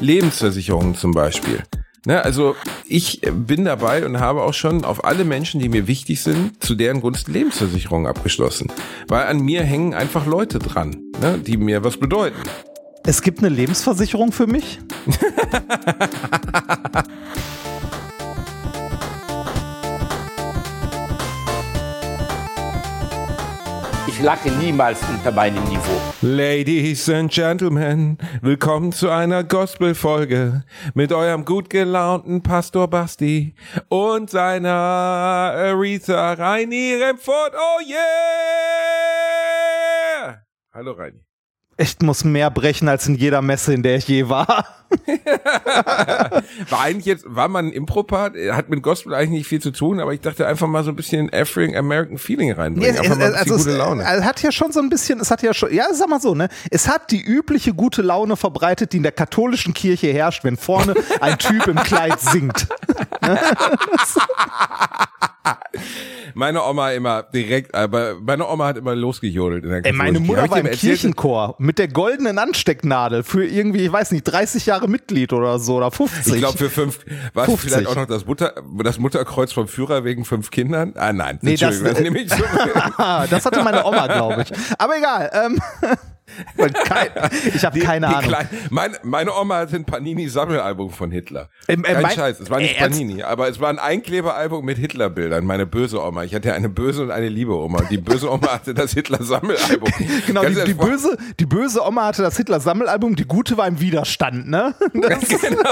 Lebensversicherungen zum Beispiel. Ne, also ich bin dabei und habe auch schon auf alle Menschen, die mir wichtig sind, zu deren Gunsten Lebensversicherungen abgeschlossen. Weil an mir hängen einfach Leute dran, ne, die mir was bedeuten. Es gibt eine Lebensversicherung für mich? Ich lache niemals unter meinem Niveau. Ladies and Gentlemen, willkommen zu einer Gospel-Folge mit eurem gut gelaunten Pastor Basti und seiner Aretha Reini Remford. Oh yeah! Hallo Reini. Ich muss mehr brechen als in jeder Messe, in der ich je war. war eigentlich jetzt, war man ein Impro-Part, hat mit Gospel eigentlich nicht viel zu tun, aber ich dachte einfach mal so ein bisschen African American Feeling reinbringen. Ja, einfach mal also es, gute Laune. Es hat ja schon so ein bisschen, es hat ja schon, ja, sag mal so, ne? Es hat die übliche gute Laune verbreitet, die in der katholischen Kirche herrscht, wenn vorne ein Typ im Kleid singt. Meine Oma immer direkt, aber meine Oma hat immer losgejodelt in der Ey, meine Mutter war im? Kirchenchor mit der goldenen Anstecknadel für irgendwie, ich weiß nicht, 30 Jahre Mitglied oder so oder 50. Ich glaube für fünf, war 50. vielleicht auch noch das Mutter, das Mutterkreuz vom Führer wegen fünf Kindern? Ah nein, Nee, das- das. Ah, das hatte meine Oma, glaube ich. Aber egal. Ähm, kein, ich habe keine Die Ahnung. Klein, meine, meine Oma hatte ein Panini-Sammelalbum von Hitler. Ähm, äh, Kein mein- Scheiß, es war nicht Äh? Panini, aber es war ein Einkleberalbum mit Hitlerbildern. Meine böse Oma. Ich hatte eine böse und eine liebe Oma. Die böse Oma hatte das Hitler-Sammelalbum. Genau, die, die, böse, die böse Oma hatte das Hitler-Sammelalbum, die gute war im Widerstand, ne? Das, genau.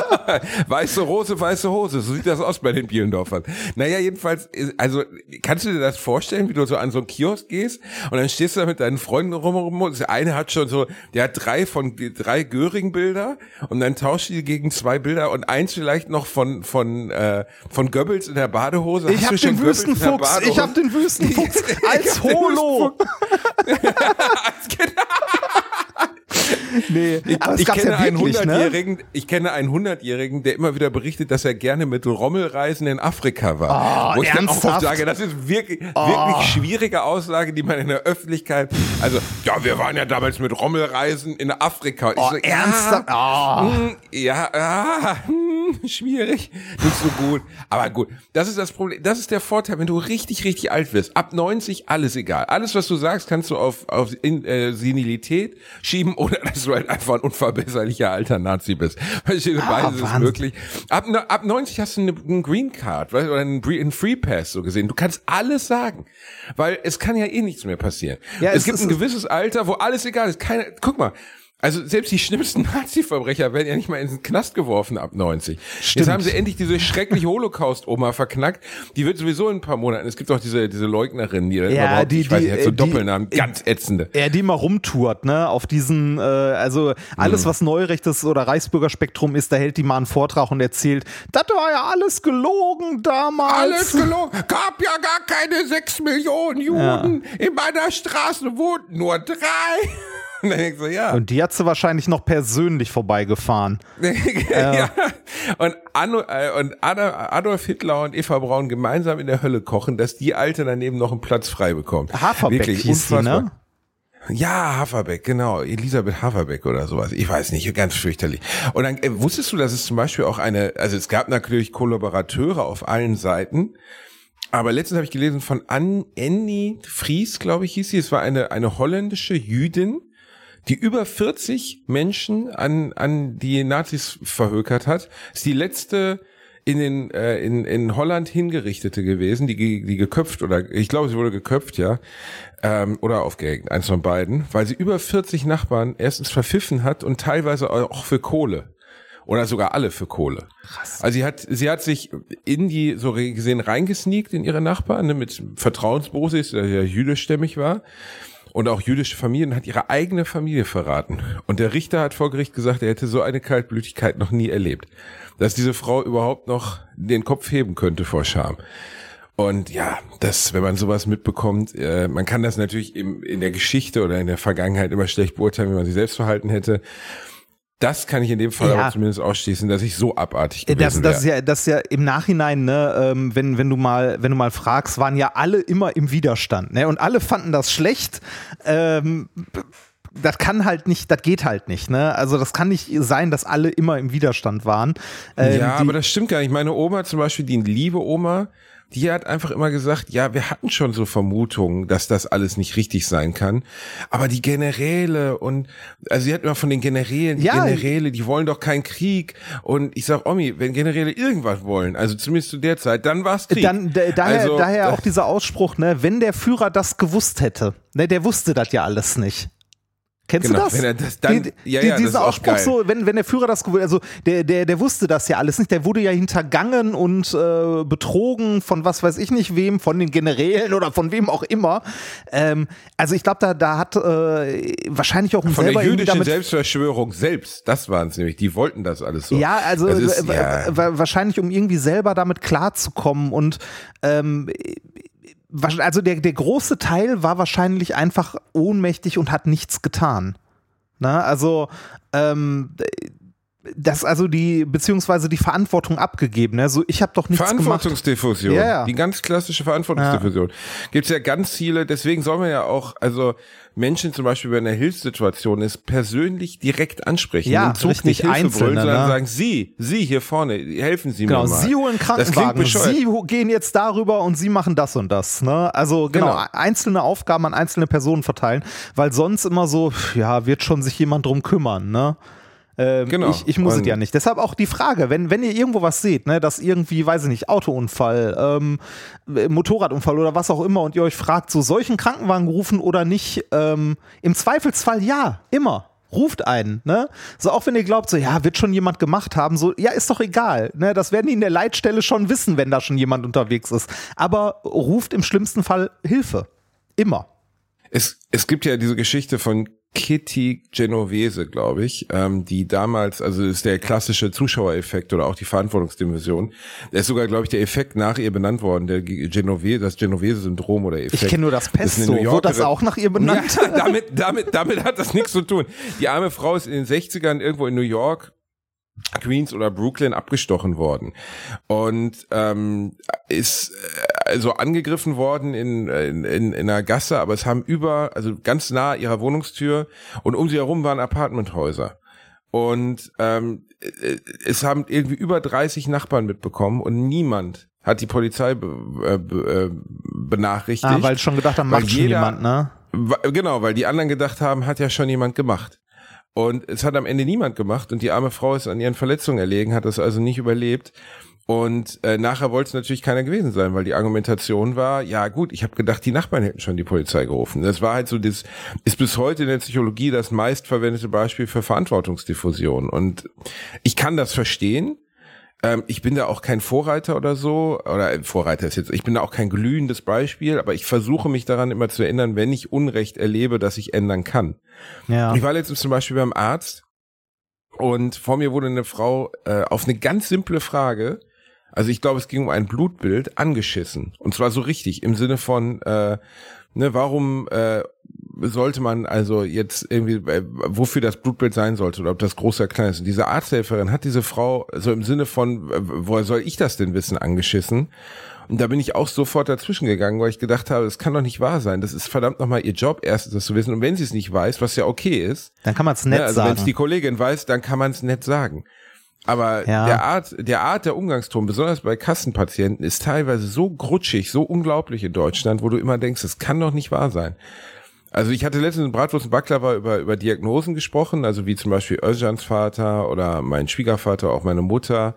Weiße Rose, weiße Hose. So sieht das aus bei den Bielendorfern. Naja, jedenfalls, also, kannst du dir das vorstellen, wie du so an so einen Kiosk gehst und dann stehst du da mit deinen Freunden rum und der eine hat schon so, der hat drei von, drei Göring-Bilder und dann tauscht die gegen zwei Bilder und eins vielleicht noch von, von, äh, von Goebbels in der Badehose. ich hab schon den in der Wüstenfuchs, ich Badehose? hab den Wüstenfuchs als Ich hab den Nee, aber es ich kenne ja einen wirklich, ne? hundertjährigen, ich kenne einen hundertjährigen, der immer wieder berichtet, dass er gerne mit Rommelreisen in Afrika war. Oh, Wo ich dann auch ernsthaft? sage, das ist wirklich, wirklich schwierige Aussage, die man in der Öffentlichkeit, also, ja, wir waren ja damals mit Rommelreisen in Afrika. Ich Oh, so, ernsthaft? Ja, Oh. hm, ja, ah, hm, schwierig, nicht so gut. Aber gut, das ist das Problem, das ist der Vorteil, wenn du richtig, richtig alt wirst. Ab 90 alles egal. Alles, was du sagst, kannst du auf, auf in, äh, Senilität schieben oder dass du halt einfach ein unverbesserlicher alter Nazi bist. Verstehst du, Ah, beides ist möglich. Ab, ne- ab 90 hast du eine, einen Green Card, weißt, du, oder einen, einen Free Pass so gesehen. Du kannst alles sagen, weil es kann ja eh nichts mehr passieren. Ja, es, es gibt ein gewisses Alter, wo alles egal ist. Keine, guck mal. Also selbst die schlimmsten Nazi-Verbrecher werden ja nicht mal in den Knast geworfen ab 90. Stimmt. Jetzt haben sie endlich diese schreckliche Holocaust-Oma verknackt. Die wird sowieso in ein paar Monaten. Es gibt auch diese, diese Leugnerin, die, dann Ja, überhaupt, die- ich weiß die- hat so die- Doppelnamen, ganz ätzende. Er die mal rumtourt, ne, auf diesen, äh, also alles, Mhm. was Neurechtes oder Reichsbürgerspektrum ist, da hält die mal einen Vortrag und erzählt, das war ja alles gelogen damals. Alles gelogen. Gab ja gar keine sechs Millionen Juden. In meiner Straße wohnten nur drei. Und dann denkst du, ja. Und die hat sie wahrscheinlich noch persönlich vorbeigefahren. ja. Und, Anno, äh, und Adolf Hitler und Eva Braun gemeinsam in der Hölle kochen, dass die Alte daneben noch einen Platz frei bekommt. Haferbeck Wirklich hieß sie, ne? Ja, Haferbeck, genau. Elisabeth Haferbeck oder sowas. Ich weiß nicht, ganz fürchterlich. Und dann äh, wusstest du, dass es zum Beispiel auch eine, also es gab natürlich Kollaborateure auf allen Seiten. Aber letztens habe ich gelesen von An Annie Fries, glaube ich, hieß sie. Es war eine, eine holländische Jüdin, die über 40 Menschen an, an die Nazis verhökert hat. Ist die letzte in den äh, in, in Holland hingerichtete gewesen, die die geköpft oder ich glaube, sie wurde geköpft, ja, ähm, oder aufgehängt, eins von beiden, weil sie über 40 Nachbarn erstens verpfiffen hat und teilweise auch für Kohle oder sogar alle für Kohle. Krass. Also sie hat sie hat sich in die so gesehen reingesneakt in ihre Nachbarn ne, mit Vertrauensbasis, der ja jüdischstämmig war und auch jüdische Familien hat ihre eigene Familie verraten. Und der Richter hat vor Gericht gesagt, er hätte so eine Kaltblütigkeit noch nie erlebt. Dass diese Frau überhaupt noch den Kopf heben könnte vor Scham. Und ja, das, wenn man sowas mitbekommt, äh, man kann das natürlich im, in der Geschichte oder in der Vergangenheit immer schlecht beurteilen, wie man sich selbst verhalten hätte. Das kann ich in dem Fall Ja. aber zumindest ausschließen, dass ich so abartig gewesen Das, das, ist ja, das ist ja im Nachhinein, ne, ähm, wenn, wenn du mal, wenn du mal fragst, waren ja alle immer im Widerstand, ne? Und alle fanden das schlecht. Ähm, das kann halt nicht, das geht halt nicht, ne? Also das kann nicht sein, dass alle immer im Widerstand waren. Ähm, ja, aber das stimmt gar nicht. Meine Oma zum Beispiel, die liebe Oma, die hat einfach immer gesagt, ja, wir hatten schon so Vermutungen, dass das alles nicht richtig sein kann. Aber die Generäle und, also sie hat immer von den Generälen, die ja. Generäle, die wollen doch keinen Krieg. Und ich sag, Omi, wenn Generäle irgendwas wollen, also zumindest zu der Zeit, dann war's Krieg. Dann, daher, also, daher auch dieser Ausspruch, ne, wenn der Führer das gewusst hätte, ne, der wusste das ja alles nicht. Kennst genau, du das? Wenn er das dann, die, ja, ja, dieser Ausspruch so, wenn, wenn der Führer das also der, der, der wusste das ja alles nicht, der wurde ja hintergangen und äh, betrogen von was weiß ich nicht wem, von den Generälen oder von wem auch immer. Ähm, also ich glaube, da, da hat äh, wahrscheinlich auch ein von selber der jüdischen Selbstverschwörung selbst, das waren es nämlich, die wollten das alles so. Ja, also ist, ja. wahrscheinlich um irgendwie selber damit klarzukommen und ähm, also der, der große Teil war wahrscheinlich einfach ohnmächtig und hat nichts getan. Na, also ähm, das also die beziehungsweise die Verantwortung abgegeben. Also ich habe doch nichts Verantwortungsdiffusion, gemacht. Ja, ja. die ganz klassische Verantwortungsdiffusion. Ja. Gibt es ja ganz viele. Deswegen soll man ja auch also Menschen zum Beispiel, wenn eine Hilfssituation ist, persönlich direkt ansprechen. Ja, Zug richtig nicht Hilfe wollen, sondern ne? sagen, Sie, Sie hier vorne, helfen Sie genau, mir mal. Sie holen Krankenwagen, Sie gehen jetzt darüber und Sie machen das und das. Ne? Also genau, genau, einzelne Aufgaben an einzelne Personen verteilen, weil sonst immer so, ja, wird schon sich jemand drum kümmern. Ne? Ähm, genau. Ich, ich muss und es ja nicht. Deshalb auch die Frage, wenn, wenn ihr irgendwo was seht, ne, dass irgendwie, weiß ich nicht, Autounfall, ähm, Motorradunfall oder was auch immer und ihr euch fragt, so solchen Krankenwagen rufen oder nicht, ähm, im Zweifelsfall ja, immer ruft einen, ne? So auch wenn ihr glaubt, so ja, wird schon jemand gemacht haben, so ja, ist doch egal, ne? Das werden die in der Leitstelle schon wissen, wenn da schon jemand unterwegs ist. Aber ruft im schlimmsten Fall Hilfe. Immer. Es, es gibt ja diese Geschichte von Kitty Genovese, glaube ich, ähm, die damals, also ist der klassische Zuschauereffekt oder auch die Verantwortungsdimension. Der ist sogar, glaube ich, der Effekt nach ihr benannt worden, der Genovese, das Genovese-Syndrom oder Effekt. Ich kenne nur das Pesto, das wurde das auch nach ihr benannt? Ja, damit, damit, damit hat das nichts zu tun. Die arme Frau ist in den 60ern irgendwo in New York Queens oder Brooklyn abgestochen worden und ähm, ist äh, also angegriffen worden in, in, in, in einer Gasse, aber es haben über, also ganz nah ihrer Wohnungstür und um sie herum waren Apartmenthäuser. Und ähm, äh, es haben irgendwie über 30 Nachbarn mitbekommen und niemand hat die Polizei be, äh, be, benachrichtigt. Ah, weil schon gedacht haben, macht schon jeder, jemand, ne? Genau, weil die anderen gedacht haben, hat ja schon jemand gemacht. Und es hat am Ende niemand gemacht und die arme Frau ist an ihren Verletzungen erlegen, hat das also nicht überlebt. Und äh, nachher wollte es natürlich keiner gewesen sein, weil die Argumentation war, ja gut, ich habe gedacht, die Nachbarn hätten schon die Polizei gerufen. Das war halt so, das ist bis heute in der Psychologie das meistverwendete Beispiel für Verantwortungsdiffusion. Und ich kann das verstehen, ähm, ich bin da auch kein Vorreiter oder so, oder äh, Vorreiter ist jetzt, ich bin da auch kein glühendes Beispiel, aber ich versuche mich daran immer zu erinnern, wenn ich Unrecht erlebe, dass ich ändern kann. Ja. Ich war letztens zum Beispiel beim Arzt und vor mir wurde eine Frau äh, auf eine ganz simple Frage, also ich glaube, es ging um ein Blutbild, angeschissen. Und zwar so richtig, im Sinne von, äh, ne, warum äh, sollte man also jetzt irgendwie, äh, wofür das Blutbild sein sollte oder ob das groß oder klein ist. Und diese Arzthelferin hat diese Frau so im Sinne von, äh, woher soll ich das denn wissen, angeschissen. Und da bin ich auch sofort dazwischen gegangen, weil ich gedacht habe, das kann doch nicht wahr sein. Das ist verdammt nochmal ihr Job, erstens das zu wissen. Und wenn sie es nicht weiß, was ja okay ist. Dann kann man es nett ne, also sagen. Wenn es die Kollegin weiß, dann kann man es nett sagen. Aber ja. der Art, der Art der Umgangston, besonders bei Kassenpatienten, ist teilweise so grutschig, so unglaublich in Deutschland, wo du immer denkst, das kann doch nicht wahr sein. Also ich hatte letztens in Bratwurst und Baklava über, über Diagnosen gesprochen, also wie zum Beispiel Özcans Vater oder mein Schwiegervater, auch meine Mutter,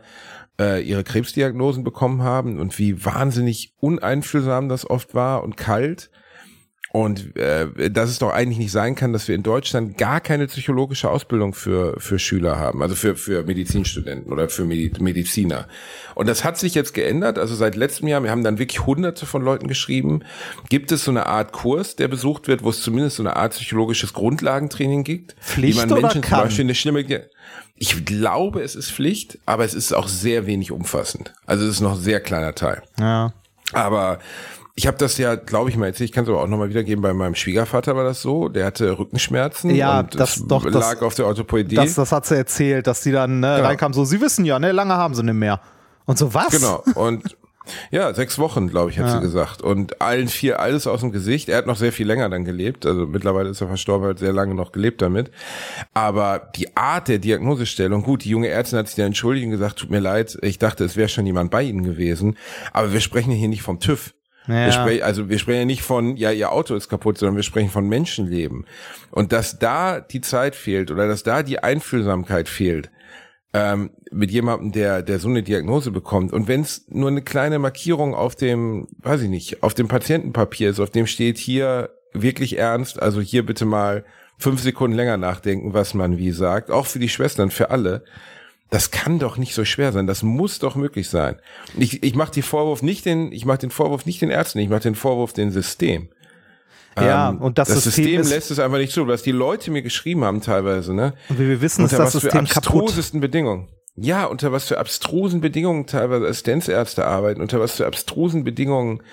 äh, ihre Krebsdiagnosen bekommen haben und wie wahnsinnig uneinfühlsam das oft war und kalt. Und äh, dass es doch eigentlich nicht sein kann, dass wir in Deutschland gar keine psychologische Ausbildung für, für Schüler haben, also für, für Medizinstudenten oder für Mediziner. Und das hat sich jetzt geändert. Also seit letztem Jahr, wir haben dann wirklich hunderte von Leuten geschrieben, gibt es so eine Art Kurs, der besucht wird, wo es zumindest so eine Art psychologisches Grundlagentraining gibt. Pflicht wie man Menschen kann? zum Beispiel eine Stimme. Ich glaube, es ist Pflicht, aber es ist auch sehr wenig umfassend. Also es ist noch ein sehr kleiner Teil. Ja. Aber ich habe das ja, glaube ich mal erzählt, ich kann es aber auch nochmal wiedergeben, bei meinem Schwiegervater war das so, der hatte Rückenschmerzen ja, und das, doch, lag das, auf der Orthopädie. Das, das hat sie erzählt, dass die dann ne, ja. reinkamen, so, sie wissen ja, ne, lange haben sie nicht mehr. Und so, was? Genau, und Ja, sechs Wochen, glaube ich, hat Ja. sie gesagt. Und allen vier alles aus dem Gesicht. Er hat noch sehr viel länger dann gelebt. Also mittlerweile ist er verstorben, hat sehr lange noch gelebt damit. Aber die Art der Diagnosestellung, gut, die junge Ärztin hat sich dann entschuldigt und gesagt, tut mir leid, ich dachte, es wäre schon jemand bei Ihnen gewesen. Aber wir sprechen hier nicht vom TÜV. Wir Ja. sprechen, also wir sprechen ja nicht von, ja, ihr Auto ist kaputt, sondern wir sprechen von Menschenleben. Und dass da die Zeit fehlt oder dass da die Einfühlsamkeit fehlt, ähm, mit jemandem, der, der so eine Diagnose bekommt. Und wenn es nur eine kleine Markierung auf dem, weiß ich nicht, auf dem Patientenpapier ist, auf dem steht hier wirklich ernst, also hier bitte mal fünf Sekunden länger nachdenken, was man wie sagt, auch für die Schwestern, für alle. Das kann doch nicht so schwer sein. Das muss doch möglich sein. Ich, ich mache die Vorwurf nicht den, ich mache den Vorwurf nicht den Ärzten, ich mache den Vorwurf dem System. Ja, Ähm, und das, System, ist, lässt es einfach nicht zu, was die Leute mir geschrieben haben teilweise, ne? und wie wir wissen, ist unter das was System für kaputt. abstrusesten Bedingungen. Ja, unter was für abstrusen Bedingungen teilweise Assistenzärzte arbeiten, unter was für abstrusen Bedingungen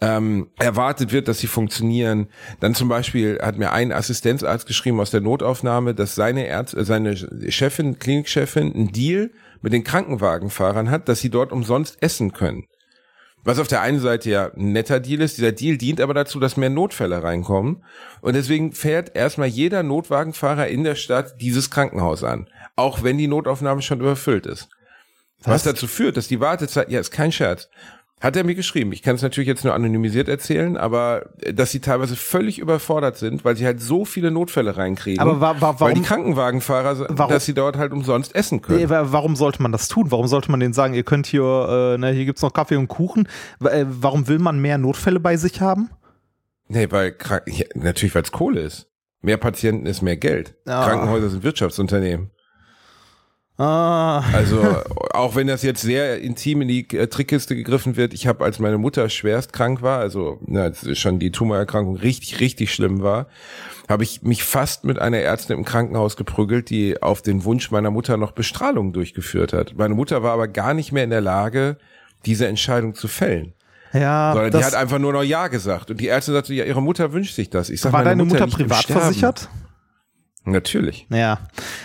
ähm, erwartet wird, dass sie funktionieren. Dann zum Beispiel hat mir ein Assistenzarzt geschrieben aus der Notaufnahme, dass seine Ärzte, seine Chefin, Klinikchefin, einen Deal mit den Krankenwagenfahrern hat, dass sie dort umsonst essen können. Was auf der einen Seite ja ein netter Deal ist, dieser Deal dient aber dazu, dass mehr Notfälle reinkommen. Und deswegen fährt erstmal jeder Notwagenfahrer in der Stadt dieses Krankenhaus an. Auch wenn die Notaufnahme schon überfüllt ist. Was, Was? dazu führt, dass die Wartezeit, ja, ist kein Scherz. Hat er mir geschrieben. Ich kann es natürlich jetzt nur anonymisiert erzählen, aber äh, dass sie teilweise völlig überfordert sind, weil sie halt so viele Notfälle reinkriegen. Aber wa- wa- weil die warum- Krankenwagenfahrer, warum- dass sie dort halt umsonst essen können. Warum sollte man das tun? Warum sollte man denen sagen, ihr könnt hier, äh, ne, hier gibt's noch Kaffee und Kuchen? Äh, Warum will man mehr Notfälle bei sich haben? Nee, weil ja, natürlich, weil es Kohle ist. Mehr Patienten ist mehr Geld. Ja. Krankenhäuser sind Wirtschaftsunternehmen. Ah, Also auch wenn das jetzt sehr intim in die äh, Trickkiste gegriffen wird, ich habe, als meine Mutter schwerst krank war, also na, als schon die Tumorerkrankung richtig, richtig schlimm war, habe ich mich fast mit einer Ärztin im Krankenhaus geprügelt, die auf den Wunsch meiner Mutter noch Bestrahlung durchgeführt hat. Meine Mutter war aber gar nicht mehr in der Lage, diese Entscheidung zu fällen. ja, Sondern die hat einfach nur noch Ja gesagt. Und die Ärztin sagte, ja, ihre Mutter wünscht sich das. Ich sag, war deine Mutter im privat versichert? Natürlich. Ja,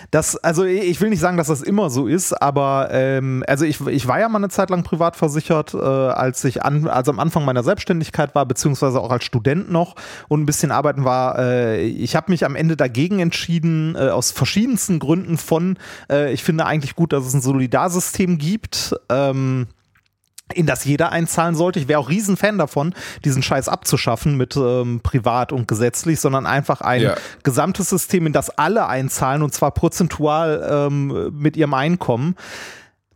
das, also ich will nicht sagen, dass das immer so ist, aber ähm, also ich, ich war ja mal eine Zeit lang privat versichert, äh, als ich an, also am Anfang meiner Selbstständigkeit war, beziehungsweise auch als Student noch und ein bisschen arbeiten war. Äh, ich habe mich am Ende dagegen entschieden, äh, aus verschiedensten Gründen von, äh, ich finde eigentlich gut, dass es ein Solidarsystem gibt. Ähm, in das jeder einzahlen sollte. Ich wäre auch Riesenfan davon, diesen Scheiß abzuschaffen mit ähm, privat und gesetzlich, sondern einfach ein Ja. gesamtes System, in das alle einzahlen und zwar prozentual ähm, mit ihrem Einkommen.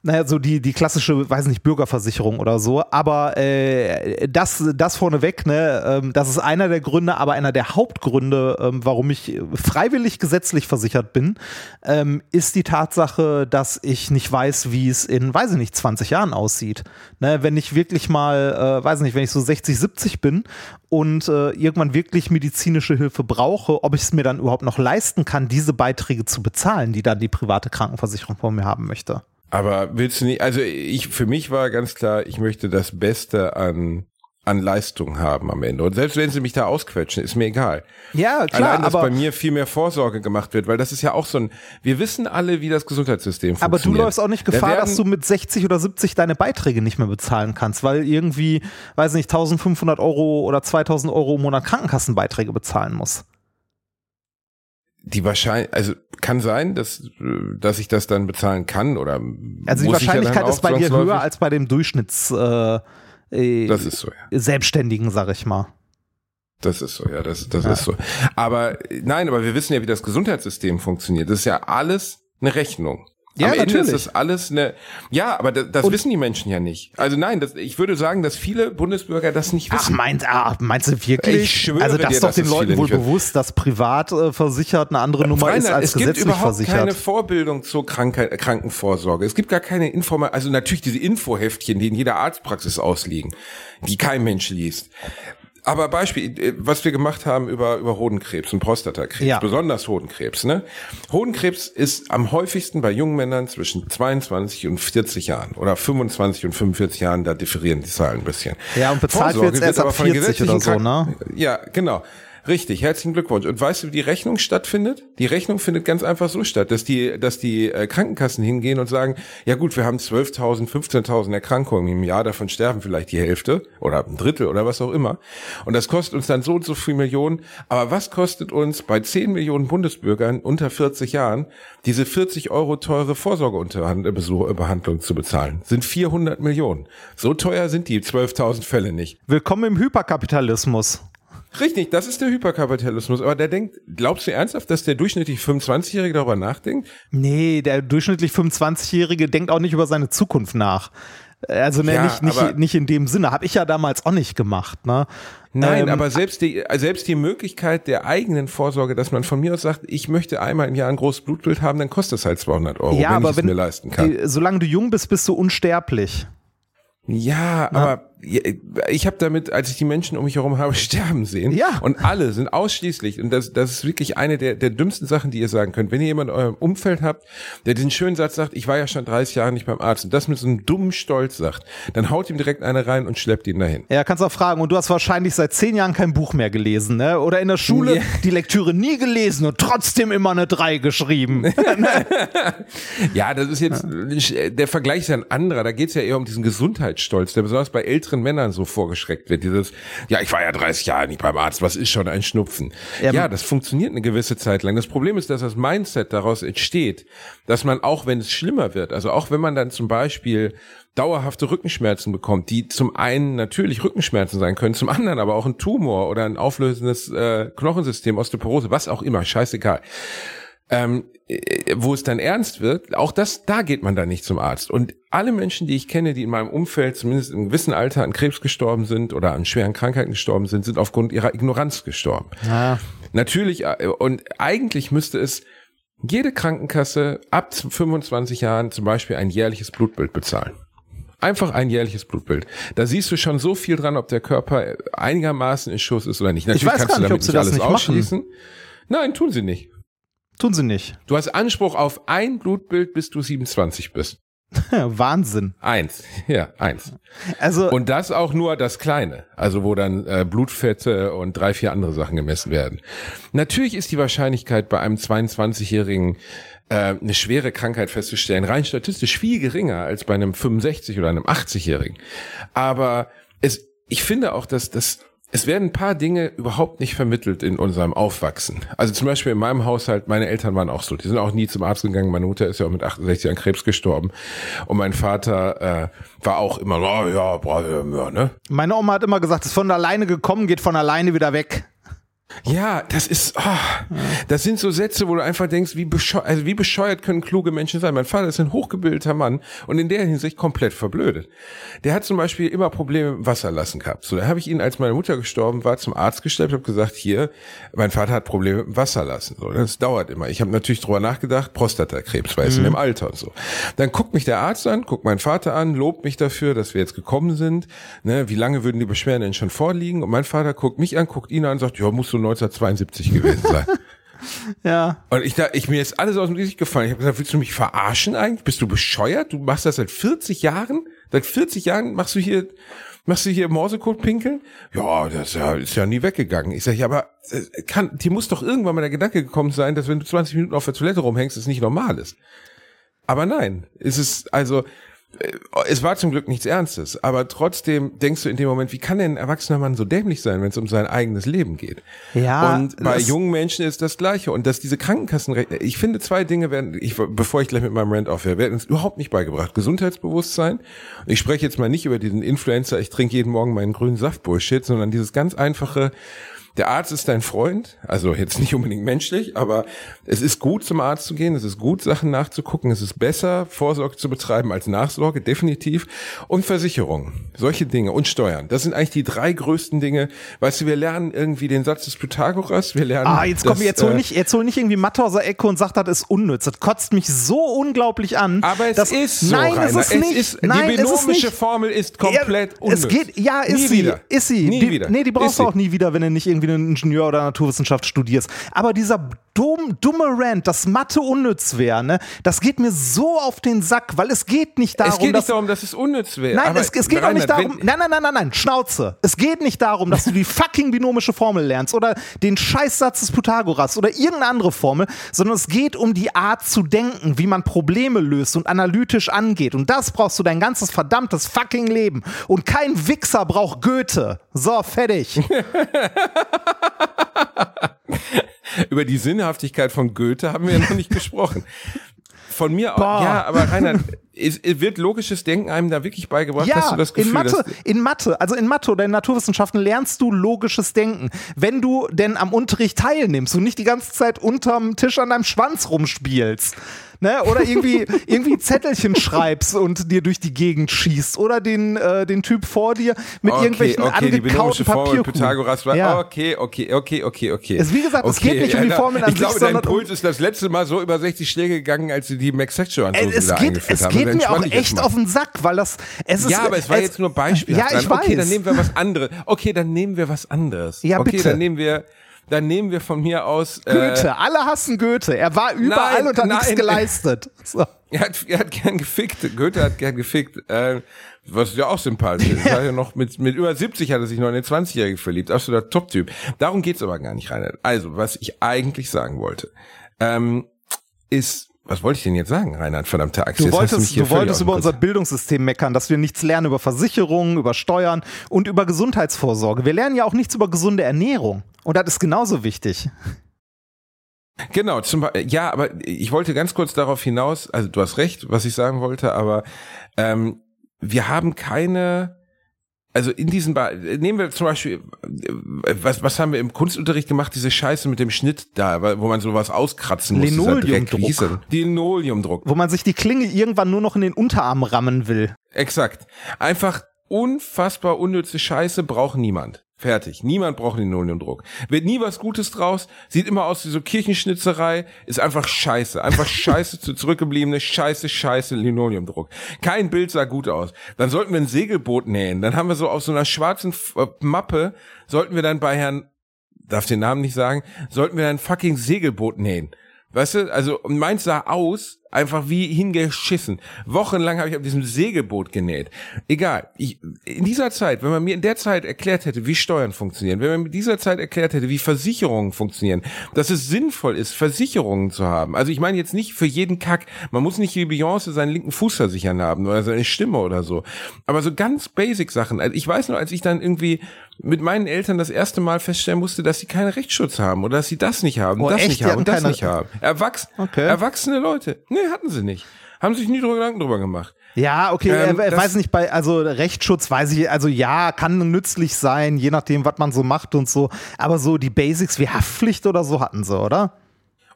Naja, so die, die klassische, weiß nicht, Bürgerversicherung oder so. Aber äh, das, das vorneweg, ne, ähm, das ist einer der Gründe, aber einer der Hauptgründe, ähm, warum ich freiwillig gesetzlich versichert bin, ähm, ist die Tatsache, dass ich nicht weiß, wie es in, weiß ich nicht, 20 Jahren aussieht. Ne, wenn ich wirklich mal, äh, weiß nicht, wenn ich so 60, 70 bin und äh, irgendwann wirklich medizinische Hilfe brauche, ob ich es mir dann überhaupt noch leisten kann, diese Beiträge zu bezahlen, die dann die private Krankenversicherung von mir haben möchte. Aber willst du nicht, also ich, für mich war ganz klar, ich möchte das Beste an, an Leistung haben am Ende. Und selbst wenn sie mich da ausquetschen, ist mir egal. Ja, klar, Allein, dass aber, bei mir viel mehr Vorsorge gemacht wird, weil das ist ja auch so ein, wir wissen alle, wie das Gesundheitssystem aber du funktioniert. läufst auch nicht Da Gefahr, werden- dass du mit 60 oder 70 deine Beiträge nicht mehr bezahlen kannst, weil irgendwie, weiß nicht, 1500 Euro oder 2000 Euro im Monat Krankenkassenbeiträge bezahlen musst. Die wahrscheinlich, also kann sein, dass, dass ich das dann bezahlen kann oder Also die ich ja Wahrscheinlichkeit ist bei dir höher als bei dem Durchschnitts äh, äh, Das ist so, ja. Selbstständigen, sag ich mal. Das ist so, ja, das, das Ja. ist so. Aber nein, aber wir wissen ja, wie das Gesundheitssystem funktioniert. Das ist ja alles eine Rechnung. Ja, Am Ende natürlich. ist das alles eine. Ja, aber das, das wissen die Menschen ja nicht. Also nein, das, ich würde sagen, dass viele Bundesbürger das nicht Ach, wissen. meint, ah, meinst du wirklich? Ich schwöre also das dir, ist doch dass den Leuten wohl bewusst, dass privat äh, versichert eine andere Nummer ist Rainer, als es gibt gesetzlich überhaupt versichert. keine Vorbildung zur Krankheit, Krankenvorsorge. Es gibt gar keine Informa also natürlich diese Infoheftchen, die in jeder Arztpraxis ausliegen, die kein Mensch liest. Aber Beispiel, äh, was wir gemacht haben über, über Hodenkrebs und Prostatakrebs, Ja. besonders Hodenkrebs, ne? Hodenkrebs ist am häufigsten bei jungen Männern zwischen 22 und 40 Jahren oder 25 und 45 Jahren, da differieren die Zahlen ein bisschen. Ja, und bezahlt Vorsorge wird's erst wird ab aber von den 40 oder so, ne? Ja, genau. Richtig, herzlichen Glückwunsch. Und weißt du, wie die Rechnung stattfindet? Die Rechnung findet ganz einfach so statt, dass die, dass die äh, Krankenkassen hingehen und sagen, ja gut, wir haben 12.000, 15.000 Erkrankungen im Jahr, davon sterben vielleicht die Hälfte oder ein Drittel oder was auch immer. Und das kostet uns dann so und so viel Millionen. Aber was kostet uns bei 10 Millionen Bundesbürgern unter 40 Jahren diese 40 Euro teure Vorsorgebehandlung zu bezahlen? Sind 400 Millionen. So teuer sind die 12.000 Fälle nicht. Willkommen im Hyperkapitalismus. Richtig, das ist der Hyperkapitalismus. Aber der denkt, glaubst du ernsthaft, dass der durchschnittlich 25-Jährige darüber nachdenkt? Nee, der durchschnittlich 25-Jährige denkt auch nicht über seine Zukunft nach. Also ne, ja, nicht, nicht, nicht in dem Sinne. Habe ich ja damals auch nicht gemacht. Ne? Nein, ähm, aber selbst die, selbst die Möglichkeit der eigenen Vorsorge, dass man von mir aus sagt, ich möchte einmal im Jahr ein großes Blutbild haben, dann kostet es halt 200 Euro, ja, wenn aber ich wenn, es mir leisten kann. Solange du jung bist, bist du unsterblich. Ja, Na? aber ich habe damit, als ich die Menschen um mich herum habe sterben sehen, ja. und alle sind ausschließlich, und das, das ist wirklich eine der, der dümmsten Sachen, die ihr sagen könnt, wenn ihr jemanden in eurem Umfeld habt, der diesen schönen Satz sagt, ich war ja schon 30 Jahre nicht beim Arzt, und das mit so einem dummen Stolz sagt, dann haut ihm direkt eine rein und schleppt ihn dahin. Ja, kannst auch fragen, und du hast wahrscheinlich seit zehn Jahren kein Buch mehr gelesen, ne? Oder in der Schule yeah. die Lektüre nie gelesen und trotzdem immer eine 3 geschrieben. ja, das ist jetzt, der Vergleich ist ja ein anderer, da geht es ja eher um diesen Gesundheitsstolz, der besonders bei älteren Männern so vorgeschreckt wird. Dieses, ja, ich war ja 30 Jahre nicht beim Arzt, was ist schon ein Schnupfen? Ja, ja, das funktioniert eine gewisse Zeit lang. Das Problem ist, dass das Mindset daraus entsteht, dass man auch, wenn es schlimmer wird, also auch wenn man dann zum Beispiel dauerhafte Rückenschmerzen bekommt, die zum einen natürlich Rückenschmerzen sein können, zum anderen aber auch ein Tumor oder ein auflösendes äh, Knochensystem, Osteoporose, was auch immer, scheißegal ähm, äh, wo es dann ernst wird, auch das, da geht man dann nicht zum Arzt. Und alle Menschen, die ich kenne, die in meinem Umfeld zumindest im gewissen Alter an Krebs gestorben sind oder an schweren Krankheiten gestorben sind, sind aufgrund ihrer Ignoranz gestorben. Ja. Natürlich, äh, und eigentlich müsste es jede Krankenkasse ab 25 Jahren zum Beispiel ein jährliches Blutbild bezahlen. Einfach ein jährliches Blutbild. Da siehst du schon so viel dran, ob der Körper einigermaßen in Schuss ist oder nicht. Natürlich ich weiß kannst gar nicht, du damit ob sie nicht alles ausschließen. Machen. Nein, tun sie nicht. Tun sie nicht. Du hast Anspruch auf ein Blutbild, bis du 27 bist. Wahnsinn. Eins, ja, eins. Also und das auch nur das Kleine, also wo dann äh, Blutfette und drei, vier andere Sachen gemessen werden. Natürlich ist die Wahrscheinlichkeit bei einem 22-jährigen äh, eine schwere Krankheit festzustellen rein statistisch viel geringer als bei einem 65 oder einem 80-jährigen. Aber es, ich finde auch, dass das es werden ein paar Dinge überhaupt nicht vermittelt in unserem Aufwachsen. Also zum Beispiel in meinem Haushalt, meine Eltern waren auch so, die sind auch nie zum Arzt gegangen. Meine Mutter ist ja auch mit 68 an Krebs gestorben. Und mein Vater äh, war auch immer, oh, ja, boah, ja, ne? Meine Oma hat immer gesagt, es ist von alleine gekommen, geht von alleine wieder weg. Ja, das ist, oh, das sind so Sätze, wo du einfach denkst, wie bescheuert, also wie bescheuert können kluge Menschen sein. Mein Vater ist ein hochgebildeter Mann und in der Hinsicht komplett verblödet. Der hat zum Beispiel immer Probleme mit Wasserlassen gehabt. So, da habe ich ihn, als meine Mutter gestorben war, zum Arzt gestellt, habe gesagt, hier, mein Vater hat Probleme mit dem Wasserlassen. So, das dauert immer. Ich habe natürlich drüber nachgedacht, Prostatakrebs, weil es mhm. in dem Alter und so. Dann guckt mich der Arzt an, guckt meinen Vater an, lobt mich dafür, dass wir jetzt gekommen sind. Ne, wie lange würden die Beschwerden denn schon vorliegen? Und mein Vater guckt mich an, guckt ihn an, sagt, ja, musst du 1972 gewesen sein. ja. Und ich da, ich mir ist alles aus dem Gesicht gefallen. Ich habe gesagt, willst du mich verarschen eigentlich? Bist du bescheuert? Du machst das seit 40 Jahren? Seit 40 Jahren machst du hier, machst du hier Morsecode pinkeln? Ja, das ist ja, ist ja nie weggegangen. Ich sage, ja, aber äh, kann, dir muss doch irgendwann mal der Gedanke gekommen sein, dass wenn du 20 Minuten auf der Toilette rumhängst, es nicht normal ist. Aber nein, es ist also es war zum Glück nichts Ernstes, aber trotzdem denkst du in dem Moment, wie kann denn ein erwachsener Mann so dämlich sein, wenn es um sein eigenes Leben geht? Ja. Und bei jungen Menschen ist das Gleiche. Und dass diese Krankenkassen, ich finde zwei Dinge werden, ich, bevor ich gleich mit meinem Rant aufhöre, werden uns überhaupt nicht beigebracht. Gesundheitsbewusstsein. Ich spreche jetzt mal nicht über diesen Influencer, ich trinke jeden Morgen meinen grünen Saft Bullshit, sondern dieses ganz einfache, der Arzt ist dein Freund, also jetzt nicht unbedingt menschlich, aber es ist gut zum Arzt zu gehen, es ist gut Sachen nachzugucken, es ist besser Vorsorge zu betreiben als Nachsorge, definitiv. Und Versicherung, solche Dinge und Steuern, das sind eigentlich die drei größten Dinge. Weißt du, wir lernen irgendwie den Satz des Pythagoras, wir lernen. Ah, jetzt komm, jetzt hol äh, nicht, jetzt hol nicht irgendwie der Ecke und sagt, das ist unnütz. Das kotzt mich so unglaublich an. Aber es dass, ist so, Nein, Rainer. es ist nicht. Es ist, nein, die binomische Formel ist komplett ja, unnütz. Es geht, ja, ist nie sie, wieder. ist sie. Nie die, wieder. Nee, die brauchst du auch nie wieder, wenn du nicht irgendwie an, wie du Ingenieur oder Naturwissenschaft studierst. Aber dieser dumm, dumme Rant, dass Mathe unnütz wäre, ne, das geht mir so auf den Sack, weil es geht nicht darum, es geht dass, nicht darum, dass es unnütz wäre. Nein, es, es, geht auch nicht darum. Nein, nein, nein, nein, nein, Schnauze. Es geht nicht darum, dass du die fucking binomische Formel lernst oder den Scheißsatz des Pythagoras oder irgendeine andere Formel, sondern es geht um die Art zu denken, wie man Probleme löst und analytisch angeht. Und das brauchst du dein ganzes verdammtes fucking Leben. Und kein Wichser braucht Goethe. So, fertig. Über die Sinnhaftigkeit von Goethe haben wir ja noch nicht gesprochen. Von mir auch, ja, aber Reinhard, es, es wird logisches Denken einem da wirklich beigebracht? Ja, Hast du das Gefühl, in Mathe, in Mathe, also in Mathe oder in Naturwissenschaften lernst du logisches Denken. Wenn du denn am Unterricht teilnimmst und nicht die ganze Zeit unterm Tisch an deinem Schwanz rumspielst ne? Oder irgendwie, irgendwie Zettelchen schreibst und dir durch die Gegend schießt. Oder den, äh, den Typ vor dir mit okay, irgendwelchen okay, angekauten Papier. Pythagoras war, ja. okay, okay, okay, okay, okay. Es, wie gesagt, okay, es geht nicht um die Formeln an Ich glaube, sich, dein Puls ist das letzte Mal so über 60 Schläge gegangen, als sie die Max Sexual äh, es wieder geht, es haben. geht mir auch echt auf den Sack, weil das, es ist. Ja, aber es war es, jetzt nur Beispiel. Ja, ich weiß. Okay, dann nehmen wir was anderes. Okay, dann nehmen wir was anderes. Ja, okay, bitte. dann nehmen wir, dann nehmen wir von mir aus. Äh, Goethe, alle hassen Goethe. Er war überall Nein, und hat nichts nein. geleistet. So. Er hat, er hat gern gefickt. Goethe hat gern gefickt. Äh, was ja auch sympathisch ist. Hat ja noch mit, mit über 70 hat er sich noch in den 20-Jährigen verliebt. Absoluter Top-Typ. Darum geht's aber gar nicht, Reinhard. Also, was ich eigentlich sagen wollte, ähm, ist, was wollte ich denn jetzt sagen, Reinhard? Verdammte Axt. Du wolltest, du wolltest über unser Bildungssystem meckern, dass wir nichts lernen über Versicherungen, über Steuern und über Gesundheitsvorsorge. Wir lernen ja auch nichts über gesunde Ernährung. Und das ist genauso wichtig. Genau, zum, ja, aber ich wollte ganz kurz darauf hinaus, also du hast recht, was ich sagen wollte, aber ähm, wir haben keine, also in diesen, Be nehmen wir zum Beispiel, was, was haben wir im Kunstunterricht gemacht, diese Scheiße mit dem Schnitt da, wo man sowas auskratzen muss. Linoleumdruck. Linoleumdruck. Wo man sich die Klinge irgendwann nur noch in den Unterarm rammen will. Exakt. Einfach unfassbar unnütze Scheiße braucht niemand. Fertig. Niemand braucht Linoleumdruck. Wird nie was Gutes draus, sieht immer aus wie so Kirchenschnitzerei, ist einfach scheiße. Einfach scheiße zu zurückgebliebene, scheiße, scheiße Linoleumdruck. Kein Bild sah gut aus. Dann sollten wir ein Segelboot nähen. Dann haben wir so auf so einer schwarzen F- äh, Mappe, sollten wir dann bei Herrn, darf den Namen nicht sagen, sollten wir dann ein fucking Segelboot nähen. Weißt du, also meins sah aus, einfach wie hingeschissen. Wochenlang habe ich auf diesem Segelboot genäht. Egal, ich, in dieser Zeit, wenn man mir in der Zeit erklärt hätte, wie Steuern funktionieren, wenn man mir in dieser Zeit erklärt hätte, wie Versicherungen funktionieren, dass es sinnvoll ist, Versicherungen zu haben. Also ich meine jetzt nicht für jeden Kack, man muss nicht wie Beyoncé seinen linken Fuß versichern haben oder seine Stimme oder so. Aber so ganz basic Sachen. Also ich weiß noch, als ich dann irgendwie mit meinen Eltern das erste Mal feststellen musste, dass sie keinen Rechtsschutz haben oder dass sie das nicht haben, Oh, das echt? nicht haben und das keine- nicht haben. Erwachs Okay. Erwachsene Leute. Nee, hatten sie nicht. Haben sich nie drüber Gedanken drüber gemacht. Ja, okay, Ähm, äh, weiß nicht, bei, also Rechtsschutz weiß ich, also ja, kann nützlich sein, je nachdem, was man so macht und so. Aber so die Basics wie Haftpflicht oder so hatten sie, oder?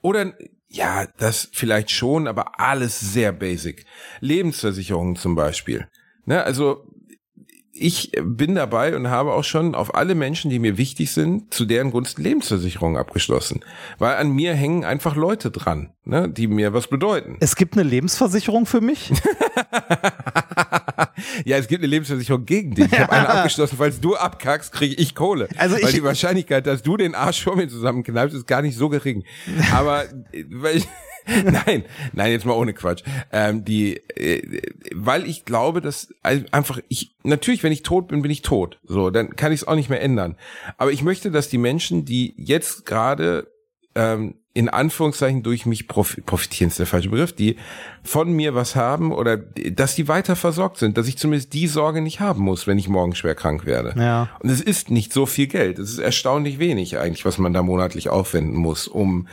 Oder, ja, das vielleicht schon, aber alles sehr basic. Lebensversicherungen zum Beispiel. Ne, also, ich bin dabei und habe auch schon auf alle Menschen, die mir wichtig sind, zu deren Gunsten Lebensversicherungen abgeschlossen. Weil an mir hängen einfach Leute dran, ne, die mir was bedeuten. Es gibt eine Lebensversicherung für mich? ja, es gibt eine Lebensversicherung gegen dich. Ich habe eine abgeschlossen, falls du abkackst, kriege ich Kohle. Also weil ich- die Wahrscheinlichkeit, dass du den Arsch vor mir zusammenkneipst, ist gar nicht so gering. Aber äh, weil ich, nein, nein, jetzt mal ohne Quatsch. Ähm, die, äh, weil ich glaube, dass ein- einfach ich natürlich, wenn ich tot bin, bin ich tot. So, dann kann ich es auch nicht mehr ändern. Aber ich möchte, dass die Menschen, die jetzt gerade ähm, in Anführungszeichen durch mich profi profitieren ist der falsche Begriff, die von mir was haben oder dass die weiter versorgt sind, dass ich zumindest die Sorge nicht haben muss, wenn ich morgen schwer krank werde. Ja. Und es ist nicht so viel Geld. Es ist erstaunlich wenig eigentlich, was man da monatlich aufwenden muss, um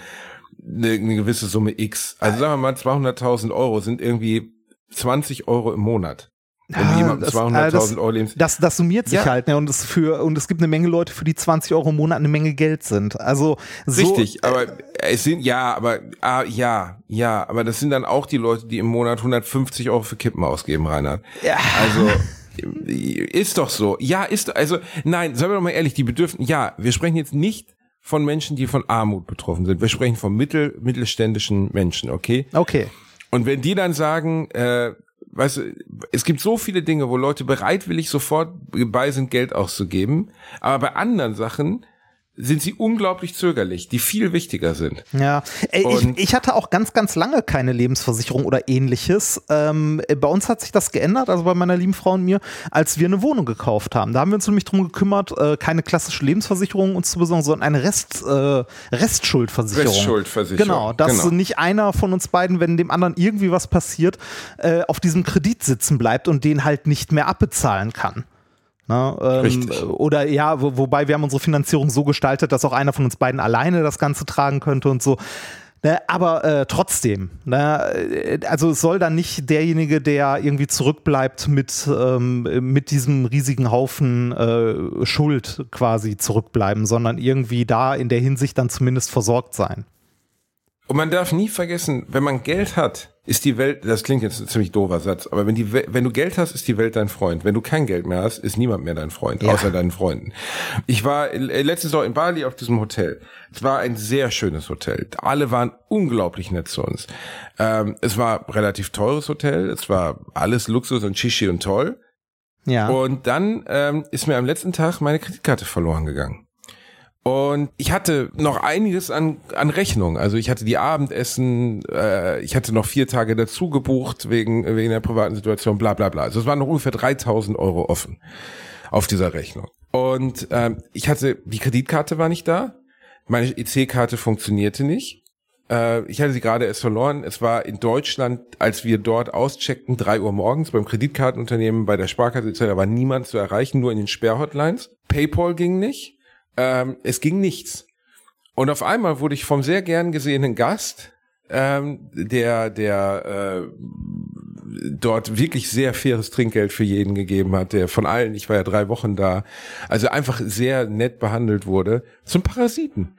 eine, eine gewisse Summe X. Also sagen wir mal 200.000 Euro sind irgendwie 20 Euro im Monat. Wenn Ja, jemand das- 200.000 äh, Euro lebens Das, das summiert sich Ja. halt, ne? Und es für, und es gibt eine Menge Leute, für die 20 Euro im Monat eine Menge Geld sind. Also so, Richtig, aber es sind ja, aber ah, ja, ja, aber das sind dann auch die Leute, die im Monat 150 Euro für Kippen ausgeben, Reinhard. Ja. Also ist doch so. Ja, ist also nein, sagen wir doch mal ehrlich, die bedürfen ja, wir sprechen jetzt nicht von Menschen, die von Armut betroffen sind. Wir sprechen von mittel mittelständischen Menschen, okay? Okay. Und wenn die dann sagen, äh, weißt du, es gibt so viele Dinge, wo Leute bereitwillig sofort bei sind, Geld auszugeben, aber bei anderen Sachen sind sie unglaublich zögerlich, die viel wichtiger sind. Ja, ich, ich, hatte auch ganz, ganz lange keine Lebensversicherung oder ähnliches. Ähm, bei uns hat sich das geändert, also bei meiner lieben Frau und mir, als wir eine Wohnung gekauft haben. Da haben wir uns nämlich drum gekümmert, äh, keine klassische Lebensversicherung uns zu besorgen, sondern eine Rest, äh, Restschuldversicherung. Restschuldversicherung. Genau, dass genau. nicht einer von uns beiden, wenn dem anderen irgendwie was passiert, äh, auf diesem Kredit sitzen bleibt und den halt nicht mehr abbezahlen kann. Na, ähm, oder ja, wo, wobei wir haben unsere Finanzierung so gestaltet, dass auch einer von uns beiden alleine das Ganze tragen könnte und so. Ne, aber äh, trotzdem, ne, also es soll dann nicht derjenige, der irgendwie zurückbleibt mit, ähm, mit diesem riesigen Haufen äh, Schuld quasi zurückbleiben, sondern irgendwie da in der Hinsicht dann zumindest versorgt sein. Und man darf nie vergessen, wenn man Geld hat, ist die Welt, das klingt jetzt ein ziemlich doofer Satz, aber wenn, die, wenn du Geld hast, ist die Welt dein Freund. Wenn du kein Geld mehr hast, ist niemand mehr dein Freund, ja. außer deinen Freunden. Ich war äh, letztes Jahr in Bali auf diesem Hotel. Es war ein sehr schönes Hotel. Alle waren unglaublich nett zu uns. Ähm, es war relativ teures Hotel. Es war alles Luxus und Shishi und toll. Ja. Und dann ähm, ist mir am letzten Tag meine Kreditkarte verloren gegangen. Und ich hatte noch einiges an, an Rechnung. Also ich hatte die Abendessen, äh, ich hatte noch vier Tage dazu gebucht wegen, wegen der privaten Situation, bla bla bla. Also es waren noch ungefähr 3000 Euro offen auf dieser Rechnung. Und ähm, ich hatte, die Kreditkarte war nicht da, meine EC-Karte funktionierte nicht. Äh, ich hatte sie gerade erst verloren. Es war in Deutschland, als wir dort auscheckten, drei Uhr morgens beim Kreditkartenunternehmen, bei der Sparkasse, da war niemand zu erreichen, nur in den Sperrhotlines. PayPal ging nicht ähm, es ging nichts. Und auf einmal wurde ich vom sehr gern gesehenen Gast, ähm, der, der äh, dort wirklich sehr faires Trinkgeld für jeden gegeben hat, der von allen, ich war ja drei Wochen da, also einfach sehr nett behandelt wurde, zum Parasiten.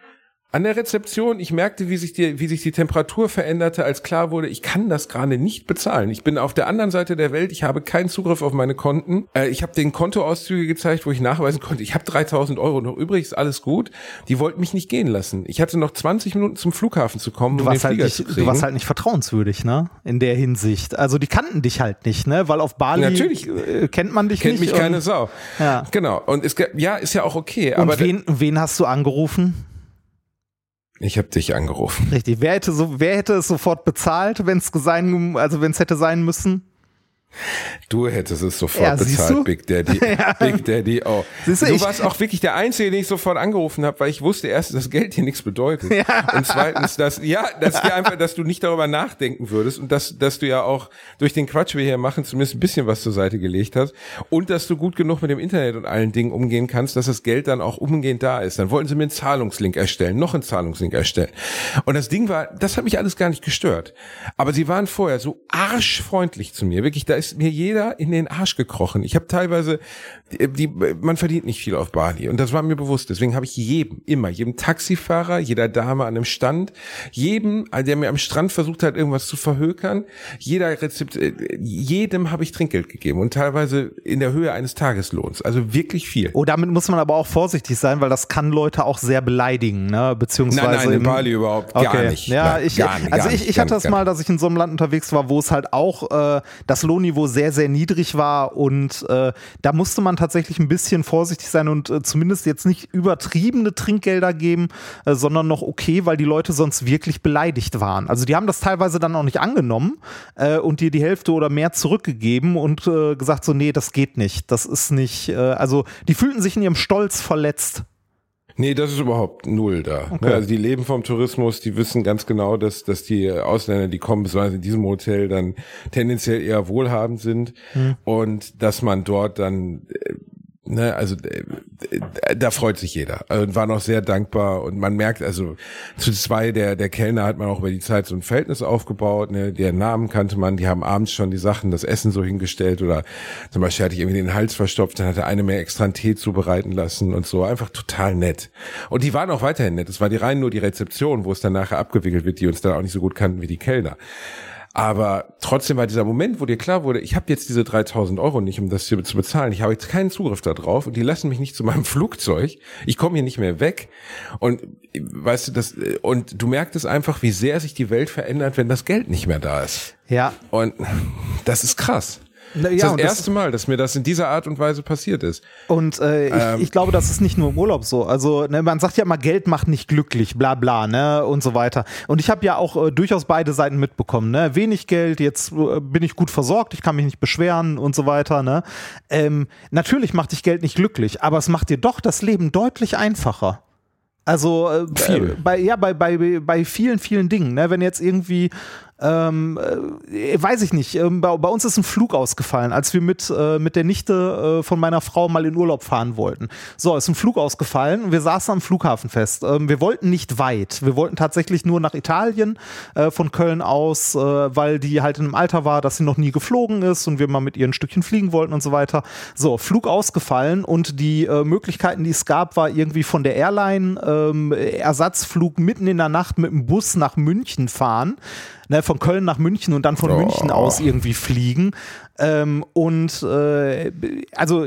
An der Rezeption, ich merkte, wie sich die, wie sich die Temperatur veränderte, als klar wurde, ich kann das gerade nicht bezahlen. Ich bin auf der anderen Seite der Welt, ich habe keinen Zugriff auf meine Konten. Äh, ich habe den Kontoauszüge gezeigt, wo ich nachweisen konnte, ich habe 3000 Euro noch übrig, ist alles gut. Die wollten mich nicht gehen lassen. Ich hatte noch 20 Minuten zum Flughafen zu kommen, du um den halt Flieger nicht, zu kriegen. Du warst halt nicht vertrauenswürdig, ne? In der Hinsicht. Also die kannten dich halt nicht, ne? Weil auf Bali Natürlich. Äh, kennt man dich kennt nicht. Kennt mich keine Sau. Ja. Genau. Und es, ja, ist ja auch okay. Und aber wen, wen hast du angerufen? Ich habe dich angerufen. Richtig. Wer hätte so, wer hätte es sofort bezahlt, wenn es sein, also wenn es hätte sein müssen? Du hättest es sofort ja, bezahlt, Big Daddy. ja. Big Daddy, oh. du, du warst auch wirklich der Einzige, den ich sofort angerufen habe, weil ich wusste erst, dass Geld hier nichts bedeutet. Ja. Und zweitens, dass, ja, dass wir einfach, dass du nicht darüber nachdenken würdest und dass, dass du ja auch durch den Quatsch, wir hier machen, zumindest ein bisschen was zur Seite gelegt hast und dass du gut genug mit dem Internet und allen Dingen umgehen kannst, dass das Geld dann auch umgehend da ist. Dann wollten sie mir einen Zahlungslink erstellen, noch einen Zahlungslink erstellen. Und das Ding war, das hat mich alles gar nicht gestört. Aber sie waren vorher so arschfreundlich zu mir. Wirklich, da ist mir jeder in den Arsch gekrochen. Ich habe teilweise, die, die, man verdient nicht viel auf Bali und das war mir bewusst. Deswegen habe ich jedem, immer, jedem Taxifahrer, jeder Dame an einem Stand, jedem, der mir am Strand versucht hat, irgendwas zu verhökern, jeder Rezept, äh, jedem habe ich Trinkgeld gegeben und teilweise in der Höhe eines Tageslohns. Also wirklich viel. Oh, damit muss man aber auch vorsichtig sein, weil das kann Leute auch sehr beleidigen, ne? Beziehungsweise. Nein, nein, in Bali überhaupt okay. gar nicht. Ja, ich, gar nicht, also ich, ich hatte das mal, dass ich in so einem Land unterwegs war, wo es halt auch äh, das Lohnniveau sehr, sehr niedrig war und äh, da musste man tatsächlich ein bisschen vorsichtig sein und äh, zumindest jetzt nicht übertriebene Trinkgelder geben, äh, sondern noch okay, weil die Leute sonst wirklich beleidigt waren. Also die haben das teilweise dann auch nicht angenommen äh, und dir die Hälfte oder mehr zurückgegeben und äh, gesagt so, nee, das geht nicht. Das ist nicht, äh, also die fühlten sich in ihrem Stolz verletzt. Nee, das ist überhaupt null da. Okay. Also die leben vom Tourismus, die wissen ganz genau, dass, dass die Ausländer, die kommen, besonders in diesem Hotel, dann tendenziell eher wohlhabend sind hm. und dass man dort dann äh, Ne, also äh, da freut sich jeder. Und war noch sehr dankbar. Und man merkt also zu zwei der der Kellner hat man auch über die Zeit so ein Verhältnis aufgebaut, ne, deren Namen kannte man, die haben abends schon die Sachen, das Essen so hingestellt oder zum Beispiel hatte ich irgendwie den Hals verstopft, dann hatte eine mehr extra einen Tee zubereiten lassen und so, einfach total nett. Und die waren auch weiterhin nett, es war die rein nur die Rezeption, wo es dann nachher abgewickelt wird, die uns dann auch nicht so gut kannten wie die Kellner. Aber trotzdem war dieser Moment, wo dir klar wurde, ich habe jetzt diese 3000 Euro nicht, um das hier zu bezahlen. Ich habe jetzt keinen Zugriff darauf und die lassen mich nicht zu meinem Flugzeug. Ich komme hier nicht mehr weg. Und weißt du, das, und du merkst es einfach, wie sehr sich die Welt verändert, wenn das Geld nicht mehr da ist. Ja. Und das ist krass. Na, ja, das, das erste Mal, dass mir das in dieser Art und Weise passiert ist. Und äh, ähm, ich, ich, glaube, das ist nicht nur im Urlaub so. Also ne, man sagt ja immer, Geld macht nicht glücklich, bla bla, ne und so weiter. Und ich habe ja auch äh, durchaus beide Seiten mitbekommen. Ne? Wenig Geld, jetzt äh, bin ich gut versorgt, ich kann mich nicht beschweren und so weiter. Ne? Ähm, natürlich macht dich Geld nicht glücklich, aber es macht dir doch das Leben deutlich einfacher. Also äh, äh, bei ja bei, bei, bei vielen vielen Dingen, ne? wenn jetzt irgendwie ähm, äh, weiß ich nicht. Ähm, bei, bei, uns ist ein Flug ausgefallen, als wir mit, äh, mit der Nichte äh, von meiner Frau mal in Urlaub fahren wollten. So, ist ein Flug ausgefallen wir saßen am Flughafen fest. Ähm, wir wollten nicht weit. Wir wollten tatsächlich nur nach Italien äh, von Köln aus, äh, weil die halt in einem Alter war, dass sie noch nie geflogen ist und wir mal mit ihr ein Stückchen fliegen wollten und so weiter. So, Flug ausgefallen und die Möglichkeiten, die es gab, war irgendwie von der Airline ähm, Ersatzflug mitten in der Nacht mit dem Bus nach München fahren ne, von Köln nach München und dann von oh. München aus irgendwie fliegen. Ähm, und äh, also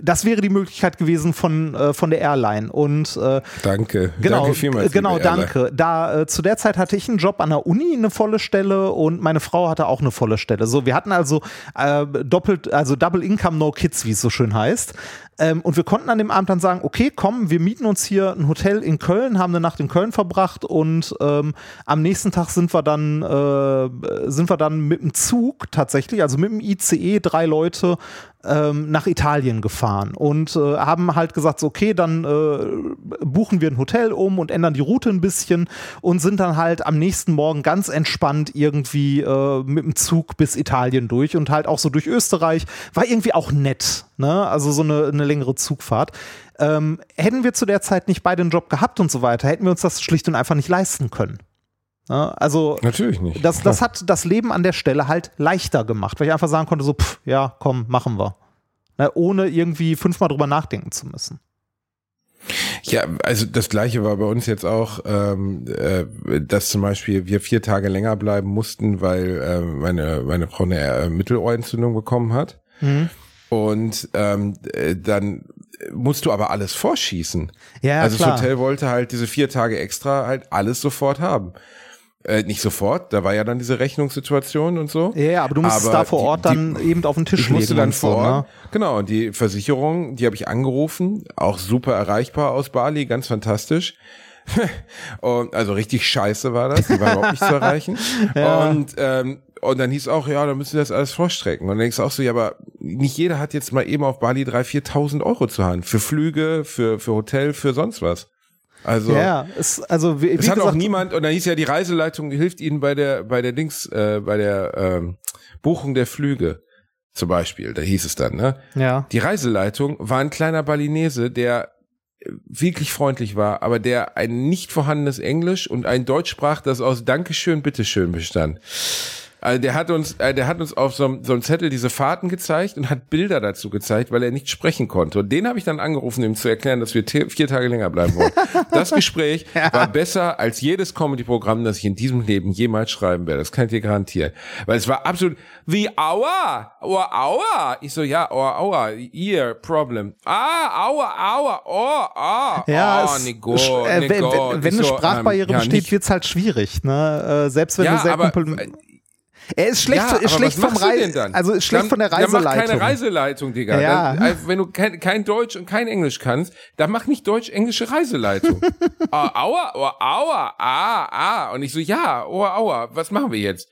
das wäre die Möglichkeit gewesen von, äh, von der Airline. Und äh, danke, genau, danke vielmals. Genau, danke. Da äh, zu der Zeit hatte ich einen Job an der Uni, eine volle Stelle, und meine Frau hatte auch eine volle Stelle. So, wir hatten also äh, doppelt, also Double Income No Kids, wie es so schön heißt. Ähm, und wir konnten an dem Abend dann sagen, okay, komm, wir mieten uns hier ein Hotel in Köln, haben eine Nacht in Köln verbracht und ähm, am nächsten Tag sind wir dann äh, sind wir dann mit dem Zug tatsächlich, also mit dem ICE, drei Leute ähm, nach Italien gefahren und äh, haben halt gesagt, so, okay, dann äh, buchen wir ein Hotel um und ändern die Route ein bisschen und sind dann halt am nächsten Morgen ganz entspannt irgendwie äh, mit dem Zug bis Italien durch und halt auch so durch Österreich. War irgendwie auch nett, ne? Also so eine, eine längere Zugfahrt. Ähm, hätten wir zu der Zeit nicht beide einen Job gehabt und so weiter, hätten wir uns das schlicht und einfach nicht leisten können. Ja, also natürlich nicht. Das, das hat das Leben an der Stelle halt leichter gemacht, weil ich einfach sagen konnte, so, pff, ja, komm, machen wir. Na, ne, ohne irgendwie fünfmal drüber nachdenken zu müssen. Ja, also das gleiche war bei uns jetzt auch, ähm, äh, dass zum Beispiel wir vier Tage länger bleiben mussten, weil äh, meine, meine Frau eine äh, Mittelohrentzündung bekommen hat. Mhm. Und ähm, äh, dann musst du aber alles vorschießen. Ja, also klar. das Hotel wollte halt diese vier Tage extra halt alles sofort haben. Äh, nicht sofort, da war ja dann diese Rechnungssituation und so. Ja, aber du musst aber da vor Ort die, dann eben auf den Tisch ich legen. Musste dann vor Ort, ne? genau, und die Versicherung, die habe ich angerufen, auch super erreichbar aus Bali, ganz fantastisch. und also richtig scheiße war das, die war überhaupt nicht zu erreichen. ja. Und ähm, und dann hieß auch, ja, da müssen wir das alles vorstrecken. Und dann denkst du auch so, ja, aber nicht jeder hat jetzt mal eben auf Bali drei, viertausend Euro zur Hand. Für Flüge, für, für Hotel, für sonst was. Also, ja, es, also wie, es wie hat gesagt, auch niemand, und dann hieß ja, die Reiseleitung hilft ihnen bei der, bei der Dings, äh, bei der ähm, Buchung der Flüge zum Beispiel, da hieß es dann, ne? Ja. Die Reiseleitung war ein kleiner Balinese, der wirklich freundlich war, aber der ein nicht vorhandenes Englisch und ein Deutsch sprach, das aus Dankeschön, Bitteschön bestand. Also der hat uns, äh, der hat uns auf so, einem, so einem Zettel diese Fahrten gezeigt und hat Bilder dazu gezeigt, weil er nicht sprechen konnte. Und den habe ich dann angerufen, ihm zu erklären, dass wir vier Tage länger bleiben wollen. Das Gespräch ja. war besser als jedes Comedy-Programm, das ich in diesem Leben jemals schreiben werde. Das kann ich dir garantieren. Weil es war absolut wie aua, aua, aua. Ich so, ja, aua, aua, ear problem. Ah, aua, aua, oh, ah, ja, oh, ne äh, ne wenn, wenn, eine Sprachbarriere ähm, ja, besteht, wird's halt schwierig, ne? Äh, selbst wenn ja, du sehr aber, er ist schlecht, ja, ist schlecht vom Reise, also ist schlecht dann, von der Reiseleitung. Dann mach keine Reiseleitung, Digga. Ja. Dann, also wenn du kein, kein Deutsch und kein Englisch kannst, dann mach nicht deutsch-englische Reiseleitung. ah, aua, oh, aua, ah, ah. Und ich so, ja, oh, aua, was machen wir jetzt?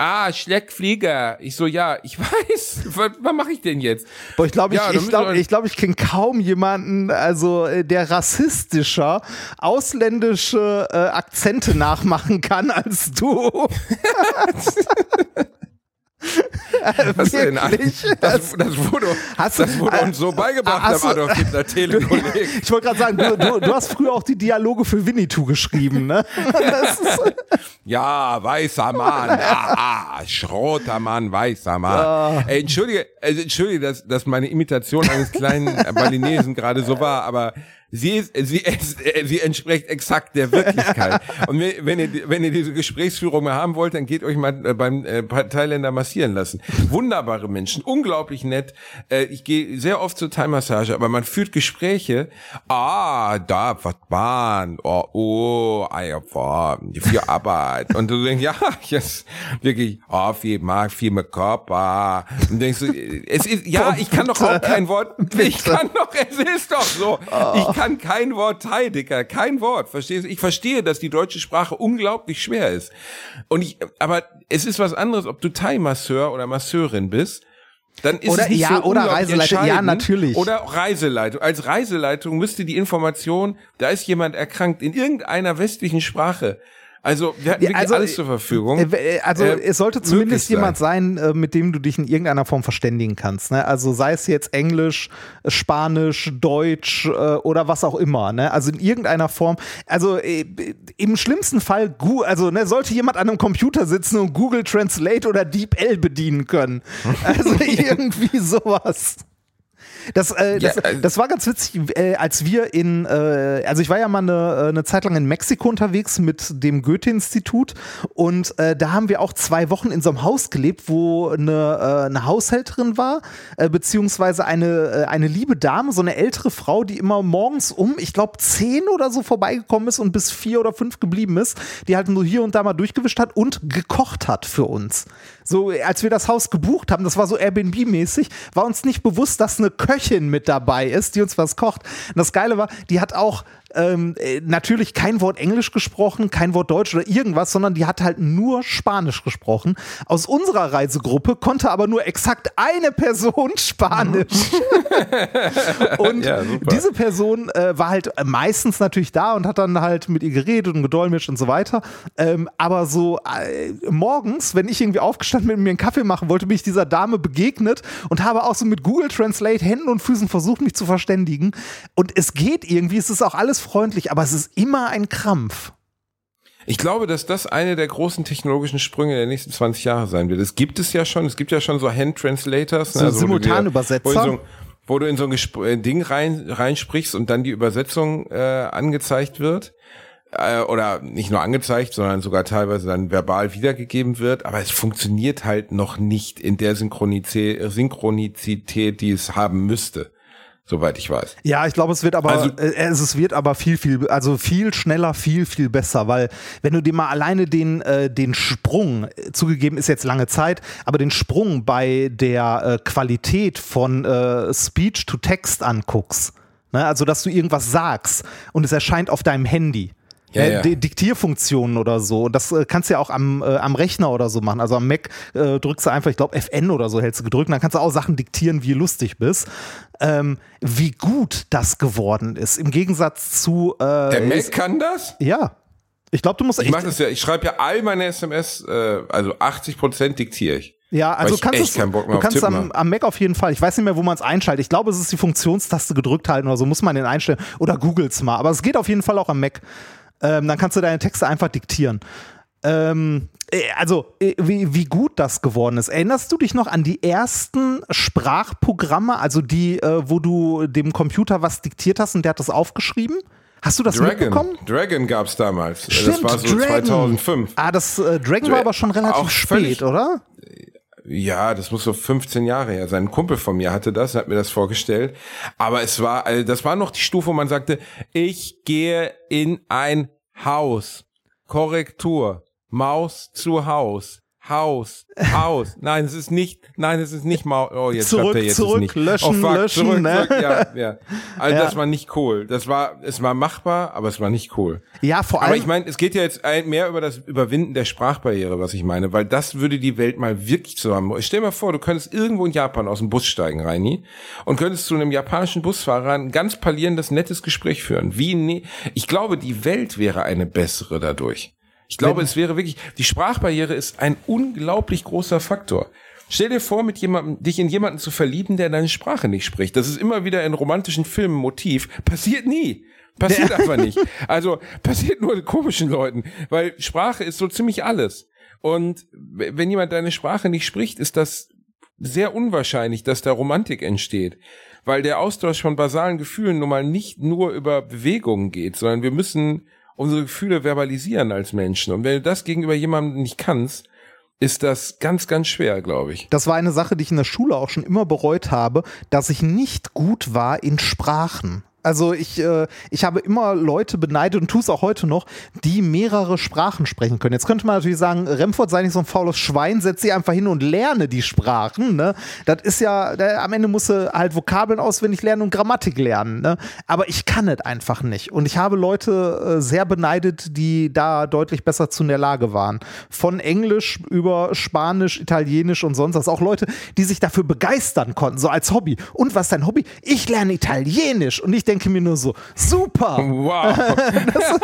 Ah, Schleckflieger. Ich so, ja, ich weiß. Was, was mache ich denn jetzt? Boah, ich glaube, ja, ich, ich glaube, ich, glaub, ich kenne kaum jemanden, also äh, der rassistischer ausländische äh, Akzente nachmachen kann als du. Was denn? Das, das wurde, hast das wurde uns so beigebracht hast am Adolf Hitler Telekolleg. Ich wollte gerade sagen, du, du, du, hast früher auch die Dialoge für Winnetou geschrieben, ne? ja, weißer Mann, ah, ah, schroter Mann, weißer Mann. Ja. Ey, entschuldige, also entschuldige, dass, dass meine Imitation eines kleinen Balinesen gerade so war, aber Sie, ist, sie, ist, sie entspricht exakt der Wirklichkeit. Und wenn ihr, wenn ihr diese Gesprächsführung mal haben wollt, dann geht euch mal äh, beim äh, Thailänder massieren lassen. Wunderbare Menschen, unglaublich nett. Äh, ich gehe sehr oft zur Thai-Massage, aber man führt Gespräche. Ah, da, was waren? Oh, oh, ah, ja, viel Arbeit. Und du denkst, ja, jetzt wirklich, oh, viel Mark, viel mehr Körper. Und denkst du, es ist, ja, ich kann doch auch kein Wort, ich kann doch, es ist doch so. Ich kann kein Wort Thai, Dicker, kein Wort. Verstehst du? Ich verstehe, dass die deutsche Sprache unglaublich schwer ist. Und ich, aber es ist was anderes, ob du Thai-Masseur oder Masseurin bist. Dann ist oder, es nicht ja, so oder Reiseleitung. Ja, natürlich. Oder Reiseleitung. Als Reiseleitung müsste die Information, da ist jemand erkrankt in irgendeiner westlichen Sprache also wir hatten wirklich also, alles zur Verfügung. Äh, äh, also äh, es sollte zumindest jemand sein, äh, mit dem du dich in irgendeiner Form verständigen kannst. Ne? Also sei es jetzt Englisch, Spanisch, Deutsch äh, oder was auch immer. Ne? Also in irgendeiner Form. Also äh, im schlimmsten Fall, also ne, sollte jemand an einem Computer sitzen und Google Translate oder DeepL bedienen können. Also irgendwie sowas. Das, äh, das, ja, äh, das war ganz witzig, äh, als wir in, äh, also ich war ja mal eine, äh, eine Zeit lang in Mexiko unterwegs mit dem Goethe-Institut und äh, da haben wir auch zwei Wochen in so einem Haus gelebt, wo eine, äh, eine Haushälterin war, äh, beziehungsweise eine, äh, eine liebe Dame, so eine ältere Frau, die immer morgens um, ich glaube, zehn oder so vorbeigekommen ist und bis vier oder fünf geblieben ist, die halt nur hier und da mal durchgewischt hat und gekocht hat für uns. So, als wir das Haus gebucht haben, das war so Airbnb-mäßig, war uns nicht bewusst, dass eine Köchin mit dabei ist, die uns was kocht. Und das Geile war, die hat auch ähm, äh, natürlich kein Wort Englisch gesprochen, kein Wort Deutsch oder irgendwas, sondern die hat halt nur Spanisch gesprochen. Aus unserer Reisegruppe konnte aber nur exakt eine Person Spanisch. und ja, diese Person äh, war halt meistens natürlich da und hat dann halt mit ihr geredet und gedolmetscht und so weiter. Ähm, aber so äh, morgens, wenn ich irgendwie aufgestanden bin und mir einen Kaffee machen wollte, bin ich dieser Dame begegnet und habe auch so mit Google Translate Händen und Füßen versucht, mich zu verständigen. Und es geht irgendwie, es ist auch alles alles freundlich, aber es ist immer ein Krampf. Ich glaube, dass das eine der großen technologischen Sprünge der nächsten 20 Jahre sein wird. Es gibt es ja schon, es gibt ja schon so Hand-Translators. Ne, so also Simultanübersetzer. Wo, du in so ein Gespr äh, Ding rein, reinsprichst und dann die Übersetzung äh, angezeigt wird. Äh, oder nicht nur angezeigt, sondern sogar teilweise dann verbal wiedergegeben wird. Aber es funktioniert halt noch nicht in der Synchronizität, Synchronizität die es haben müsste soweit ich weiß. Ja, ich glaube, es wird aber also, äh, es wird aber viel viel also viel schneller, viel viel besser, weil wenn du dir mal alleine den äh, den Sprung äh, zugegeben ist jetzt lange Zeit, aber den Sprung bei der äh, Qualität von äh, Speech to Text anguckst, ne? also dass du irgendwas sagst und es erscheint auf deinem Handy ja, ja. Diktierfunktionen oder so. Und das äh, kannst du ja auch am, äh, am Rechner oder so machen. Also am Mac äh, drückst du einfach, ich glaube, FN oder so hältst du gedrückt. Und dann kannst du auch Sachen diktieren, wie lustig bist. Ähm, wie gut das geworden ist. Im Gegensatz zu. Äh, Der Mac kann das? Ja. Ich glaube, du musst. Ich mache das ja. Ich schreibe ja all meine SMS, äh, also 80 Prozent diktiere ich. Ja, also kannst es, du kannst am, am, Mac auf jeden Fall. Ich weiß nicht mehr, wo man es einschaltet. Ich glaube, es ist die Funktionstaste gedrückt halten oder so, muss man den einstellen. Oder googles mal. Aber es geht auf jeden Fall auch am Mac. Ähm, dann kannst du deine Texte einfach diktieren. Ähm, äh, also, äh, wie, wie gut das geworden ist. Erinnerst du dich noch an die ersten Sprachprogramme, also die, äh, wo du dem Computer was diktiert hast und der hat das aufgeschrieben? Hast du das Dragon. mitbekommen? Dragon gab es damals. Stimmt, das war so Dragon. 2005. Ah, das äh, Dragon Dra war aber schon relativ spät, oder? Ja, das muss so 15 Jahre her sein. Ein Kumpel von mir hatte das, hat mir das vorgestellt. Aber es war, also das war noch die Stufe, wo man sagte, ich gehe in ein Haus. Korrektur. Maus zu Haus. Haus, Haus. Nein, es ist nicht, nein, es ist nicht Maus. Oh, jetzt zurück, er jetzt zurück, nicht. löschen, oh, fuck, löschen, zurück, ne? zurück, ja, ja. Also ja. das war nicht cool. Das war, es war machbar, aber es war nicht cool. Ja, vor allem. Aber ich meine, es geht ja jetzt mehr über das Überwinden der Sprachbarriere, was ich meine, weil das würde die Welt mal wirklich zusammen. Stell dir mal vor, du könntest irgendwo in Japan aus dem Bus steigen, Reini, und könntest zu einem japanischen Busfahrer ein ganz palierendes, nettes Gespräch führen. Wie, ne ich glaube, die Welt wäre eine bessere dadurch. Ich glaube, es wäre wirklich, die Sprachbarriere ist ein unglaublich großer Faktor. Stell dir vor, mit jemandem, dich in jemanden zu verlieben, der deine Sprache nicht spricht. Das ist immer wieder in romantischen Filmen Motiv. Passiert nie. Passiert einfach nicht. Also passiert nur komischen Leuten, weil Sprache ist so ziemlich alles. Und wenn jemand deine Sprache nicht spricht, ist das sehr unwahrscheinlich, dass da Romantik entsteht. Weil der Austausch von basalen Gefühlen nun mal nicht nur über Bewegungen geht, sondern wir müssen unsere Gefühle verbalisieren als Menschen. Und wenn du das gegenüber jemandem nicht kannst, ist das ganz, ganz schwer, glaube ich. Das war eine Sache, die ich in der Schule auch schon immer bereut habe, dass ich nicht gut war in Sprachen. Also ich, äh, ich habe immer Leute beneidet und tue es auch heute noch, die mehrere Sprachen sprechen können. Jetzt könnte man natürlich sagen, Remford sei nicht so ein faules Schwein, setz sie einfach hin und lerne die Sprachen. Ne? Das ist ja, der, am Ende musst du halt Vokabeln auswendig lernen und Grammatik lernen. Ne? Aber ich kann es einfach nicht. Und ich habe Leute äh, sehr beneidet, die da deutlich besser zu in der Lage waren. Von Englisch über Spanisch, Italienisch und sonst was. Auch Leute, die sich dafür begeistern konnten, so als Hobby. Und was ist dein Hobby? Ich lerne Italienisch. Und ich denke mir nur so, super. Wow. das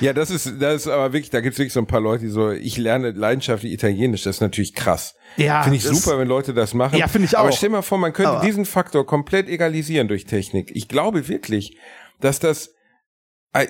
ja, das ist, das ist aber wirklich, da gibt es wirklich so ein paar Leute, die so, ich lerne leidenschaftlich Italienisch, das ist natürlich krass. Ja. Finde ich super, wenn Leute das machen. Ja, finde ich auch. Aber stell mal vor, man könnte aber diesen Faktor komplett egalisieren durch Technik. Ich glaube wirklich, dass das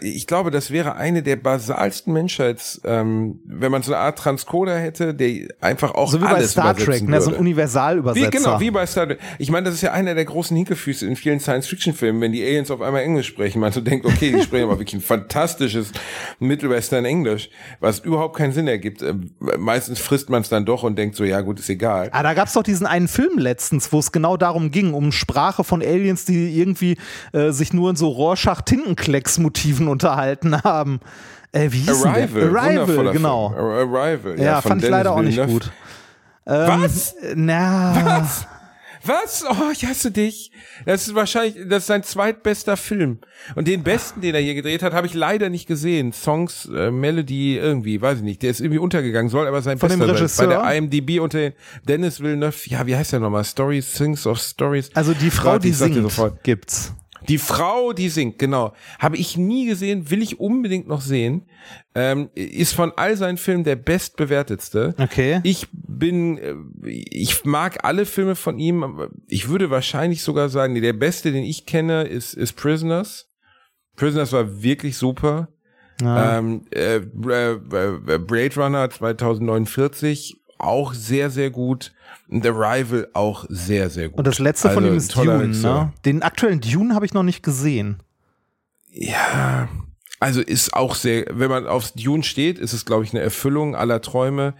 ich glaube, das wäre eine der basalsten Menschheits, ähm, wenn man so eine Art Transcoder hätte, der einfach auch so wie alles bei Star Trek, ne, so ein Universalübersetzer. Wie, genau, wie bei Star Trek. Ich meine, das ist ja einer der großen Hinkefüße in vielen Science-Fiction-Filmen, wenn die Aliens auf einmal Englisch sprechen. Man so denkt, okay, die sprechen aber wirklich ein fantastisches Mittelwestern-Englisch, was überhaupt keinen Sinn ergibt. Äh, meistens frisst man es dann doch und denkt so, ja gut, ist egal. Ah, da gab's doch diesen einen Film letztens, wo es genau darum ging, um Sprache von Aliens, die irgendwie äh, sich nur in so Rorschach-Tintenklecks-Motiven Detektiven unterhalten haben. Äh, wie hieß Arrival, Arrival, genau. Film. Arrival, ja, ja fand ich leider auch nicht gut. Ähm, Was? Na. Was? Was? Oh, ich hasse dich. Das ist wahrscheinlich, das ist sein zweitbester Film. Und den besten, den er hier gedreht hat, habe ich leider nicht gesehen. Songs, äh, Melody, irgendwie, weiß ich nicht. Der ist irgendwie untergegangen, soll aber sein Von bester dem Regisseur? sein. Bei der IMDb unter den Dennis Villeneuve, ja, wie heißt der nochmal? Stories, Things of Stories. Also die Frau, Gott, die singt, gibt's. Die Frau, die singt, genau. Habe ich nie gesehen, will ich unbedingt noch sehen. Ähm, ist von all seinen Filmen der bestbewertetste. Okay. Ich bin, äh, ich mag alle Filme von ihm. Ich würde wahrscheinlich sogar sagen, der beste, den ich kenne, ist, ist Prisoners. Prisoners war wirklich super. Ja. Ähm, äh, äh, äh Blade Runner 2049 auch sehr, sehr gut. The Rival auch sehr, sehr gut. Und das letzte also, von ihm ist Dune, ne? Den aktuellen Dune habe ich noch nicht gesehen. Ja, also ist auch sehr, wenn man aufs Dune steht, ist es, glaube ich, eine Erfüllung aller Träume,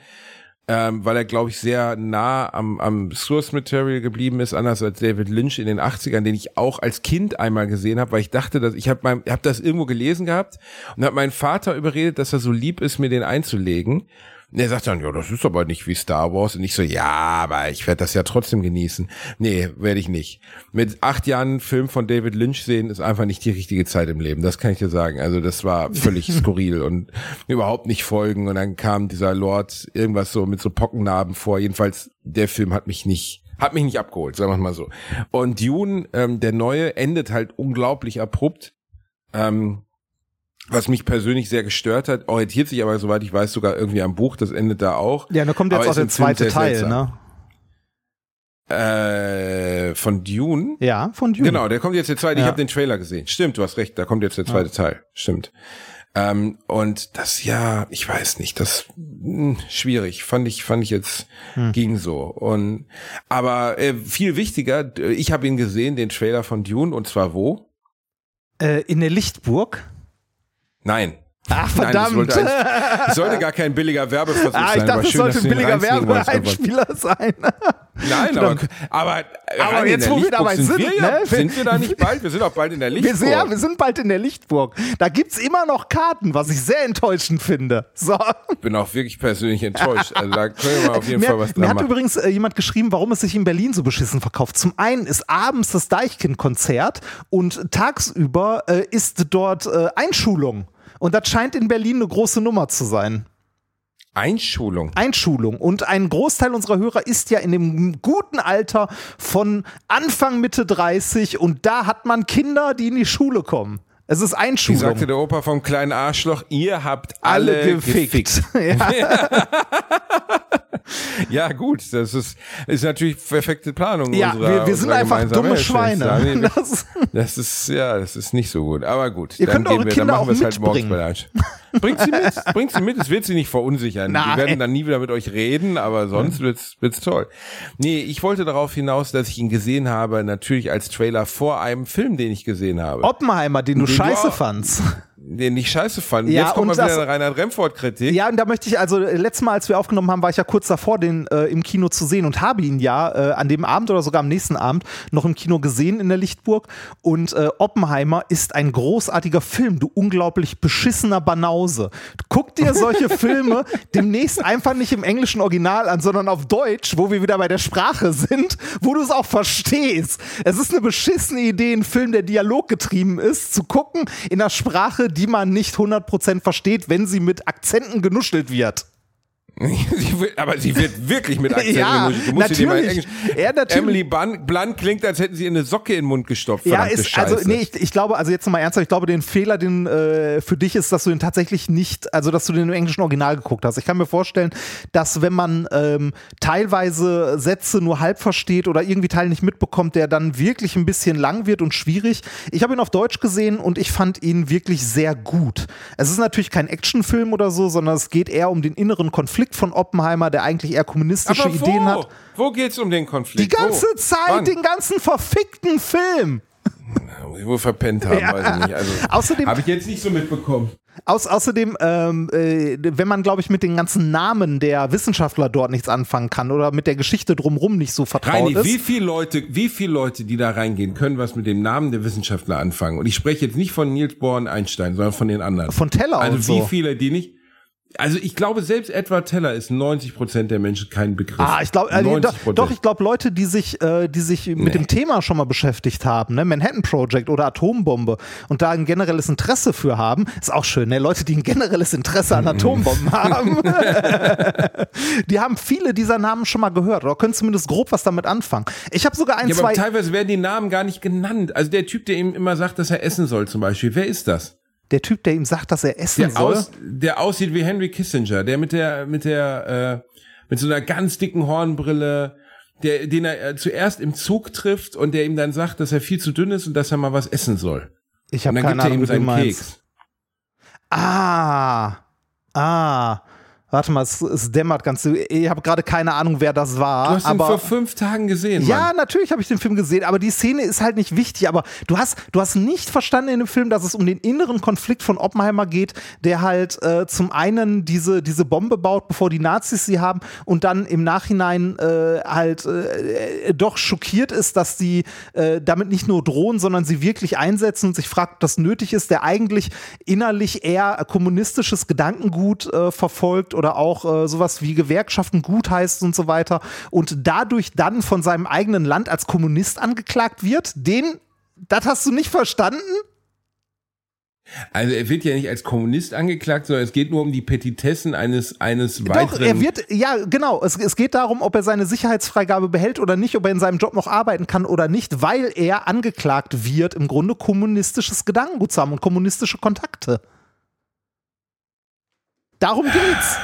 ähm, weil er, glaube ich, sehr nah am, am Source Material geblieben ist, anders als David Lynch in den 80ern, den ich auch als Kind einmal gesehen habe, weil ich dachte, dass ich habe hab das irgendwo gelesen gehabt und habe meinen Vater überredet, dass er so lieb ist, mir den einzulegen. Und er sagt dann, ja, das ist aber nicht wie Star Wars. Und ich so, ja, aber ich werde das ja trotzdem genießen. Nee, werde ich nicht. Mit acht Jahren Film von David Lynch sehen, ist einfach nicht die richtige Zeit im Leben. Das kann ich dir sagen. Also das war völlig skurril und überhaupt nicht folgen. Und dann kam dieser Lord irgendwas so mit so Pockennarben vor. Jedenfalls, der Film hat mich nicht hat mich nicht abgeholt, sagen wir mal so. Und Dune, ähm, der neue, endet halt unglaublich abrupt. Ähm, was mich persönlich sehr gestört hat, orientiert sich aber, soweit ich weiß, sogar irgendwie am Buch, das endet da auch. Ja, da kommt jetzt aber auch der zweite Teil, seltsam. ne? Äh, von Dune? Ja, von Dune. Genau, der kommt jetzt der zweite. Ja. Ich habe den Trailer gesehen. Stimmt, du hast recht, da kommt jetzt der zweite ja. Teil. Stimmt. Ähm, und das ja, ich weiß nicht, das mh, hm, schwierig. Fand ich, fand ich jetzt hm. ging so. Und aber äh, viel wichtiger, ich habe ihn gesehen, den Trailer von Dune, und zwar wo? Äh, in der Lichtburg. Nein. Ach, verdammt. Nein, sollte, ein, sollte, gar kein billiger Werbeversuch ah, ich sein. Dachte, es sollte ein billiger Werbeeinspieler sein. Nein, aber, aber, aber jetzt, wo wir dabei sind, sind wir, ne? sind wir da nicht bald? Wir sind auch bald in der Lichtburg. Wir, ja, wir sind bald in der Lichtburg. Da gibt's immer noch Karten, was ich sehr enttäuschend finde. So. Ich bin auch wirklich persönlich enttäuscht. Also da können wir mal auf jeden mir, Fall was dran Mir hat machen. übrigens äh, jemand geschrieben, warum es sich in Berlin so beschissen verkauft. Zum einen ist abends das Deichkind-Konzert und tagsüber äh, ist dort äh, Einschulung. Und das scheint in Berlin eine große Nummer zu sein. Einschulung. Einschulung. Und ein Großteil unserer Hörer ist ja in dem guten Alter von Anfang Mitte 30 und da hat man Kinder, die in die Schule kommen. Es ist Einschulung. Wie sagte der Opa vom kleinen Arschloch, ihr habt alle, alle gefickt. gefickt. Ja. ja, gut, das ist, ist natürlich perfekte Planung. Ja, unserer, wir, wir sind einfach dumme Schweine. Das, das, ist, ja, das ist nicht so gut. Aber gut, Ihr könnt eure Kinder wir, auch halt mitbringen. Halt Bringt sie mit, bringt sie mit, es wird sie nicht verunsichern. Nein. Die werden dann nie wieder mit euch reden, aber sonst wird's, wird's toll. Nee, ich wollte darauf hinaus, dass ich ihn gesehen habe, natürlich als Trailer vor einem Film, den ich gesehen habe. Oppenheimer, den du Den du scheiße auch- fandst. Den ich scheiße fand. Ja, Jetzt kommt mal wieder das- eine Reinhard Remford-Kritik. Ja, und da möchte ich, also letztes Mal, als wir aufgenommen haben, war ich ja kurz davor, den äh, im Kino zu sehen und habe ihn ja äh, an dem Abend oder sogar am nächsten Abend noch im Kino gesehen in der Lichtburg. Und äh, Oppenheimer ist ein großartiger Film, du unglaublich beschissener Banause. Guck dir solche Filme demnächst einfach nicht im englischen Original an, sondern auf Deutsch, wo wir wieder bei der Sprache sind, wo du es auch verstehst. Es ist eine beschissene Idee, einen Film, der dialoggetrieben ist, zu gucken in einer Sprache, die man nicht 100% versteht, wenn sie mit Akzenten genuschelt wird. Sie wird, aber sie wird wirklich mit Akzent Ja. Du musst dir mal natürlich. Englisch. Ja, natürlich. Emily Blunt, Blunt klingt, als hätten sie eine Socke in den Mund gestopft. Ja, ist, also Scheiße. nee, ich, ich glaube, also jetzt mal ernsthaft, ich glaube, den Fehler, den äh, für dich ist, dass du den tatsächlich nicht, also dass du den im englischen Original geguckt hast. Ich kann mir vorstellen, dass wenn man ähm, teilweise Sätze nur halb versteht oder irgendwie Teile nicht mitbekommt, der dann wirklich ein bisschen lang wird und schwierig. Ich habe ihn auf Deutsch gesehen und ich fand ihn wirklich sehr gut. Es ist natürlich kein Actionfilm oder so, sondern es geht eher um den inneren Konflikt von Oppenheimer, der eigentlich eher kommunistische aber wo? Ideen hat. Wo geht's um den Konflikt? Die ganze wo? Zeit, Wann? den ganzen verfickten Film. Wo verpennt haben, Ja. weiß ich nicht. Also, Außerdem- habe ich jetzt nicht so mitbekommen. Aus, außerdem, ähm, äh, wenn man, glaube ich, mit den ganzen Namen der Wissenschaftler dort nichts anfangen kann oder mit der Geschichte drumherum nicht so vertraut Reini, ist. wie viele Leute, wie viele Leute, die da reingehen, können was mit dem Namen der Wissenschaftler anfangen? Und ich spreche jetzt nicht von Niels Bohr und Einstein, sondern von den anderen. Von Teller also und wie so. viele, die nicht. Also ich glaube, selbst Edward Teller ist 90 Prozent der Menschen kein Begriff. Ah, ich glaube, 90 doch, doch, ich glaube, Leute, die sich, äh, die sich mit dem Thema schon mal beschäftigt haben, ne, Manhattan Project oder Atombombe und da ein generelles Interesse für haben, ist auch schön, ne? Leute, die ein generelles Interesse an Atombomben haben, die haben viele dieser Namen schon mal gehört oder können zumindest grob was damit anfangen. Ich habe sogar ein, Ja, aber zwei. teilweise werden die Namen gar nicht genannt. Also der Typ, der ihm immer sagt, dass er essen soll, zum Beispiel. Wer ist das? Der Typ, der ihm sagt, dass er essen Der, soll. aus, der aussieht wie Henry Kissinger, der mit der, mit der, äh, mit so einer ganz dicken Hornbrille, der, den er äh, zuerst im Zug trifft und der ihm dann sagt, dass er viel zu dünn ist und dass er mal was essen soll. ich habe keine gibt er Ahnung, ihm wie du meinst. Keks. Ah, ah. Warte mal, es, es dämmert ganz. Ich habe gerade keine Ahnung, wer das war. Du hast ihn aber vor fünf Tagen gesehen, ja, Mann. natürlich habe ich den Film gesehen, aber die Szene ist halt nicht wichtig. Aber du hast, du hast nicht verstanden in dem Film, dass es um den inneren Konflikt von Oppenheimer geht, der halt äh, zum einen diese, diese Bombe baut, bevor die Nazis sie haben, und dann im Nachhinein äh, halt äh, doch schockiert ist, dass die äh, damit nicht nur drohen, sondern sie wirklich einsetzen und sich fragt, ob das nötig ist, der eigentlich innerlich eher kommunistisches Gedankengut äh, verfolgt oder auch äh, sowas wie Gewerkschaften gutheißt und so weiter und dadurch dann von seinem eigenen Land als Kommunist angeklagt wird, den, das hast du nicht verstanden? Also er wird ja nicht als Kommunist angeklagt, sondern es geht nur um die Petitessen eines, eines weiteren. Doch, er wird, ja, genau. Es, es geht darum, ob er seine Sicherheitsfreigabe behält oder nicht, ob er in seinem Job noch arbeiten kann oder nicht, weil er angeklagt wird, im Grunde kommunistisches Gedankengut zu haben und kommunistische Kontakte. Darum geht's.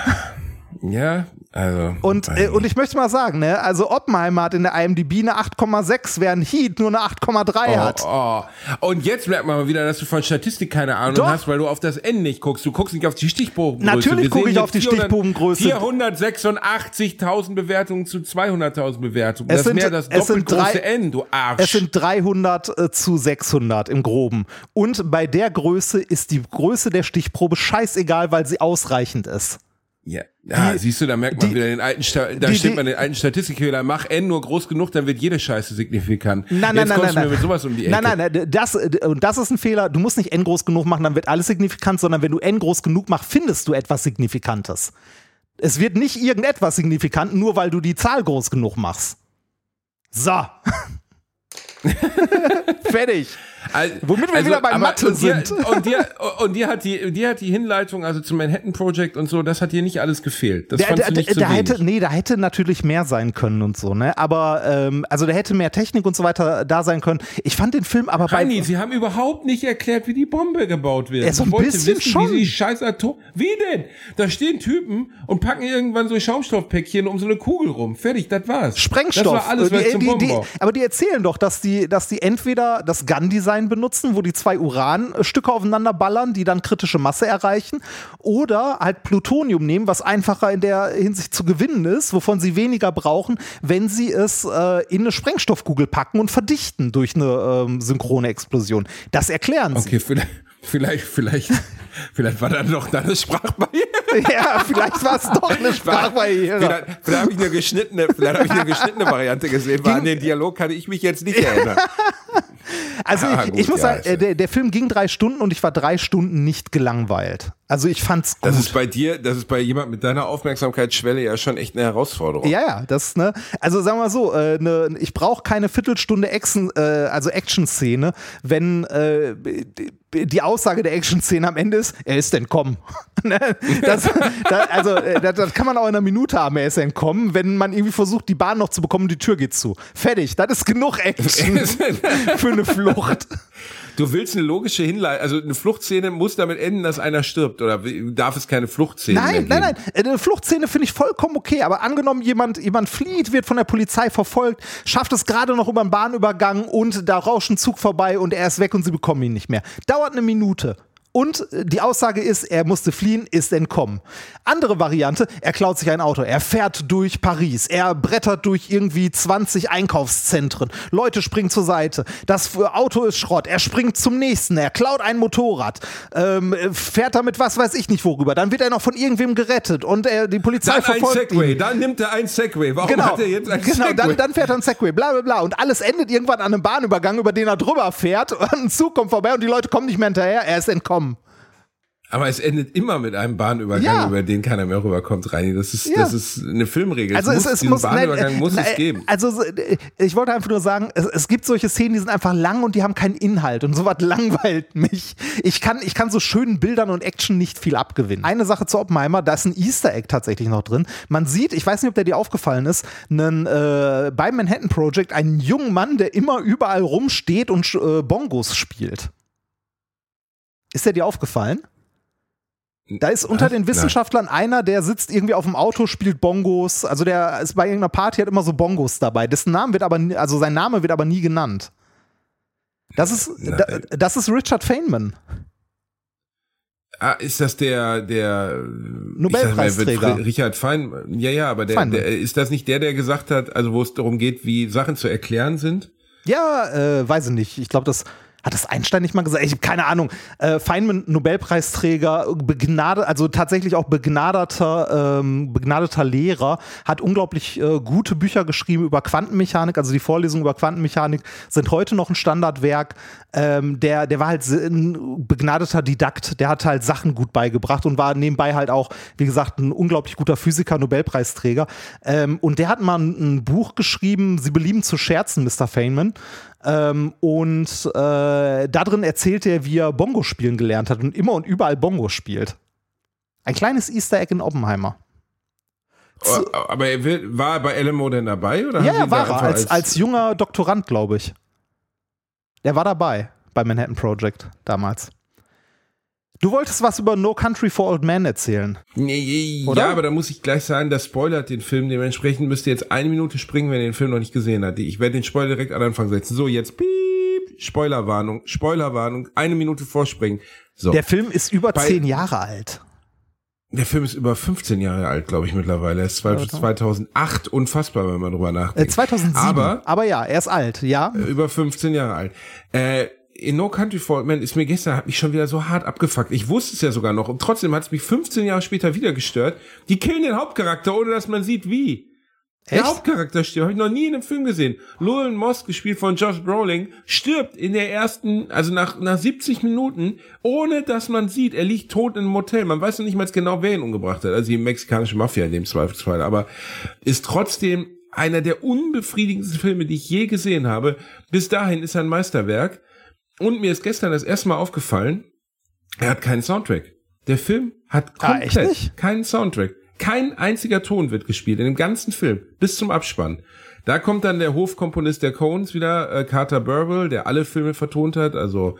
Ja, also. Und, äh, und ich möchte mal sagen, ne, also Oppenheimer hat in der IMDb eine 8,6, während Heat nur eine 8,3 hat. Oh, oh. Und jetzt merkt man mal wieder, dass du von Statistik keine Ahnung Doch. hast, weil du auf das N nicht guckst. Du guckst nicht auf die Stichprobengröße. Natürlich gucke ich auf die 400 Stichprobengröße. 486.000 Bewertungen zu 200.000 Bewertungen. Es das sind- ist mehr das es sind drei- N, du Arsch. Es sind 300 äh, zu 600 im Groben. Und bei der Größe ist die Größe der Stichprobe scheißegal, weil sie ausreichend ist. ja, ja die- siehst du, da merkt man die- wieder den alten, Sta da die- die- man den alten Statistikfehler. Mach N nur groß genug, dann wird jede Scheiße signifikant. Nein, nein, jetzt nein, kommst nein, du mir nein. mit sowas um die Ecke. Nein, nein, nein, das, und das ist ein Fehler. Du musst nicht n groß genug machen, dann wird alles signifikant, sondern wenn du n groß genug machst, findest du etwas Signifikantes. Es wird nicht irgendetwas signifikant, nur weil du die Zahl groß genug machst. So. Fertig. Also, Womit wir wieder bei Mathe und dir, sind. Und dir, und dir hat die, dir hat die Hinleitung, also zum Manhattan Project und so, das hat dir nicht alles gefehlt. Das Der, fandst der, du nicht der wenig. hätte, nee, da hätte natürlich mehr sein können und so, ne? Aber ähm, also da hätte mehr Technik und so weiter da sein können. Ich fand den Film aber bei Reini, sie haben überhaupt nicht erklärt, wie die Bombe gebaut wird. Ja, so ein ich wollte bisschen wissen, schon. wie sie scheiß Atom. Wie denn? Da stehen Typen und packen irgendwann so Schaumstoffpäckchen um so eine Kugel rum. Fertig, das war's. Sprengstoff. Das war alles, was die, zum die, die, aber die erzählen doch, dass die, dass die entweder das Gun-Design Design benutzen, wo die zwei Uranstücke aufeinander ballern, die dann kritische Masse erreichen. Oder halt Plutonium nehmen, was einfacher in der Hinsicht zu gewinnen ist, wovon sie weniger brauchen, wenn sie es äh, in eine Sprengstoffkugel packen und verdichten durch eine ähm, synchrone Explosion. Das erklären sie. Okay, vielleicht, vielleicht, vielleicht, vielleicht war da noch eine Sprachbarriere. Ja, vielleicht war es doch eine Sprachbarriere. Vielleicht, vielleicht habe ich eine geschnittene, vielleicht habe ich eine geschnittene Variante gesehen, weil an den Dialog kann ich mich jetzt nicht erinnern. Also ah, ich, gut, ich, muss ja, sagen, äh, der, der Film ging drei Stunden und ich war drei Stunden nicht gelangweilt. Also ich fand's gut. Das ist bei dir, das ist bei jemand mit deiner Aufmerksamkeitsschwelle ja schon echt eine Herausforderung. Ja, ja, das ne. Also sagen wir mal so, äh, ne, ich brauche keine Viertelstunde Action, äh, also Action-Szene, wenn äh, die Aussage der Action-Szene am Ende ist, er ist entkommen. Ne? das, das, also äh, das, das, kann man auch in einer Minute haben, er ist entkommen, wenn man irgendwie versucht, die Bahn noch zu bekommen, die Tür geht zu. Fertig, das ist genug Action für eine Flucht. Du willst eine logische Hinleitung, also eine Fluchtszene muss damit enden, dass einer stirbt oder darf es keine Fluchtszene nein? Nein, nein, eine Fluchtszene finde ich vollkommen okay, aber angenommen jemand, jemand flieht, wird von der Polizei verfolgt, schafft es gerade noch über einen Bahnübergang und da rauscht ein Zug vorbei und er ist weg und sie bekommen ihn nicht mehr. Dauert eine Minute. Und die Aussage ist, er musste fliehen, ist entkommen. Andere Variante, er klaut sich ein Auto, er fährt durch Paris, er brettert durch irgendwie 20 Einkaufszentren, Leute springen zur Seite, das Auto ist Schrott, er springt zum nächsten, er klaut ein Motorrad, ähm, fährt damit was weiß ich nicht worüber, dann wird er noch von irgendwem gerettet und er, die Polizei dann verfolgt ein Segway, ihn. Dann nimmt er ein Segway, warum genau, hat er jetzt ein genau, Segway? Dann, dann fährt er ein Segway, bla bla bla und alles endet irgendwann an einem Bahnübergang, über den er drüber fährt und ein Zug kommt vorbei und die Leute kommen nicht mehr hinterher, er ist entkommen. Aber es endet immer mit einem Bahnübergang, ja. über den keiner mehr rüberkommt, Reini. Das ist, ja. das ist eine Filmregel. Also es, es, es muss, Bahnübergang nein, muss nein, es geben. Also ich wollte einfach nur sagen, es, es, gibt solche Szenen, die sind einfach lang und die haben keinen Inhalt und sowas langweilt mich. Ich kann, ich kann so schönen Bildern und Action nicht viel abgewinnen. Eine Sache zu Oppenheimer, da ist ein Easter Egg tatsächlich noch drin. Man sieht, ich weiß nicht, ob der dir aufgefallen ist, einen, äh, beim Manhattan Project einen jungen Mann, der immer überall rumsteht und äh, Bongos spielt. Ist der dir aufgefallen? Da ist unter den Wissenschaftlern einer, der sitzt irgendwie auf dem Auto, spielt Bongos. Also der ist bei irgendeiner Party, hat immer so Bongos dabei. Dessen Name wird aber, also sein Name wird aber nie genannt. Das ist, da, das ist Richard Feynman. Ah, ist das der, der Nobelpreisträger? Mal, Richard Feynman. Ja, ja, aber der, der, ist das nicht der, der gesagt hat, also wo es darum geht, wie Sachen zu erklären sind? Ja, äh, weiß ich nicht. Ich glaube, das hat das Einstein nicht mal gesagt? Ich habe keine Ahnung. Äh, Feynman, Nobelpreisträger, begnadet, also tatsächlich auch begnadeter, ähm, begnadeter Lehrer, hat unglaublich äh, gute Bücher geschrieben über Quantenmechanik. Also die Vorlesungen über Quantenmechanik sind heute noch ein Standardwerk. Ähm, der, der war halt ein begnadeter Didakt, der hat halt Sachen gut beigebracht und war nebenbei halt auch, wie gesagt, ein unglaublich guter Physiker, Nobelpreisträger. Ähm, und der hat mal ein, ein Buch geschrieben, Sie belieben zu scherzen, Mr. Feynman. Ähm, und äh, darin erzählt er, wie er Bongo spielen gelernt hat und immer und überall Bongo spielt. Ein kleines Easter Egg in Oppenheimer. Z oh, aber er will, war er bei LMO denn dabei? Oder ja, war er, als, als junger Doktorand, glaube ich. Der war dabei beim Manhattan Project damals. Du wolltest was über No Country for Old Men erzählen. Ja, oder? aber da muss ich gleich sagen, das spoilert den Film. Dementsprechend müsst ihr jetzt eine Minute springen, wenn ihr den Film noch nicht gesehen habt. Ich werde den Spoiler direkt an Anfang setzen. So, jetzt piep, Spoilerwarnung, Spoilerwarnung, eine Minute vorspringen. So. Der Film ist über Bei, zehn Jahre alt. Der Film ist über 15 Jahre alt, glaube ich, mittlerweile. Er ist 2008 unfassbar, wenn man drüber nachdenkt. Äh, 2007. Aber, aber ja, er ist alt, ja. Über 15 Jahre alt. Äh, in No Country for Men ist mir gestern, hat mich schon wieder so hart abgefuckt. Ich wusste es ja sogar noch. Und trotzdem hat es mich 15 Jahre später wieder gestört. Die killen den Hauptcharakter, ohne dass man sieht, wie. Echt? Der Hauptcharakter stirbt, habe ich noch nie in einem Film gesehen. Llewellyn Moss, gespielt von Josh Brolin, stirbt in der ersten, also nach, nach 70 Minuten, ohne dass man sieht, er liegt tot in einem Motel. Man weiß noch nicht mal genau, wer ihn umgebracht hat. Also die mexikanische Mafia in dem Zweifelsfall. Aber ist trotzdem einer der unbefriedigendsten Filme, die ich je gesehen habe. Bis dahin ist er ein Meisterwerk. Und mir ist gestern das erste Mal aufgefallen, er hat keinen Soundtrack. Der Film hat ah, komplett ah, keinen Soundtrack. Kein einziger Ton wird gespielt in dem ganzen Film, bis zum Abspann. Da kommt dann der Hofkomponist der Coens wieder, äh, Carter Burwell, der alle Filme vertont hat, also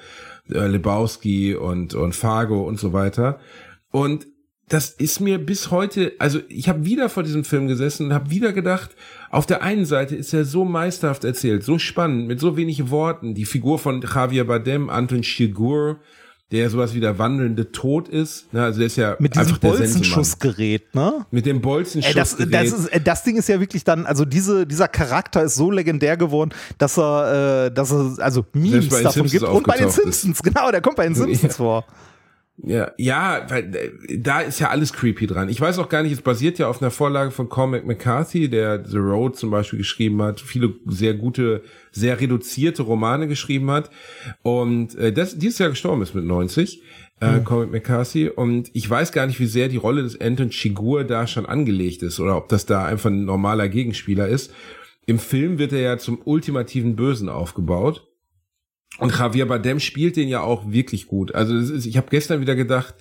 äh, Lebowski und, und Fargo und so weiter. Und das ist mir bis heute, also ich habe wieder vor diesem Film gesessen und habe wieder gedacht, auf der einen Seite ist er so meisterhaft erzählt, so spannend, mit so wenig Worten. Die Figur von Javier Bardem, Anton Chigurh, der sowas wie der wandelnde Tod ist. Ne? Also der ist ja mit diesem Bolzenschussgerät, ne? Mit dem Bolzenschussgerät. Das, das, ist, das Ding ist ja wirklich dann, also diese, dieser Charakter ist so legendär geworden, dass er, äh, dass er also Memes davon gibt. Und bei den Simpsons, ist. genau, der kommt bei den Simpsons ja. vor. Ja, ja, weil äh, da ist ja alles creepy dran. Ich weiß auch gar nicht, es basiert ja auf einer Vorlage von Cormac McCarthy, der The Road zum Beispiel geschrieben hat, viele sehr gute, sehr reduzierte Romane geschrieben hat. Und äh, das dieses Jahr gestorben ist mit 90, äh, mhm. Cormac McCarthy. Und ich weiß gar nicht, wie sehr die Rolle des Anton Chigurh da schon angelegt ist oder ob das da einfach ein normaler Gegenspieler ist. Im Film wird er ja zum ultimativen Bösen aufgebaut. Und Javier Bardem spielt den ja auch wirklich gut. Also ist, ich habe gestern wieder gedacht,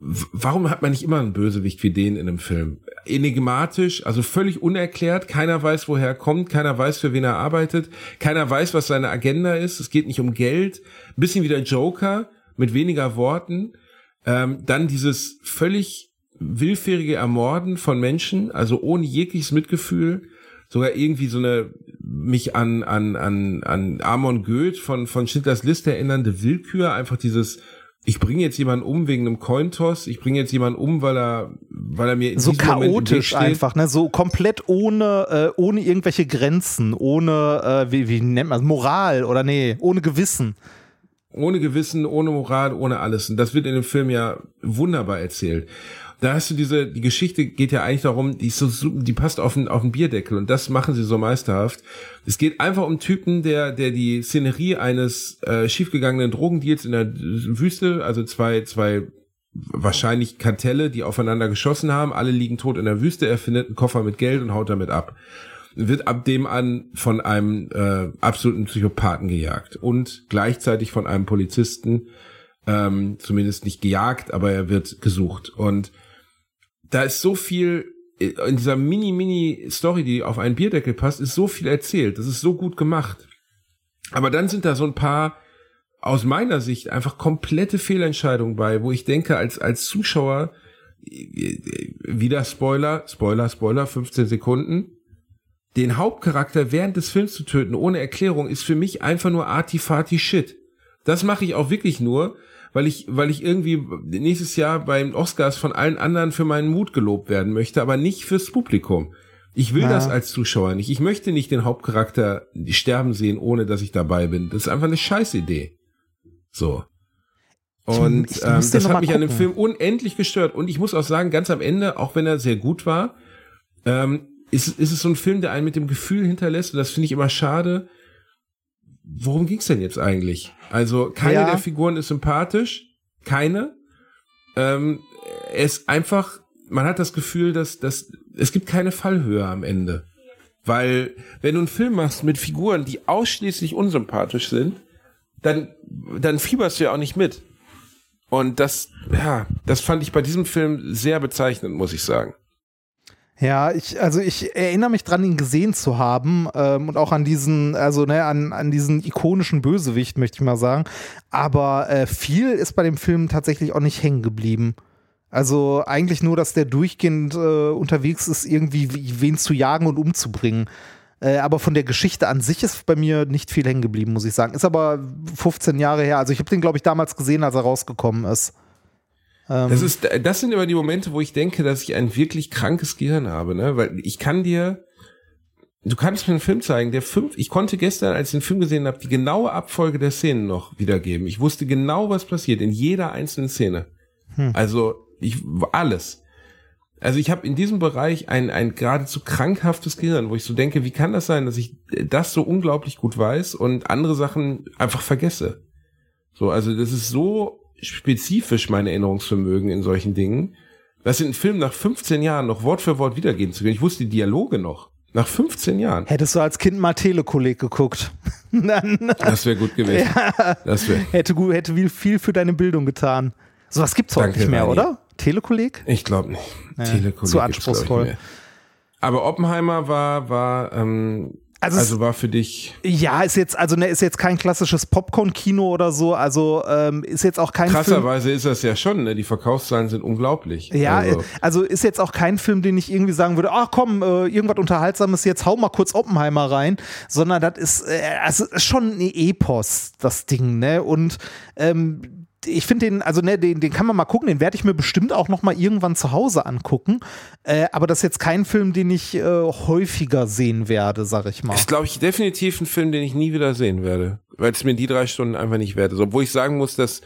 warum hat man nicht immer einen Bösewicht wie den in einem Film? Enigmatisch, also völlig unerklärt, keiner weiß, woher er kommt, keiner weiß, für wen er arbeitet, keiner weiß, was seine Agenda ist, es geht nicht um Geld, ein bisschen wie der Joker, mit weniger Worten, ähm, dann dieses völlig willfährige Ermorden von Menschen, also ohne jegliches Mitgefühl, sogar irgendwie so eine mich an an an an Amon Goeth von von Schindlers Liste erinnernde Willkür, einfach dieses ich bringe jetzt jemanden um wegen einem Cointoss, ich bringe jetzt jemanden um, weil er, weil er mir in so chaotisch einfach, ne, so komplett ohne, äh, ohne irgendwelche Grenzen, ohne, äh, wie, wie nennt man Moral oder nee, ohne Gewissen. Ohne Gewissen, ohne Moral, ohne alles. Und das wird in dem Film ja wunderbar erzählt da hast du diese, die Geschichte geht ja eigentlich darum, die ist so, die passt auf den, auf den Bierdeckel und das machen sie so meisterhaft. Es geht einfach um Typen, der, der die Szenerie eines äh, schiefgegangenen Drogendeals in der Wüste, also zwei, zwei wahrscheinlich Kartelle, die aufeinander geschossen haben, alle liegen tot in der Wüste, er findet einen Koffer mit Geld und haut damit ab. Wird ab dem an von einem äh, absoluten Psychopathen gejagt und gleichzeitig von einem Polizisten, ähm, zumindest nicht gejagt, aber er wird gesucht. Und da ist so viel in dieser mini-mini-Story, die auf einen Bierdeckel passt, ist so viel erzählt. Das ist so gut gemacht. Aber dann sind da so ein paar aus meiner Sicht einfach komplette Fehlentscheidungen bei, wo ich denke, als, als Zuschauer, wieder Spoiler, Spoiler, Spoiler, 15 Sekunden, den Hauptcharakter während des Films zu töten, ohne Erklärung, ist für mich einfach nur artifati Shit. Das mache ich auch wirklich nur, weil ich, weil ich irgendwie nächstes Jahr beim Oscars von allen anderen für meinen Mut gelobt werden möchte, aber nicht fürs Publikum. Ich will ja. das als Zuschauer nicht. Ich möchte nicht den Hauptcharakter sterben sehen, ohne dass ich dabei bin. Das ist einfach eine Scheißidee. So. Und ich, ich ähm, das hat mich gucken. an dem Film unendlich gestört. Und ich muss auch sagen, ganz am Ende, auch wenn er sehr gut war, ähm, ist, ist es so ein Film, der einen mit dem Gefühl hinterlässt. Und das finde ich immer schade, worum ging's denn jetzt eigentlich? Also keine ja. der Figuren ist sympathisch, keine. Ähm, ist einfach, man hat das Gefühl, dass, dass es gibt keine Fallhöhe am Ende. Weil, wenn du einen Film machst mit Figuren, die ausschließlich unsympathisch sind, dann, dann fieberst du ja auch nicht mit. Und das, ja, das fand ich bei diesem Film sehr bezeichnend, muss ich sagen. Ja, ich, also ich erinnere mich dran, ihn gesehen zu haben ähm, und auch an diesen, also ne, an, an diesen ikonischen Bösewicht, möchte ich mal sagen. Aber äh, viel ist bei dem Film tatsächlich auch nicht hängen geblieben. Also eigentlich nur, dass der durchgehend äh, unterwegs ist, irgendwie wen zu jagen und umzubringen. Äh, aber von der Geschichte an sich ist bei mir nicht viel hängen geblieben, muss ich sagen. Ist aber 15 Jahre her. Also ich habe den, glaube ich, damals gesehen, als er rausgekommen ist. Das ähm. ist, das sind immer die Momente, wo ich denke, dass ich ein wirklich krankes Gehirn habe, ne? Weil ich kann dir, du kannst mir einen Film zeigen, der fünf, ich konnte gestern, als ich den Film gesehen habe, die genaue Abfolge der Szenen noch wiedergeben. Ich wusste genau, was passiert in jeder einzelnen Szene. Hm. Also ich alles. Also ich habe in diesem Bereich ein, ein geradezu krankhaftes Gehirn, wo ich so denke, wie kann das sein, dass ich das so unglaublich gut weiß und andere Sachen einfach vergesse? So, also das ist so spezifisch mein Erinnerungsvermögen in solchen Dingen, das in einem Film nach 15 Jahren noch Wort für Wort wiedergeben zu können. Ich wusste die Dialoge noch. Nach 15 Jahren. Hättest du als Kind mal Telekolleg geguckt. Dann, das wäre gut gewesen. Ja, das wär. Hätte, hätte viel für deine Bildung getan. Sowas gibt's heute nicht mehr, Rani. oder? Telekolleg? Ich glaube nicht. Ja, Telekolleg. Zu anspruchsvoll. Aber Oppenheimer war, war, ähm, Also, also, war für dich. Ja, ist jetzt, also ne, ist jetzt kein klassisches Popcorn-Kino oder so, also ähm, ist jetzt auch kein Krasserweise Film, ist das ja schon, ne? Die Verkaufszahlen sind unglaublich. Ja, also. also. ist jetzt auch kein Film, den ich irgendwie sagen würde, ach komm, äh, irgendwas Unterhaltsames, jetzt hau mal kurz Oppenheimer rein, sondern das ist, äh, also ist schon ein Epos, das Ding, ne? Und ähm, ich finde den, also ne, den, den kann man mal gucken, den werde ich mir bestimmt auch noch mal irgendwann zu Hause angucken. Äh, aber das ist jetzt kein Film, den ich äh, häufiger sehen werde, sag ich mal. Ist, glaube ich, definitiv ein Film, den ich nie wieder sehen werde, weil es mir die drei Stunden einfach nicht wert ist. Obwohl ich sagen muss, dass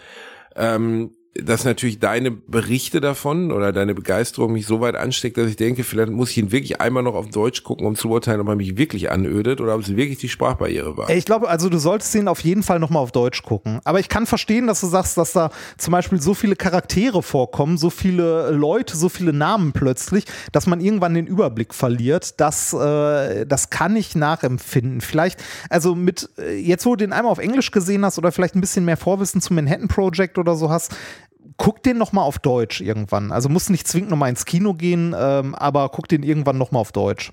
ähm, dass natürlich deine Berichte davon oder deine Begeisterung mich so weit ansteckt, dass ich denke, vielleicht muss ich ihn wirklich einmal noch auf Deutsch gucken, um zu urteilen, ob er mich wirklich anödet oder ob es wirklich die Sprachbarriere war. Ich glaube, also du solltest ihn auf jeden Fall nochmal auf Deutsch gucken. Aber ich kann verstehen, dass du sagst, dass da zum Beispiel so viele Charaktere vorkommen, so viele Leute, so viele Namen plötzlich, dass man irgendwann den Überblick verliert. Das, äh, das kann ich nachempfinden. Vielleicht, also mit, äh, jetzt wo du den einmal auf Englisch gesehen hast oder vielleicht ein bisschen mehr Vorwissen zum Manhattan Project oder so hast, guck den noch mal auf Deutsch irgendwann. Also muss nicht zwingend noch mal ins Kino gehen, ähm, aber guck den irgendwann noch mal auf Deutsch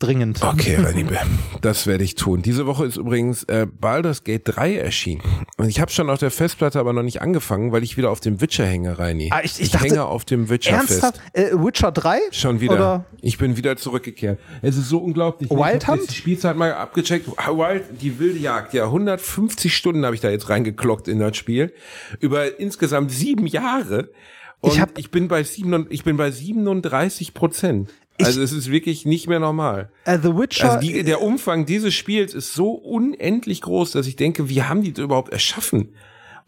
dringend. Okay, mein Liebe, das werde ich tun. Diese Woche ist übrigens äh, Baldur's Gate 3 erschienen. Und ich habe schon auf der Festplatte aber noch nicht angefangen, weil ich wieder auf dem Witcher hänge, Reini. Ah, ich, ich, ich hänge auf dem Witcher ernsthaft? fest. Äh, Witcher 3? Schon wieder. Oder? Ich bin wieder zurückgekehrt. Es ist so unglaublich. Wild Hunt? Die Spielzeit mal abgecheckt. Wild, die wilde Jagd. Ja, 150 Stunden habe ich da jetzt reingeklockt in das Spiel. Über insgesamt sieben Jahre. Und ich, hab, ich bin bei 7, ich bin bei 37 Prozent also es ist wirklich nicht mehr normal. Uh, The Witcher. Also die, der Umfang dieses Spiels ist so unendlich groß, dass ich denke, wie haben die das überhaupt erschaffen?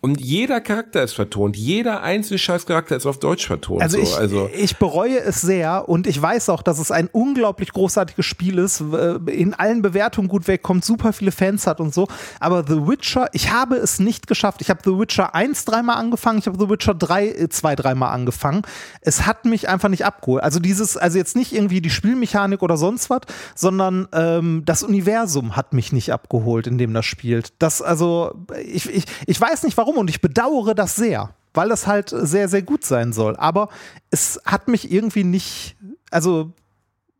Und jeder Charakter ist vertont. Jeder einzelne Scheißcharakter ist auf Deutsch vertont. Also, so. ich, also ich bereue es sehr und ich weiß auch, dass es ein unglaublich großartiges Spiel ist, in allen Bewertungen gut wegkommt, super viele Fans hat und so. Aber The Witcher, ich habe es nicht geschafft. Ich habe The Witcher 1 dreimal angefangen, ich habe The Witcher 3 äh, zwei, dreimal angefangen. Es hat mich einfach nicht abgeholt. Also dieses, also jetzt nicht irgendwie die Spielmechanik oder sonst was, sondern ähm, das Universum hat mich nicht abgeholt, in dem das spielt. Das, also, ich, ich, ich weiß nicht warum warum und ich bedauere das sehr, weil das halt sehr, sehr gut sein soll. Aber es hat mich irgendwie nicht, also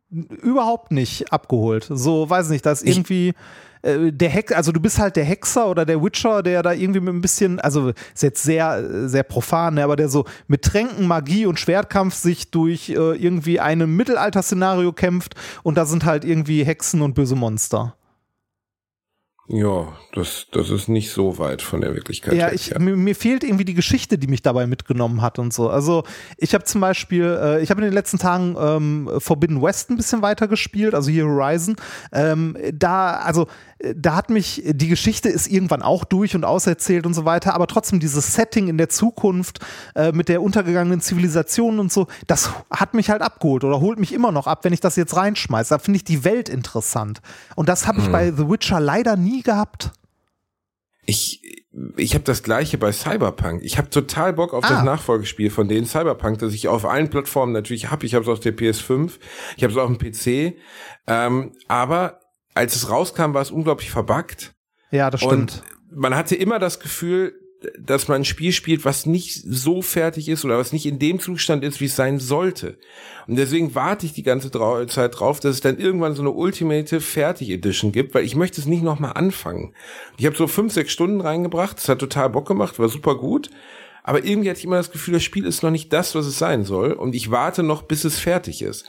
überhaupt nicht abgeholt. So, weiß nicht, dass irgendwie äh, der Hex, also du bist halt der Hexer oder der Witcher, der da irgendwie mit ein bisschen, also ist jetzt sehr, sehr profan, ne, aber der so mit Tränken, Magie und Schwertkampf sich durch äh, irgendwie ein Mittelalter-Szenario kämpft und da sind halt irgendwie Hexen und böse Monster. Ja, das, das ist nicht so weit von der Wirklichkeit. Ja, ich. Mir, mir, fehlt irgendwie die Geschichte, die mich dabei mitgenommen hat und so. Also ich habe zum Beispiel, äh, ich habe in den letzten Tagen ähm, Forbidden West ein bisschen weiter gespielt, also hier Horizon. Ähm, da, also da hat mich, die Geschichte ist irgendwann auch durch und auserzählt und so weiter, aber trotzdem dieses Setting in der Zukunft äh, mit der untergegangenen Zivilisation und so, das hat mich halt abgeholt oder holt mich immer noch ab, wenn ich das jetzt reinschmeiße. Da finde ich die Welt interessant. Und das habe ich hm. bei The Witcher leider nie gehabt. Ich, ich habe das gleiche bei Cyberpunk. Ich habe total Bock auf ah. das Nachfolgespiel von denen Cyberpunk, das ich auf allen Plattformen natürlich habe. Ich habe es auf der PS5, ich habe es auf dem PC. Ähm, aber als es rauskam, war es unglaublich verbuggt. Ja, das stimmt. Und man hatte immer das Gefühl, dass man ein Spiel spielt, was nicht so fertig ist oder was nicht in dem Zustand ist, wie es sein sollte. Und deswegen warte ich die ganze Zeit drauf, dass es dann irgendwann so eine Ultimate Fertig Edition gibt, weil ich möchte es nicht nochmal anfangen. Ich habe so fünf, sechs Stunden reingebracht, es hat total Bock gemacht, war super gut. Aber irgendwie hatte ich immer das Gefühl, das Spiel ist noch nicht das, was es sein soll. Und ich warte noch, bis es fertig ist.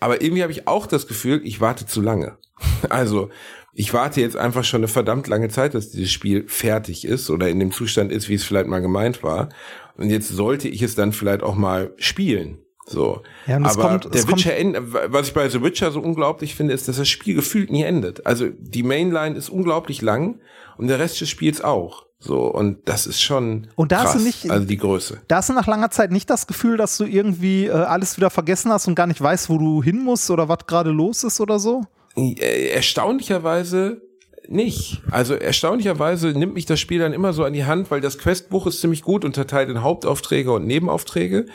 Aber irgendwie habe ich auch das Gefühl, ich warte zu lange. Also, ich warte jetzt einfach schon eine verdammt lange Zeit, dass dieses Spiel fertig ist oder in dem Zustand ist, wie es vielleicht mal gemeint war. Und jetzt sollte ich es dann vielleicht auch mal spielen. So. Ja, Aber kommt, der Witcher endet, was ich bei The Witcher so unglaublich finde, ist, dass das Spiel gefühlt nie endet. Also die Mainline ist unglaublich lang und der Rest des Spiels auch. So, und das ist schon und da krass, hast du nicht, also die Größe. Da hast du nach langer Zeit nicht das Gefühl, dass du irgendwie äh, alles wieder vergessen hast und gar nicht weißt, wo du hin musst oder was gerade los ist oder so? Äh, erstaunlicherweise nicht. Also erstaunlicherweise nimmt mich das Spiel dann immer so an die Hand, weil das Questbuch ist ziemlich gut unterteilt in Hauptaufträge und Nebenaufträge.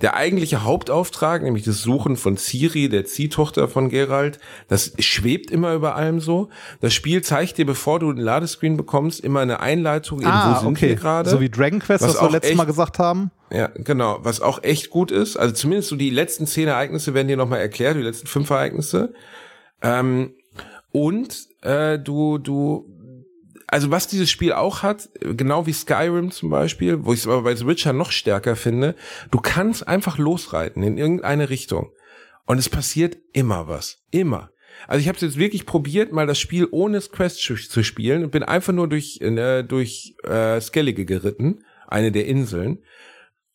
Der eigentliche Hauptauftrag, nämlich das Suchen von Ciri, der Ziehtochter von Geralt, das schwebt immer über allem so. Das Spiel zeigt dir, bevor du einen Ladescreen bekommst, immer eine Einleitung in ah, wo sind okay. wir gerade. So wie Dragon Quest, was, was wir letztes Mal gesagt haben. Ja, genau. Was auch echt gut ist. Also zumindest so die letzten zehn Ereignisse werden dir nochmal erklärt, die letzten fünf Ereignisse. Ähm, und äh, du, du, also was dieses Spiel auch hat, genau wie Skyrim zum Beispiel, wo ich es aber bei The Witcher noch stärker finde, du kannst einfach losreiten in irgendeine Richtung. Und es passiert immer was. Immer. Also ich habe jetzt wirklich probiert, mal das Spiel ohne Quest zu spielen und bin einfach nur durch, äh, durch äh, Skellige geritten, eine der Inseln,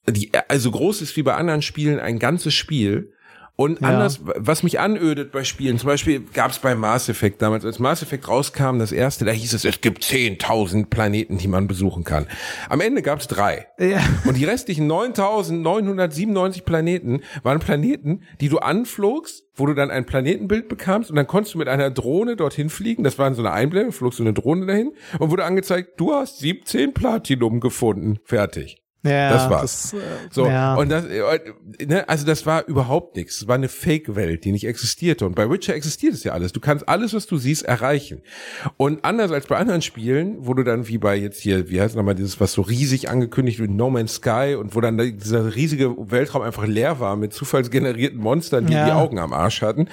die also groß ist wie bei anderen Spielen ein ganzes Spiel und ja. anders, was mich anödet bei Spielen, zum Beispiel gab es bei Mass Effect damals, als Mass Effect rauskam, das erste, da hieß es, es gibt 10.000 Planeten, die man besuchen kann. Am Ende gab es drei. Ja. Und die restlichen 9.997 Planeten waren Planeten, die du anflogst, wo du dann ein Planetenbild bekamst und dann konntest du mit einer Drohne dorthin fliegen. Das war so eine Einblendung, flogst du eine Drohne dahin und wurde angezeigt, du hast 17 Platinum gefunden. Fertig. Ja, das war's. Das, äh, so ja. und das, äh, ne, also das war überhaupt nichts. Es war eine Fake-Welt, die nicht existierte. Und bei Witcher existiert es ja alles. Du kannst alles, was du siehst, erreichen. Und anders als bei anderen Spielen, wo du dann wie bei jetzt hier, wie heißt nochmal dieses, was so riesig angekündigt wird, No Man's Sky und wo dann dieser riesige Weltraum einfach leer war mit zufallsgenerierten Monstern, die ja. die Augen am Arsch hatten,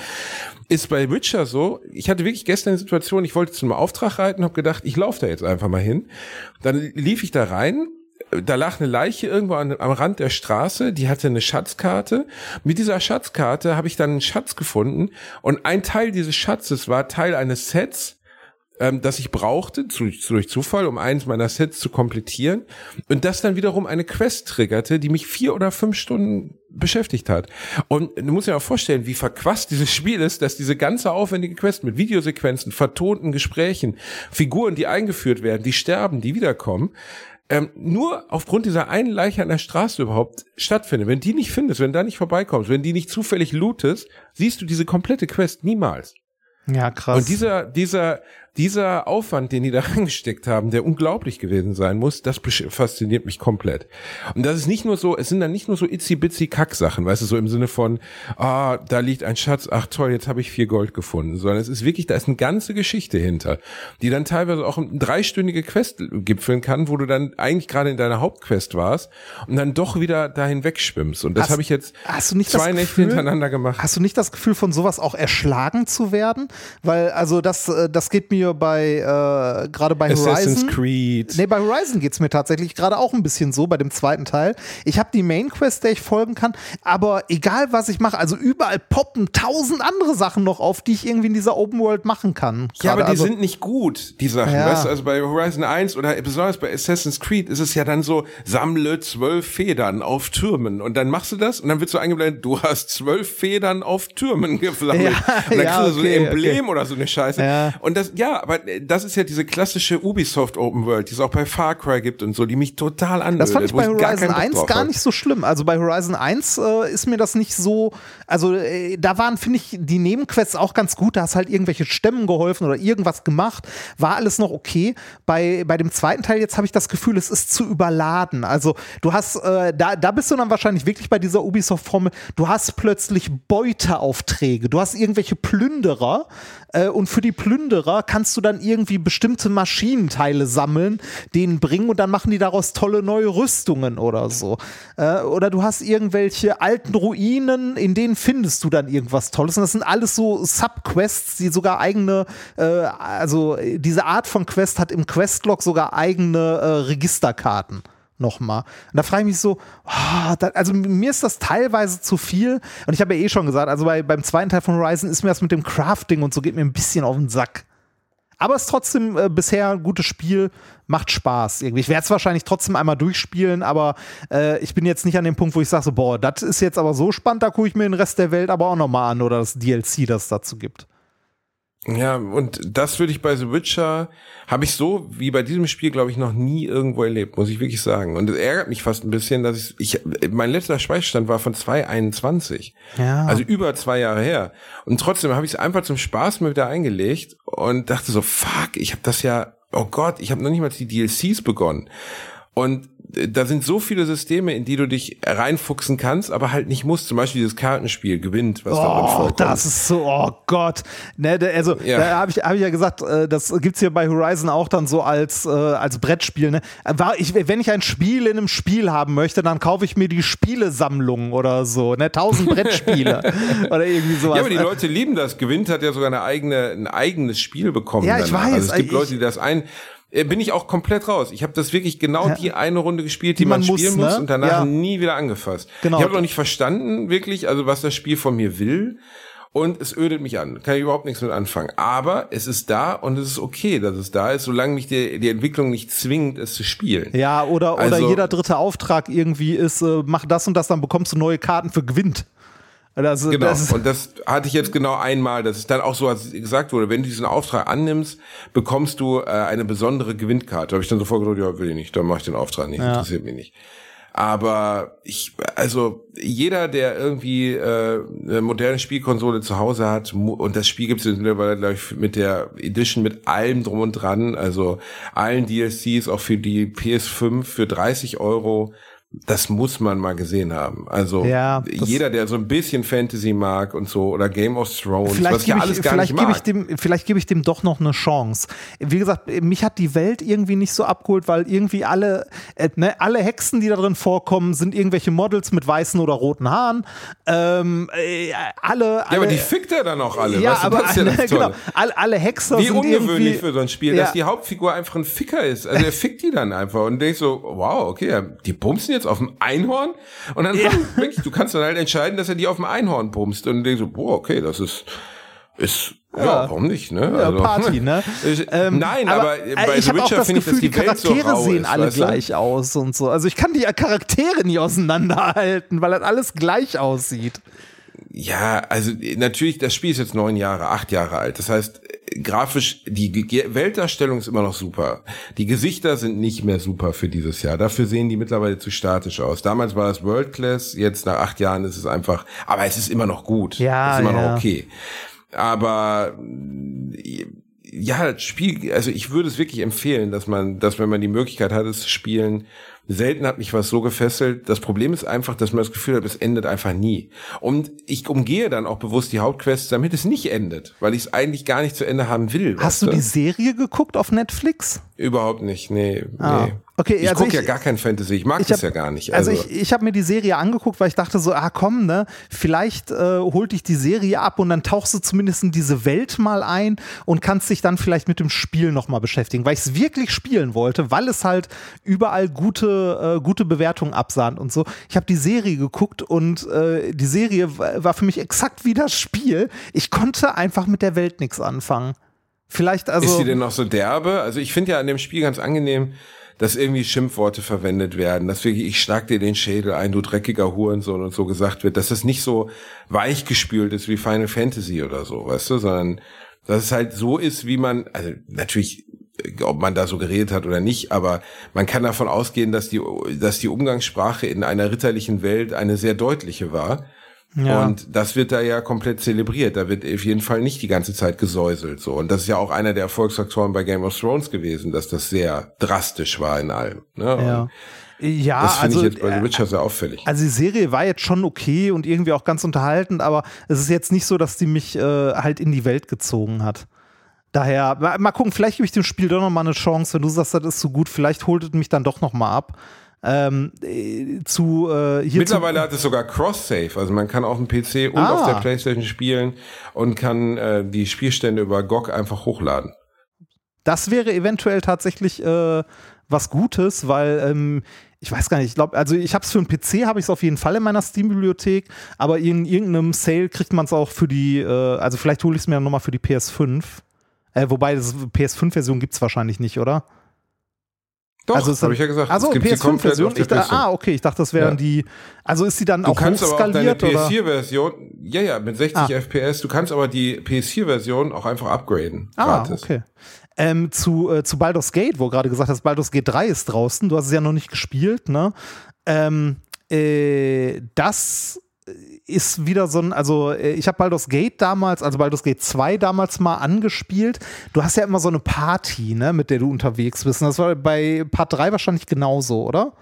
ist bei Witcher so. Ich hatte wirklich gestern eine Situation, ich wollte zu einem Auftrag reiten, habe gedacht, ich laufe da jetzt einfach mal hin. Dann lief ich da rein da lag eine Leiche irgendwo an, am Rand der Straße, die hatte eine Schatzkarte. Mit dieser Schatzkarte habe ich dann einen Schatz gefunden und ein Teil dieses Schatzes war Teil eines Sets, ähm, das ich brauchte, zu, durch Zufall, um eins meiner Sets zu komplettieren. Und das dann wiederum eine Quest triggerte, die mich vier oder fünf Stunden beschäftigt hat. Und du musst dir auch vorstellen, wie verquast dieses Spiel ist, dass diese ganze aufwendige Quest mit Videosequenzen, vertonten Gesprächen, Figuren, die eingeführt werden, die sterben, die wiederkommen, ähm, nur aufgrund dieser einen Leiche an der Straße überhaupt stattfindet. Wenn die nicht findest, wenn da nicht vorbeikommst, wenn die nicht zufällig lootest, siehst du diese komplette Quest niemals. Ja, krass. Und dieser, dieser, dieser Aufwand, den die da reingesteckt haben, der unglaublich gewesen sein muss, das fasziniert mich komplett. Und das ist nicht nur so, es sind dann nicht nur so itzy-bitsy Kack-Sachen, weißt du, so im Sinne von, ah, da liegt ein Schatz, ach toll, jetzt habe ich vier Gold gefunden, sondern es ist wirklich, da ist eine ganze Geschichte hinter, die dann teilweise auch eine dreistündige Quest gipfeln kann, wo du dann eigentlich gerade in deiner Hauptquest warst und dann doch wieder dahin wegschwimmst. Und das habe ich jetzt zwei Nächte hintereinander gemacht. Hast du nicht das Gefühl, von sowas auch erschlagen zu werden? Weil, also das, äh, das geht mir bei, äh, gerade bei Assassin's Horizon. Creed. Nee, bei Horizon geht es mir tatsächlich gerade auch ein bisschen so, bei dem zweiten Teil. Ich habe die Main Quest, der ich folgen kann, aber egal was ich mache, also überall poppen tausend andere Sachen noch auf, die ich irgendwie in dieser Open World machen kann. Ja, aber die also, sind nicht gut, die Sachen. Ja. Weißt du, also bei Horizon 1 oder besonders bei Assassin's Creed ist es ja dann so, sammle zwölf Federn auf Türmen und dann machst du das und dann wird so eingeblendet, du hast zwölf Federn auf Türmen geflammelt. Ja, und dann ja, kriegst du okay, so ein Emblem okay. oder so eine Scheiße. Ja. Und das, ja, aber äh, das ist ja diese klassische Ubisoft Open World, die es auch bei Far Cry gibt und so, die mich total anödet. Das fand ich bei Horizon 1 gar nicht so schlimm. Also bei Horizon 1 äh, ist mir das nicht so, also äh, da waren, finde ich, die Nebenquests auch ganz gut. Da hast halt irgendwelche Stämmen geholfen oder irgendwas gemacht. War alles noch okay. Bei, bei dem zweiten Teil jetzt habe ich das Gefühl, es ist zu überladen. Also du hast, äh, da, da bist du dann wahrscheinlich wirklich bei dieser Ubisoft-Formel, du hast plötzlich Beuteaufträge, du hast irgendwelche Plünderer äh, und für die Plünderer kannst du dann irgendwie bestimmte Maschinenteile sammeln, denen bringen und dann machen die daraus tolle neue Rüstungen oder so. Äh, oder du hast irgendwelche alten Ruinen, in denen findest du dann irgendwas Tolles. Und das sind alles so Subquests, die sogar eigene, äh, also diese Art von Quest hat im Questlog sogar eigene äh, Registerkarten nochmal. Und da frage ich mich so, oh, da, also mir ist das teilweise zu viel. Und ich habe ja eh schon gesagt, also bei, beim zweiten Teil von Horizon ist mir das mit dem Crafting und so geht mir ein bisschen auf den Sack. Aber es ist trotzdem äh, bisher ein gutes Spiel, macht Spaß irgendwie. Ich werde es wahrscheinlich trotzdem einmal durchspielen, aber äh, ich bin jetzt nicht an dem Punkt, wo ich sage, so, boah, das ist jetzt aber so spannend, da gucke ich mir den Rest der Welt aber auch nochmal an oder das DLC, das es dazu gibt. Ja, und das würde ich bei The Witcher, habe ich so wie bei diesem Spiel, glaube ich, noch nie irgendwo erlebt, muss ich wirklich sagen. Und es ärgert mich fast ein bisschen, dass ich, ich mein letzter Speicherstand war von 2021. Ja. Also über zwei Jahre her. Und trotzdem habe ich es einfach zum Spaß mal wieder eingelegt und dachte so, fuck, ich habe das ja, oh Gott, ich habe noch nicht mal die DLCs begonnen. Und da sind so viele Systeme, in die du dich reinfuchsen kannst, aber halt nicht musst. Zum Beispiel dieses Kartenspiel gewinnt, was oh, darin vorkommt. Das ist so, oh Gott. Ne, also ja. da habe ich, hab ich ja gesagt, äh, das gibt's hier bei Horizon auch dann so als, äh, als Brettspiel. Ne? Wenn ich ein Spiel in einem Spiel haben möchte, dann kaufe ich mir die Spielesammlung oder so, ne? Tausend Brettspiele oder irgendwie sowas. Ja, aber die Leute lieben das. Gewinnt hat ja sogar eine eigene, ein eigenes Spiel bekommen. Ja, ich danach. weiß. Also es gibt ich, Leute, die das ein äh, bin ich auch komplett raus. Ich habe das wirklich genau ja. die eine Runde gespielt, die, die man, man, spielen muss, ne? und danach ja. nie wieder angefasst. Genau. Ich habe noch nicht verstanden, wirklich, also was das Spiel von mir will. Und es ödet mich an. Kann ich überhaupt nichts mit anfangen. Aber es ist da und es ist okay, dass es da ist, solange mich die, die Entwicklung nicht zwingt, es zu spielen. Ja, oder, also, oder jeder dritte Auftrag irgendwie ist, äh, mach das und das, dann bekommst du neue Karten für Gewinnt. Also, genau. Das und das hatte ich jetzt genau einmal, dass es dann auch so als gesagt wurde, wenn du diesen Auftrag annimmst, bekommst du äh, eine besondere Gewinnkarte. Da habe ich dann sofort gedacht, ja, will ich nicht, dann mache ich den Auftrag nicht, ja. interessiert mich nicht. Aber ich, also jeder, der irgendwie äh, eine moderne Spielkonsole zu Hause hat, und das Spiel gibt es mittlerweile, glaube ich, mit der Edition mit allem drum und dran, also allen DLCs, auch für die PS5 für 30 Euro das muss man mal gesehen haben. Also ja, jeder, der so ein bisschen Fantasy mag und so oder Game of Thrones, vielleicht was ich ja alles gar vielleicht nicht mag. Ich dem, vielleicht gebe ich dem doch noch eine Chance. Wie gesagt, mich hat die Welt irgendwie nicht so abgeholt, weil irgendwie alle, äh, ne, alle Hexen, die da drin vorkommen, sind irgendwelche Models mit weißen oder roten Haaren. Ähm, äh, alle, alle, Ja, aber die fickt er dann auch alle. Ja, weißt du, aber ja ne, genau, alle, alle Hexer Wie sind ungewöhnlich für so ein Spiel, ja. dass die Hauptfigur einfach ein Ficker ist. Also er fickt die dann einfach und denkst so, wow, okay, die bumsen jetzt auf dem Einhorn und dann ja. wirklich, du kannst dann halt entscheiden, dass er die auf dem Einhorn bumst und denkst so, boah, okay, das ist ist ja, ja, warum nicht, ne? Ja, also, Party, ne? ähm, Nein, aber, aber bei ich The Witcher finde ich, dass die, die Charaktere so sehen ist, alle gleich du? aus und so. Also ich kann die Charaktere nie auseinanderhalten, weil das alles gleich aussieht. Ja, also natürlich, das Spiel ist jetzt neun Jahre, acht Jahre alt. Das heißt, grafisch, die Weltdarstellung ist immer noch super. Die Gesichter sind nicht mehr super für dieses Jahr. Dafür sehen die mittlerweile zu statisch aus. Damals war es World Class, jetzt nach acht Jahren ist es einfach, aber es ist immer noch gut. Ja, es ist immer ja. noch okay. Aber ja, das Spiel, also ich würde es wirklich empfehlen, dass man, dass wenn man die Möglichkeit hat, es zu spielen, selten hat mich was so gefesselt. Das Problem ist einfach, dass man das Gefühl hat, es endet einfach nie. Und ich umgehe dann auch bewusst die Hauptquests, damit es nicht endet, weil ich es eigentlich gar nicht zu Ende haben will. Hast du die Serie geguckt auf Netflix? Überhaupt nicht, nee, ah. nee. Okay, ich also gucke ja gar kein Fantasy, ich mag ich das hab, ja gar nicht. Also, also ich, ich habe mir die Serie angeguckt, weil ich dachte so, ah komm, ne, vielleicht äh, holt dich die Serie ab und dann tauchst du zumindest in diese Welt mal ein und kannst dich dann vielleicht mit dem Spiel nochmal beschäftigen, weil ich es wirklich spielen wollte, weil es halt überall gute, äh, gute Bewertungen absahnt und so. Ich habe die Serie geguckt und äh, die Serie war für mich exakt wie das Spiel. Ich konnte einfach mit der Welt nichts anfangen. Vielleicht also. Ist sie denn noch so derbe? Also ich finde ja an dem Spiel ganz angenehm, dass irgendwie Schimpfworte verwendet werden, dass wirklich, ich schlag dir den Schädel ein, du dreckiger Hurensohn und so gesagt wird, dass es nicht so weichgespült ist wie Final Fantasy oder so, weißt du, sondern dass es halt so ist, wie man, also natürlich, ob man da so geredet hat oder nicht, aber man kann davon ausgehen, dass die, dass die Umgangssprache in einer ritterlichen Welt eine sehr deutliche war ja. Und das wird da ja komplett zelebriert. Da wird auf jeden Fall nicht die ganze Zeit gesäuselt so. Und das ist ja auch einer der Erfolgsfaktoren bei Game of Thrones gewesen, dass das sehr drastisch war in allem. Ne? Ja. Ja, das finde also, ich jetzt bei The Witcher sehr auffällig. Also die Serie war jetzt schon okay und irgendwie auch ganz unterhaltend, aber es ist jetzt nicht so, dass die mich äh, halt in die Welt gezogen hat. Daher, mal, mal gucken, vielleicht gebe ich dem Spiel doch noch mal eine Chance, wenn du sagst, das ist so gut, vielleicht holt es mich dann doch noch mal ab ähm, äh, zu äh, hier Mittlerweile zu, hat es sogar Cross-Save, also man kann auf dem PC und ah. auf der Playstation spielen und kann äh, die Spielstände über GOG einfach hochladen. Das wäre eventuell tatsächlich äh, was Gutes, weil ähm, ich weiß gar nicht, ich glaube, also ich habe es für einen PC, habe ich es auf jeden Fall in meiner Steam-Bibliothek, aber in irgendeinem Sale kriegt man es auch für die, äh, also vielleicht hole ich es mir nochmal für die PS5. Äh, wobei, das PS5-Version gibt es wahrscheinlich nicht, oder? Doch, also habe ich ja gesagt. Also PS5-Version. Ah, okay, ich dachte, das wären ja. die. Also ist sie dann du auch kannst aber auch deine PS4-Version, ja, ja, mit 60 ah. FPS, du kannst aber die PS4-Version auch einfach upgraden. Ah, gratis. okay. Ähm, zu, äh, zu Baldur's Gate, wo du gerade gesagt hast, Baldur's Gate 3 ist draußen, du hast es ja noch nicht gespielt, ne? Ähm, äh, das ist wieder so ein, also äh, ich habe Baldur's Gate damals, also Baldur's Gate 2 damals mal angespielt. Du hast ja immer so eine Party, ne, mit der du unterwegs bist. Und das war bei Part 3 wahrscheinlich genauso, oder?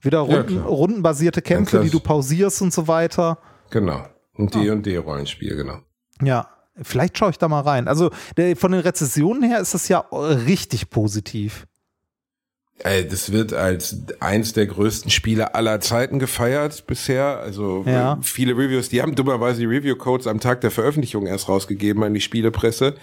Wieder Runden, ja, rundenbasierte Kämpfe, ja, die du pausierst und so weiter. Genau. Und D&D-Rollenspiel, genau. Ja, vielleicht schaue ich da mal rein. Also von den Rezessionen her ist das ja richtig positiv. Äh, das wird als eins der größten Spiele aller Zeiten gefeiert bisher. Also ja. viele Reviews, die haben dummerweise die Review-Codes am Tag der Veröffentlichung erst rausgegeben an die Spielepresse,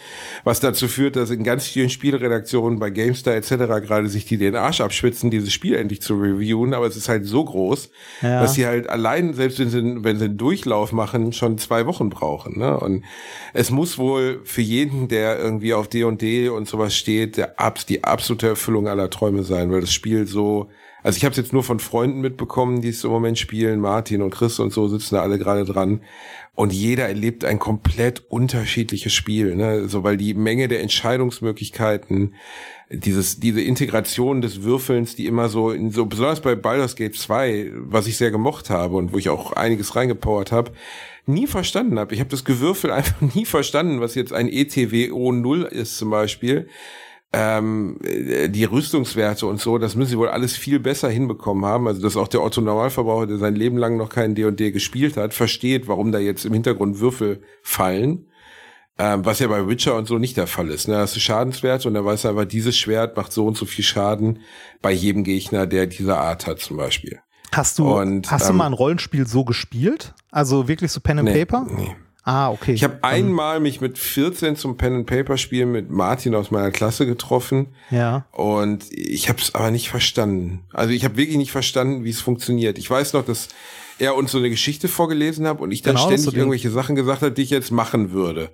was dazu führt, dass in ganz vielen Spielredaktionen bei GameStar etc. gerade sich die den Arsch abschwitzen, dieses Spiel endlich zu reviewen. Aber es ist halt so groß, ja. dass sie halt allein, selbst wenn sie, wenn sie einen Durchlauf machen, schon zwei Wochen brauchen. Ne? Und es muss wohl für jeden, der irgendwie auf D&D &D und sowas steht, der, die absolute Erfüllung aller Träume sein sein, weil das Spiel so, also ich habe es jetzt nur von Freunden mitbekommen, die es im Moment spielen, Martin und Chris und so sitzen da alle gerade dran und jeder erlebt ein komplett unterschiedliches Spiel, ne? so weil die Menge der Entscheidungsmöglichkeiten, dieses diese Integration des Würfelns, die immer so in so besonders bei Baldur's Gate 2, was ich sehr gemocht habe und wo ich auch einiges reingepowert habe, nie verstanden habe. Ich habe das Gewürfel einfach nie verstanden, was jetzt ein ETWO 0 ist zum Beispiel ähm, die Rüstungswerte und so, das müssen sie wohl alles viel besser hinbekommen haben. Also dass auch der Otto Normalverbraucher, der sein Leben lang noch keinen D&D gespielt hat, versteht, warum da jetzt im Hintergrund Würfel fallen. Ähm, was ja bei Witcher und so nicht der Fall ist. Ne? Da hast du Schadenswerte und er weiß einfach, dieses Schwert macht so und so viel Schaden bei jedem Gegner, der diese Art hat zum Beispiel. Hast du, und, hast ähm, du mal ein Rollenspiel so gespielt? Also wirklich so Pen and nee, Paper? Nee. Ah, okay. Ich habe einmal mich mit 14 zum Pen and Paper Spielen mit Martin aus meiner Klasse getroffen. Ja. Und ich habe es aber nicht verstanden. Also ich habe wirklich nicht verstanden, wie es funktioniert. Ich weiß noch, dass er uns so eine Geschichte vorgelesen hat und ich dann genau, ständig irgendwelche Sachen gesagt hat, die ich jetzt machen würde.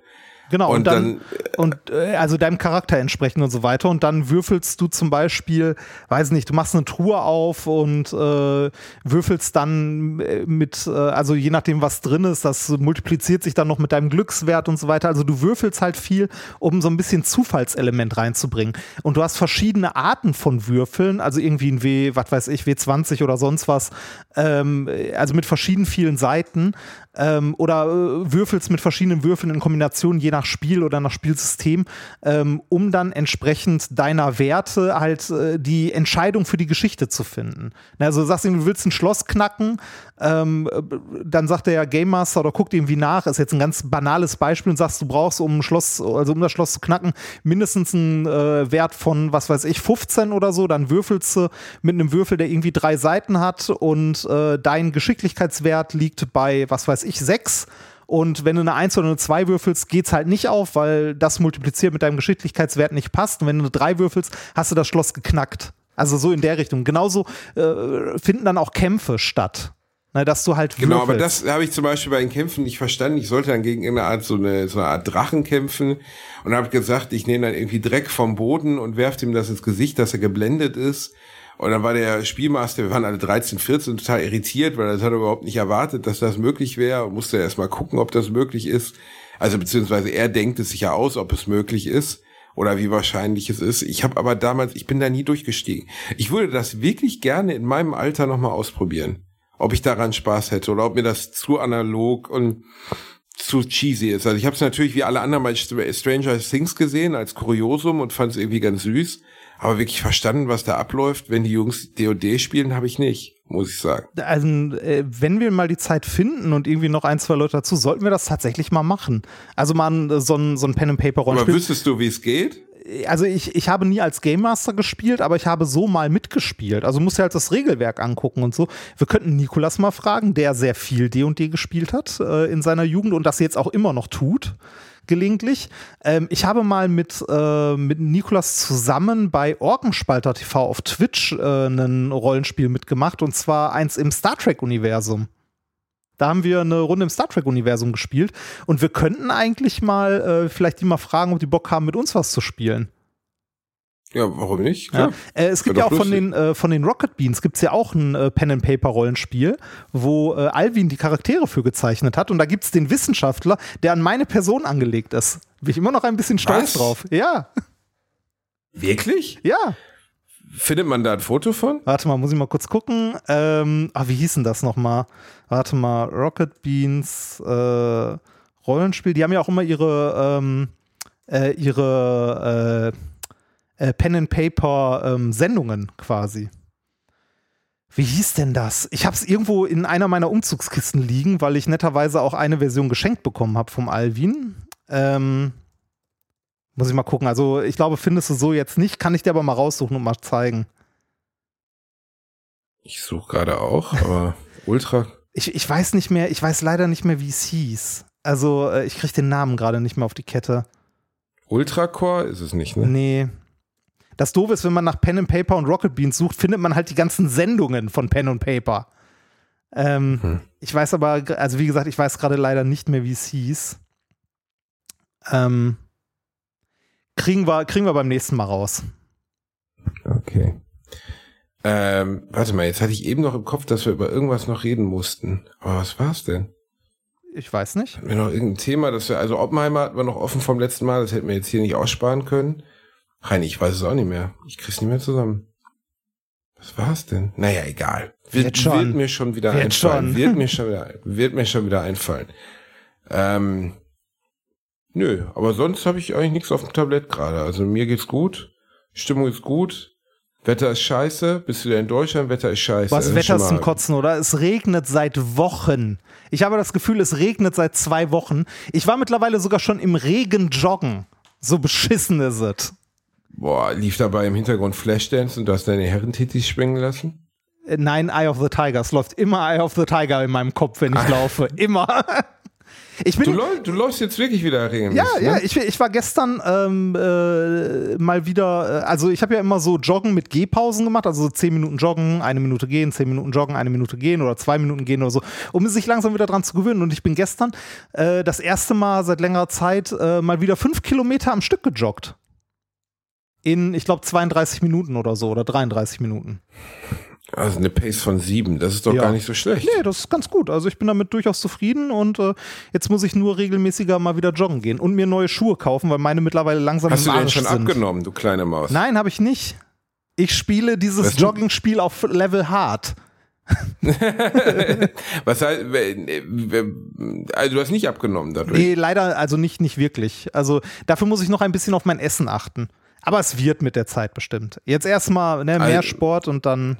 Genau, und, und dann, dann, und äh, also deinem Charakter entsprechend und so weiter. Und dann würfelst du zum Beispiel, weiß nicht, du machst eine Truhe auf und äh, würfelst dann äh, mit, äh, also je nachdem, was drin ist, das multipliziert sich dann noch mit deinem Glückswert und so weiter. Also du würfelst halt viel, um so ein bisschen Zufallselement reinzubringen. Und du hast verschiedene Arten von Würfeln, also irgendwie ein W, was weiß ich, W20 oder sonst was, ähm, also mit verschiedenen vielen Seiten ähm, oder äh, würfelst mit verschiedenen Würfeln in Kombination, je nach Spiel oder nach Spielsystem, ähm, um dann entsprechend deiner Werte halt äh, die Entscheidung für die Geschichte zu finden. Also du sagst du willst ein Schloss knacken, ähm, dann sagt der Game Master oder guckt irgendwie nach, ist jetzt ein ganz banales Beispiel und sagst, du brauchst, um Schloss, also um das Schloss zu knacken, mindestens einen äh, Wert von, was weiß ich, 15 oder so, dann würfelst du mit einem Würfel, der irgendwie drei Seiten hat und äh, dein Geschicklichkeitswert liegt bei, was weiß ich, 6 und wenn du eine 1 oder eine 2 würfelst, geht es halt nicht auf, weil das multipliziert mit deinem Geschicklichkeitswert nicht passt. Und wenn du eine 3 würfelst, hast du das Schloss geknackt. Also so in der Richtung. Genauso äh, finden dann auch Kämpfe statt. Na, dass du halt Genau, aber das habe ich zum Beispiel bei den Kämpfen nicht verstanden. Ich sollte dann gegen irgendeine Art so eine, so eine Art Drachen kämpfen und habe gesagt, ich nehme dann irgendwie Dreck vom Boden und werfe ihm das ins Gesicht, dass er geblendet ist. Und dann war der Spielmaster, wir waren alle 13, 14 total irritiert, weil das hat er überhaupt nicht erwartet, dass das möglich wäre. Und musste erst mal gucken, ob das möglich ist. Also beziehungsweise er denkt es sich ja aus, ob es möglich ist oder wie wahrscheinlich es ist. Ich habe aber damals, ich bin da nie durchgestiegen. Ich würde das wirklich gerne in meinem Alter nochmal ausprobieren. Ob ich daran Spaß hätte oder ob mir das zu analog und zu cheesy ist. Also ich habe es natürlich wie alle anderen bei Stranger Things gesehen als Kuriosum und fand es irgendwie ganz süß. Aber wirklich verstanden, was da abläuft, wenn die Jungs DOD spielen, habe ich nicht, muss ich sagen. Also, äh, wenn wir mal die Zeit finden und irgendwie noch ein, zwei Leute dazu, sollten wir das tatsächlich mal machen. Also mal so ein, so ein Pen and Paper Rollenspiel. Aber wüsstest du, wie es geht? Also ich, ich habe nie als Game Master gespielt, aber ich habe so mal mitgespielt. Also musst du halt das Regelwerk angucken und so. Wir könnten Nikolas mal fragen, der sehr viel D&D gespielt hat äh, in seiner Jugend und das jetzt auch immer noch tut gelegentlich. Ähm, ich habe mal mit, äh, mit Nikolas zusammen bei Orkenspalter TV auf Twitch äh, ein Rollenspiel mitgemacht und zwar eins im Star Trek-Universum. Da haben wir eine Runde im Star Trek-Universum gespielt und wir könnten eigentlich mal äh, vielleicht die mal fragen, ob die Bock haben, mit uns was zu spielen. Ja, warum nicht? Ja. Äh, es gibt ja auch von den, äh, von den Rocket Beans gibt es ja auch ein äh, Pen-and-Paper-Rollenspiel, wo äh, Alvin die Charaktere für gezeichnet hat. Und da gibt es den Wissenschaftler, der an meine Person angelegt ist. Bin ich immer noch ein bisschen stolz Was? drauf. Ja. Wirklich? Ja. Findet man da ein Foto von? Warte mal, muss ich mal kurz gucken. Ähm, ah, wie hieß denn das nochmal? Warte mal, Rocket Beans äh, Rollenspiel. Die haben ja auch immer ihre, ähm, äh, ihre äh, äh Pen and Paper ähm, Sendungen quasi. Wie hieß denn das? Ich habe es irgendwo in einer meiner Umzugskisten liegen, weil ich netterweise auch eine Version geschenkt bekommen habe vom Alvin. Ähm, muss ich mal gucken. Also ich glaube, findest du so jetzt nicht. Kann ich dir aber mal raussuchen und mal zeigen. Ich suche gerade auch, aber ultra. Ich, ich weiß nicht mehr, ich weiß leider nicht mehr, wie es hieß. Also äh, ich kriege den Namen gerade nicht mehr auf die Kette. Ultracore ist es nicht, ne? Nee. Das Doofe ist, wenn man nach Pen and Paper und Rocket Beans sucht, findet man halt die ganzen Sendungen von Pen and Paper. Ähm, hm. Ich weiß aber, also wie gesagt, ich weiß gerade leider nicht mehr, wie es hieß. Ähm, Kriegen wir, kriegen wir beim nächsten Mal raus. Okay. Ähm, warte mal, jetzt hatte ich eben noch im Kopf, dass wir über irgendwas noch reden mussten. Aber was war's denn? Ich weiß nicht. Hatten wir noch irgendein Thema, dass wir, also Oppenheimer hatten wir noch offen vom letzten Mal, das hätten wir jetzt hier nicht aussparen können. Reini, ich weiß es auch nicht mehr. Ich krieg's nicht mehr zusammen. Was war's denn? Naja, egal. Wird, wird mir schon wieder wird einfallen. Schon. Wird mir schon wieder, wird mir schon wieder einfallen. Ähm, Nö, aber sonst habe ich eigentlich nichts auf dem Tablett gerade. Also mir geht's gut, Stimmung ist gut, Wetter ist scheiße, bist du wieder in Deutschland, Wetter ist scheiße. Was Wetter ist zum Kotzen, oder? Es regnet seit Wochen. Ich habe das Gefühl, es regnet seit zwei Wochen. Ich war mittlerweile sogar schon im Regen joggen. So beschissen ist es. Boah, lief dabei im Hintergrund Flashdance und du hast deine Herrentitis schwingen lassen? Äh, nein, Eye of the Tiger. Es läuft immer Eye of the Tiger in meinem Kopf, wenn ich Ach. laufe. Immer. Ich bin, du, läu du läufst jetzt wirklich wieder regelmäßig. Ja, ne? ja, ich, ich war gestern ähm, äh, mal wieder, äh, also ich habe ja immer so Joggen mit Gehpausen gemacht, also so 10 Minuten joggen, eine Minute gehen, 10 Minuten joggen, eine Minute gehen oder zwei Minuten gehen oder so, um sich langsam wieder dran zu gewöhnen. Und ich bin gestern äh, das erste Mal seit längerer Zeit äh, mal wieder fünf Kilometer am Stück gejoggt. In, ich glaube, 32 Minuten oder so oder 33 Minuten. Also eine Pace von sieben, das ist doch ja. gar nicht so schlecht. Nee, das ist ganz gut. Also ich bin damit durchaus zufrieden und äh, jetzt muss ich nur regelmäßiger mal wieder joggen gehen und mir neue Schuhe kaufen, weil meine mittlerweile langsam Hast du den schon sind. abgenommen, du kleine Maus? Nein, habe ich nicht. Ich spiele dieses Jogging-Spiel auf Level Hard. Was heißt, also du hast nicht abgenommen dadurch? Nee, leider, also nicht, nicht wirklich. Also dafür muss ich noch ein bisschen auf mein Essen achten. Aber es wird mit der Zeit bestimmt. Jetzt erstmal ne, mehr also, Sport und dann.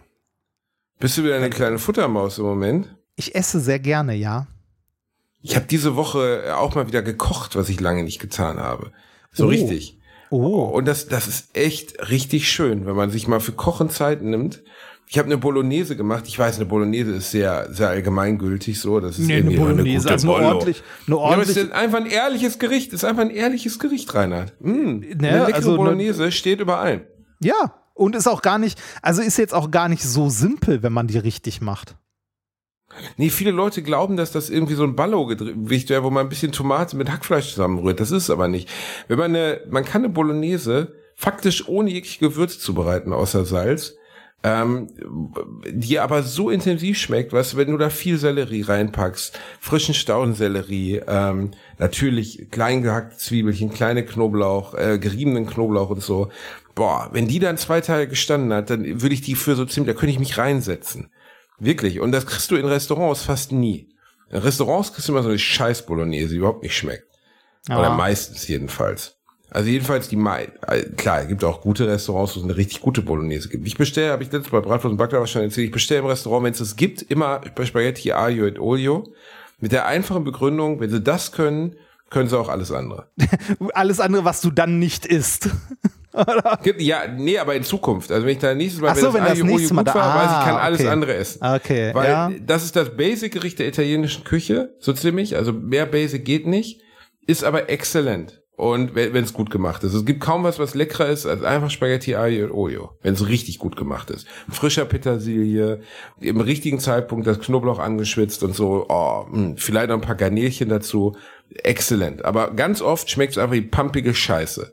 Bist du wieder eine kleine Futtermaus im Moment? Ich esse sehr gerne, ja. Ich habe diese Woche auch mal wieder gekocht, was ich lange nicht getan habe. So oh. richtig. Oh. Und das, das ist echt richtig schön, wenn man sich mal für Kochen Zeit nimmt. Ich habe eine Bolognese gemacht. Ich weiß, eine Bolognese ist sehr, sehr allgemeingültig so. Das ist nee, eine Bolognese, eine also eine ordentlich, eine ordentlich. Ja, es ist einfach ein ehrliches Gericht. Es ist einfach ein ehrliches Gericht, Reinhard. Mm, ne, eine leckere also Bolognese ne, steht über allem. Ja, und ist auch gar nicht, also ist jetzt auch gar nicht so simpel, wenn man die richtig macht. Nee, viele Leute glauben, dass das irgendwie so ein Ballo-Gericht wäre, wo man ein bisschen Tomate mit Hackfleisch zusammenrührt. Das ist aber nicht. Wenn man eine, man kann eine Bolognese faktisch ohne jegliche Gewürze zubereiten, außer Salz, ähm, die aber so intensiv schmeckt, du, wenn du da viel Sellerie reinpackst, frischen Staudensellerie, ähm, natürlich klein gehackte Zwiebelchen, kleine Knoblauch, äh, geriebenen Knoblauch und so, boah, wenn die dann zwei Tage gestanden hat, dann würde ich die für so ziemlich, da könnte ich mich reinsetzen. Wirklich. Und das kriegst du in Restaurants fast nie. In Restaurants kriegst du immer so eine scheiß Bolognese, die überhaupt nicht schmeckt. Ja. Oder meistens jedenfalls. Also jedenfalls die Mai, äh, klar, es gibt auch gute Restaurants, wo es eine richtig gute Bolognese gibt. Ich bestelle, habe ich letztes bei Bratwurst und Backler schon erzählt, ich bestelle im Restaurant, wenn es es gibt, immer bei Spaghetti Aglio et Olio. Mit der einfachen Begründung, wenn sie das können, können sie auch alles andere. alles andere, was du dann nicht isst. Ja, nee, aber in Zukunft. Also wenn ich da nächstes Mal, Ach so, wenn, wenn das nächste Mal da, war, ah, weiß ich, kann alles okay. andere essen. Okay. Weil ja. das ist das Basic-Gericht der italienischen Küche, so ziemlich. Also mehr Basic geht nicht, ist aber exzellent. Und wenn es gut gemacht ist. Es gibt kaum was, was leckerer ist als einfach Spaghetti Aglio und Olio, wenn es richtig gut gemacht ist. Frischer Petersilie, im richtigen Zeitpunkt das Knoblauch angeschwitzt und so, oh, mh, hm, vielleicht noch ein paar Garnelchen dazu. Exzellent. Aber ganz oft schmeckt es einfach wie pumpige Scheiße.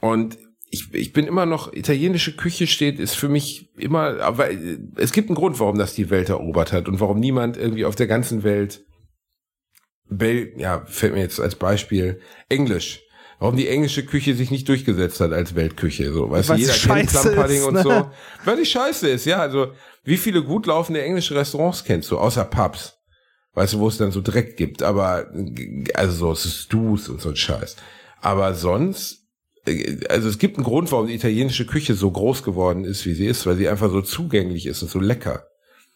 Und ich, ich bin immer noch, italienische Küche steht, ist für mich immer, aber es gibt einen Grund, warum das die Welt erobert hat und warum niemand irgendwie auf der ganzen Welt, Bel, ja, fällt mir jetzt als Beispiel, Englisch. warum die englische Küche sich nicht durchgesetzt hat als Weltküche. So, weißt du, jeder kennt Plum und ne? so. Weil die scheiße ist, ja. Also, wie viele gut laufende englische Restaurants kennst du, außer Pubs? Weißt du, wo es dann so Dreck gibt, aber, also so Stews und so ein Scheiß. Aber sonst, also es gibt einen Grund, warum die italienische Küche so groß geworden ist, wie sie ist, weil sie einfach so zugänglich ist und so lecker.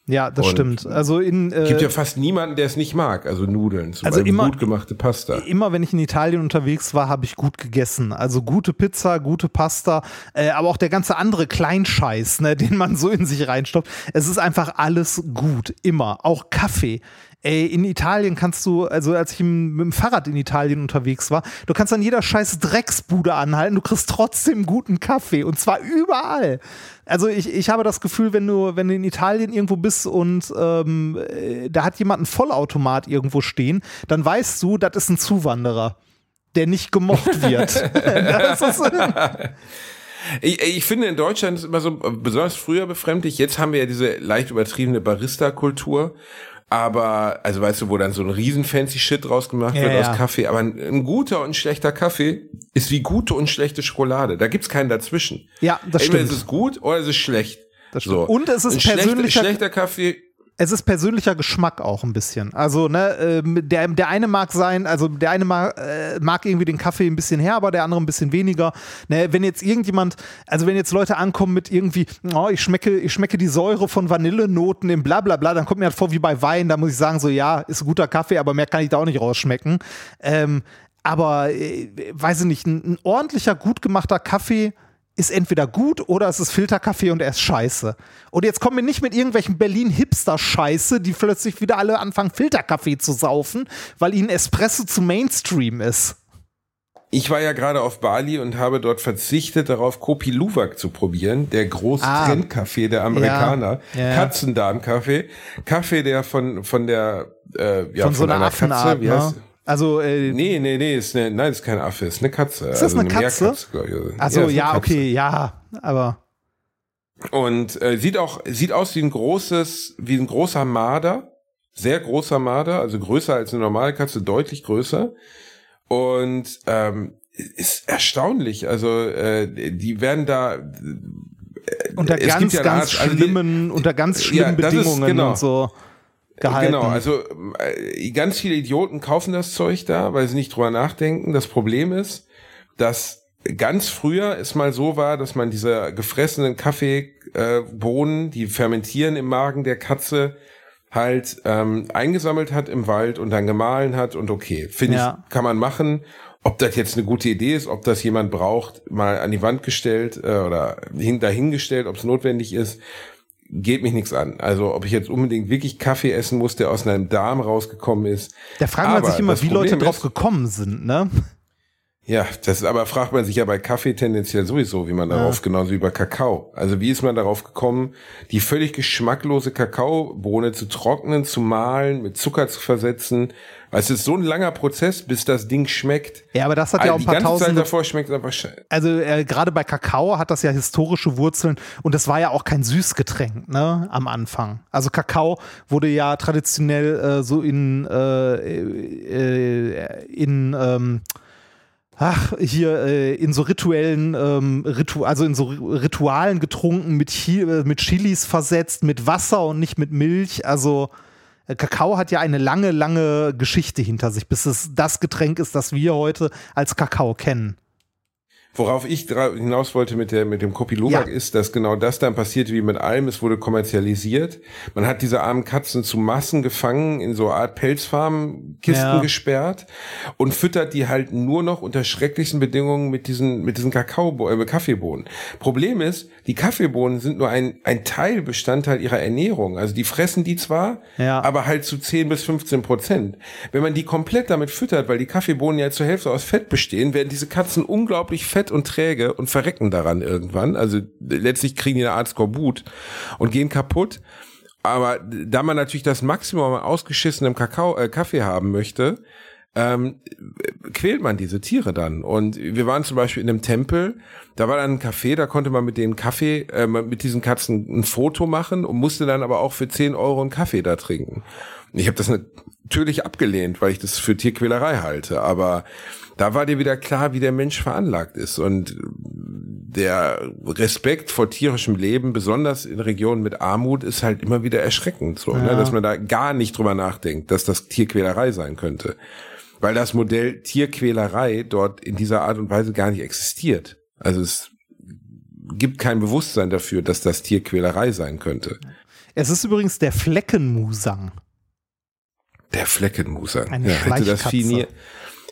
Ja, das und stimmt. Also in äh, gibt ja fast niemanden, der es nicht mag. Also Nudeln, zum also Beispiel immer, gut gemachte Pasta. Immer, wenn ich in Italien unterwegs war, habe ich gut gegessen. Also gute Pizza, gute Pasta, äh, aber auch der ganze andere Kleinscheiß, ne, den man so in sich reinstopft. Es ist einfach alles gut, immer. Auch Kaffee. Ey, in Italien kannst du, also als ich mit dem Fahrrad in Italien unterwegs war, du kannst an jeder scheiß Drecksbude anhalten, du kriegst trotzdem guten Kaffee und zwar überall. Also ich, ich habe das Gefühl, wenn du, wenn du in Italien irgendwo bist und ähm, äh, da hat jemand einen Vollautomat irgendwo stehen, dann weißt du, das ist ein Zuwanderer, der nicht gemocht wird. Ich, ich, finde in Deutschland ist immer so besonders früher befremdlich. Jetzt haben wir ja diese leicht übertriebene Barista-Kultur aber, also weißt du, wo dann so ein riesen fancy Shit draus gemacht ja, wird ja. aus Kaffee, aber ein, ein, guter und schlechter Kaffee ist wie gute und schlechte Schokolade. Da gibt's keinen dazwischen. Ja, das Entweder stimmt. Entweder ist es gut oder es ist schlecht. Das stimmt. So. Und es ist ein persönlicher schlechter Kaffee es ist persönlicher Geschmack auch ein bisschen. Also, ne, ähm, der, der eine mag sein, also der eine mag, äh, mag irgendwie den Kaffee ein bisschen her, aber der andere ein bisschen weniger. Ne, wenn jetzt irgendjemand, also wenn jetzt Leute ankommen mit irgendwie, oh, ich schmecke, ich schmecke die Säure von Vanillenoten im Blablabla, dann kommt mir halt vor wie bei Wein, da muss ich sagen, so ja, ist ein guter Kaffee, aber mehr kann ich da auch nicht rausschmecken. Ähm, aber, äh, weiß ich nicht, ein, ein ordentlicher, gut gemachter Kaffee ist entweder gut oder es ist Filterkaffee und er ist scheiße. Und jetzt kommen wir nicht mit irgendwelchen Berlin-Hipster-Scheiße, die plötzlich wieder alle anfangen, Filterkaffee zu saufen, weil ihnen Espresso zu Mainstream ist. Ich war ja gerade auf Bali und habe dort verzichtet darauf, Kopi Luwak zu probieren, der Großtrendkaffee ah, der Amerikaner, ja, ja. Katzendarmkaffee, Kaffee, der von von der äh, ja von, von so einer, einer Katze, wie heißt, ne? Also äh, nee, nee, nee, ist eine, nein, ist kein Affe, ist eine Katze. Ist das also eine, eine Katze? Meerkatze, also ja, ja okay, ja, aber und äh, sieht auch sieht aus wie ein großes, wie ein großer Marder, sehr großer Marder, also größer als eine normale Katze, deutlich größer und ähm, ist erstaunlich. Also äh, die werden da äh, unter ganz, ja ganz Art, schlimmen, also die, unter ganz schlimmen ja, Bedingungen ist, genau. und so gehalten. Genau, also äh, ganz viele Idioten kaufen das Zeug da, weil sie nicht drüber nachdenken. Das Problem ist, dass ganz früher es mal so war, dass man diese gefressenen Kaffeebohnen, die fermentieren im Magen der Katze, halt ähm, eingesammelt hat im Wald und dann gemahlen hat und okay, finde ja. ich, kann man machen. Ob das jetzt eine gute Idee ist, ob das jemand braucht, mal an die Wand gestellt äh, oder hin, dahingestellt, ob es notwendig ist, geht mich nichts an. Also ob ich jetzt unbedingt wirklich Kaffee essen muss, der aus einem Darm rausgekommen ist. Da fragt man sich immer, wie Problem Leute drauf gekommen sind, ne? Ja, das aber fragt man sich ja bei Kaffee tendenziell sowieso, wie man darauf, ja. genauso wie bei Kakao. Also wie ist man darauf gekommen, die völlig geschmacklose Kakaobohne zu trocknen, zu mahlen, mit Zucker zu versetzen. Es ist so ein langer Prozess, bis das Ding schmeckt. Ja, aber das hat ja auch ein paar tausend. Zeit davor schmeckt es einfach scheiße. Also äh, gerade bei Kakao hat das ja historische Wurzeln und das war ja auch kein Süßgetränk, ne, am Anfang. Also Kakao wurde ja traditionell äh, so in äh, äh in ähm, ach, hier äh, in so rituellen, ähm, Ritu also in so Ritualen getrunken, mit, Chi äh, mit Chilis versetzt, mit Wasser und nicht mit Milch. Also äh, Kakao hat ja eine lange, lange Geschichte hinter sich, bis es das Getränk ist, das wir heute als Kakao kennen. Worauf ich hinaus wollte mit, der, mit dem Kopi Luwak ja. ist, dass genau das dann passiert wie mit allem. Es wurde kommerzialisiert. Man hat diese armen Katzen zu Massen gefangen, in so Art Pelzfarmkisten ja. gesperrt und füttert die halt nur noch unter schrecklichsten Bedingungen mit diesen, mit diesen Kakao, äh, Kaffeebohnen. Problem ist, die Kaffeebohnen sind nur ein, ein Teilbestandteil ihrer Ernährung. Also die fressen die zwar, ja. aber halt zu 10 bis 15 Prozent. Wenn man die komplett damit füttert, weil die Kaffeebohnen ja zur Hälfte aus Fett bestehen, werden diese Katzen unglaublich fett fett und träge und verrecken daran irgendwann. Also letztlich kriegen die eine Art Skorbut und gehen kaputt. Aber da man natürlich das Maximum ausgeschissenem Kakao, äh, Kaffee haben möchte, ähm, quält man diese Tiere dann. Und wir waren zum Beispiel in einem Tempel, da war dann ein Café, da konnte man mit den Kaffee, äh, mit diesen Katzen ein Foto machen und musste dann aber auch für 10 Euro einen Kaffee da trinken. Ich habe das natürlich abgelehnt, weil ich das für Tierquälerei halte, aber da war dir wieder klar, wie der Mensch veranlagt ist und der Respekt vor tierischem Leben, besonders in Regionen mit Armut, ist halt immer wieder erschreckend, so, ne? ja. ne? dass man da gar nicht drüber nachdenkt, dass das Tierquälerei sein könnte, weil das Modell Tierquälerei dort in dieser Art und Weise gar nicht existiert. Also es gibt kein Bewusstsein dafür, dass das Tierquälerei sein könnte. Es ist übrigens der Fleckenmusang. Der Fleckenmusang. Eine ja, hätte das Vieh nie,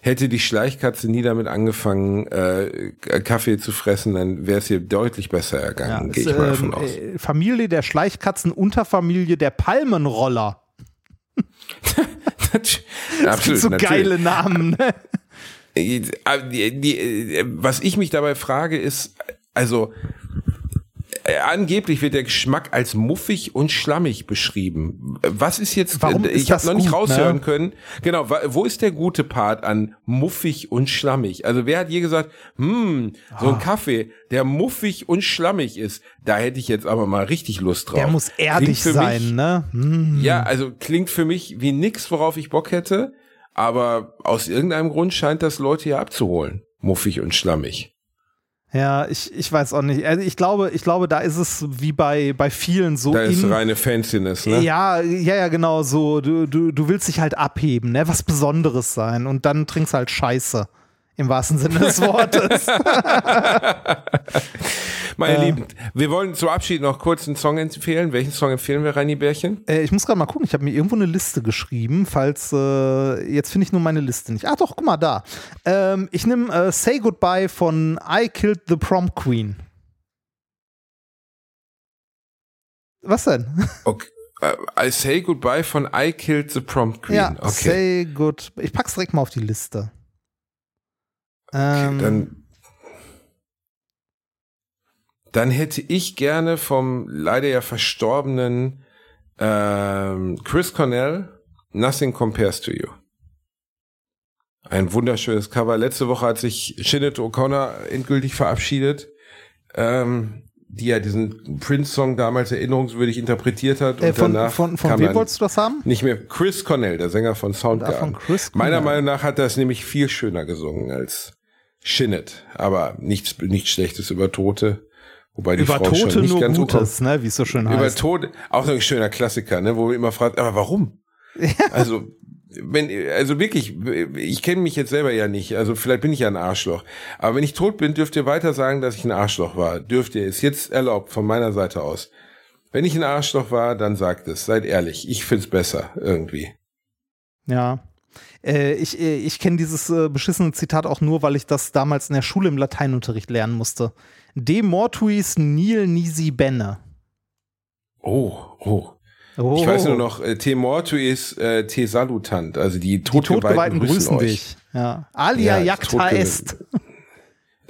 hätte die Schleichkatze nie damit angefangen, äh, Kaffee zu fressen, dann wäre es ihr deutlich besser ergangen, ja, gehe ich mal davon ähm, aus. Äh, Familie der Schleichkatzen, Unterfamilie der Palmenroller. das Absolut, so natürlich. geile Namen. Ne? Äh, äh, was ich mich dabei frage, ist, also äh, angeblich wird der Geschmack als muffig und schlammig beschrieben. Was ist jetzt, Warum ich habe noch nicht gut, raushören ne? können, genau, wo ist der gute Part an muffig und schlammig? Also wer hat je gesagt, hm, so ein ah. Kaffee, der muffig und schlammig ist, da hätte ich jetzt aber mal richtig Lust drauf. Der muss erdig sein, mich, ne? Hm. Ja, also klingt für mich wie nix, worauf ich Bock hätte, aber aus irgendeinem Grund scheint das Leute hier abzuholen. Muffig und schlammig. Ja, ich, ich weiß auch nicht. Also ich glaube, ich glaube, da ist es wie bei, bei vielen so. Da ist reine Fanciness, ne? Ja, ja, ja, genau. So, du, du, du willst dich halt abheben, ne? Was Besonderes sein. Und dann trinkst halt Scheiße. Im wahrsten Sinne des Wortes. Meine äh, Lieben, wir wollen zum Abschied noch kurz einen Song empfehlen. Welchen Song empfehlen wir, Reini Bärchen? Äh, ich muss gerade mal gucken. Ich habe mir irgendwo eine Liste geschrieben, falls äh, jetzt finde ich nur meine Liste nicht. Ah, doch, guck mal da. Ähm, ich nehme äh, Say Goodbye von I Killed the Prom Queen. Was denn? Okay. Uh, I Say Goodbye von I Killed the Prom Queen. Ja, okay. Say Good. Ich pack's direkt mal auf die Liste. Okay, ähm, dann dann hätte ich gerne vom leider ja verstorbenen ähm, Chris Cornell Nothing Compares to You. Ein wunderschönes Cover. Letzte Woche hat sich Shinnet O'Connor endgültig verabschiedet, ähm, die ja diesen Prince-Song damals erinnerungswürdig interpretiert hat. Äh, und von danach von, von wem wolltest du das haben? Nicht mehr. Chris Cornell, der Sänger von Soundgarden. Meiner Meinung nach hat er es nämlich viel schöner gesungen als Shinnet. Aber nichts, nichts Schlechtes über Tote. Wobei die über Frau Tote schon nicht nur ganz Gutes, ne, wie es so schön über heißt. Über Tote, auch so ein schöner Klassiker, ne, wo man immer fragt, aber warum? Ja. Also, wenn, also wirklich, ich kenne mich jetzt selber ja nicht, also vielleicht bin ich ja ein Arschloch. Aber wenn ich tot bin, dürft ihr weiter sagen, dass ich ein Arschloch war. Dürft ihr, ist jetzt erlaubt von meiner Seite aus. Wenn ich ein Arschloch war, dann sagt es, seid ehrlich. Ich find's besser, irgendwie. Ja. Äh, ich äh, ich kenne dieses äh, beschissene Zitat auch nur, weil ich das damals in der Schule im Lateinunterricht lernen musste. De mortuis nil nisi bene. Oh, oh. Oh. Ich weiß nur noch, äh, te mortuis äh, te salutant, also die Todgeweihten, die Todgeweihten grüßen, grüßen dich. Ja. Alia ja, jacta est.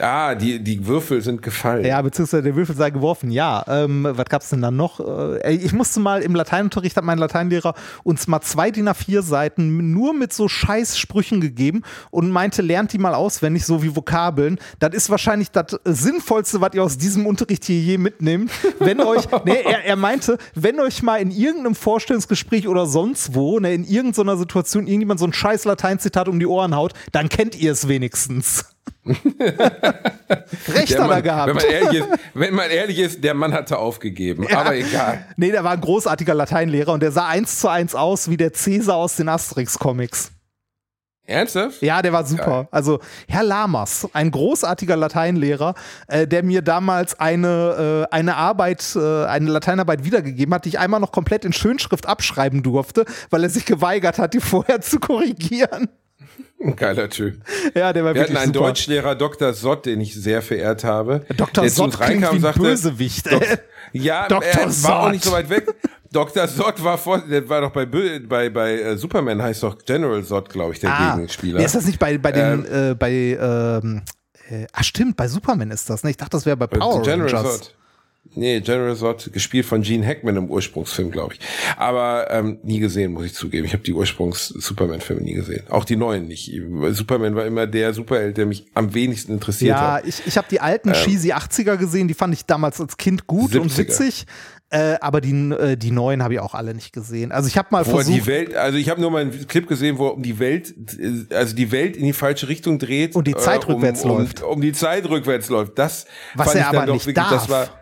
Ah, die, die Würfel sind gefallen. Ja, beziehungsweise der Würfel sei geworfen. Ja, ähm, was gab's denn dann noch? Äh, ich musste mal im Lateinunterricht, hat mein Lateinlehrer uns mal zwei DIN A4 Seiten nur mit so Scheißsprüchen gegeben und meinte, lernt die mal auswendig, so wie Vokabeln. Das ist wahrscheinlich das Sinnvollste, was ihr aus diesem Unterricht hier je mitnehmt. Wenn euch, nee, er, er meinte, wenn euch mal in irgendeinem Vorstellungsgespräch oder sonst wo, ne, in irgendeiner Situation irgendjemand so ein scheiß Lateinzitat um die Ohren haut, dann kennt ihr es wenigstens. Recht hat er gehabt. Wenn man, ehrlich ist, wenn man ehrlich ist, der Mann hatte aufgegeben. Ja. Aber egal. Nee, der war ein großartiger Lateinlehrer und der sah eins zu eins aus wie der Cäsar aus den Asterix-Comics. Ernsthaft? Ja, der war super. Also Herr Lamas, ein großartiger Lateinlehrer, äh, der mir damals eine, äh, eine Arbeit, äh, eine Lateinarbeit wiedergegeben hat, die ich einmal noch komplett in Schönschrift abschreiben durfte, weil er sich geweigert hat, die vorher zu korrigieren. Ein geiler Typ. Ja, der war Wir wirklich hatten einen super. Deutschlehrer, Dr. Sott, den ich sehr verehrt habe. Dr. Sott klingt wie ein sagte, Bösewicht. Dok ja, Dr. er Sott. war auch nicht so weit weg. Dr. Sott war vor, der war doch bei bei bei äh, Superman heißt doch General Sott, glaube ich, der ah, Gegenspieler. Ist das nicht bei bei den ähm, äh, bei ähm, äh, ach stimmt, bei Superman ist das, ne? Ich dachte, das wäre bei Power General Rangers. Sott. Nee, General Zod, gespielt von Gene Hackman im Ursprungsfilm, glaube ich. Aber ähm, nie gesehen, muss ich zugeben. Ich habe die Ursprungs-Superman-Filme nie gesehen. Auch die neuen nicht. Superman war immer der Superheld, der mich am wenigsten interessiert ja, hat. Ja, ich, ich habe die alten ähm, cheesy 80er gesehen, die fand ich damals als Kind gut 70er. und witzig. Äh, aber die, äh, die neuen habe ich auch alle nicht gesehen. Also ich habe mal wo versucht. Die Welt, also ich habe nur mal einen Clip gesehen, wo um die Welt, äh, also die Welt in die falsche Richtung dreht. Und die Zeit äh, um, rückwärts um, läuft. Um, die Zeit rückwärts läuft. Das Was er aber nicht wirklich, darf. Das war,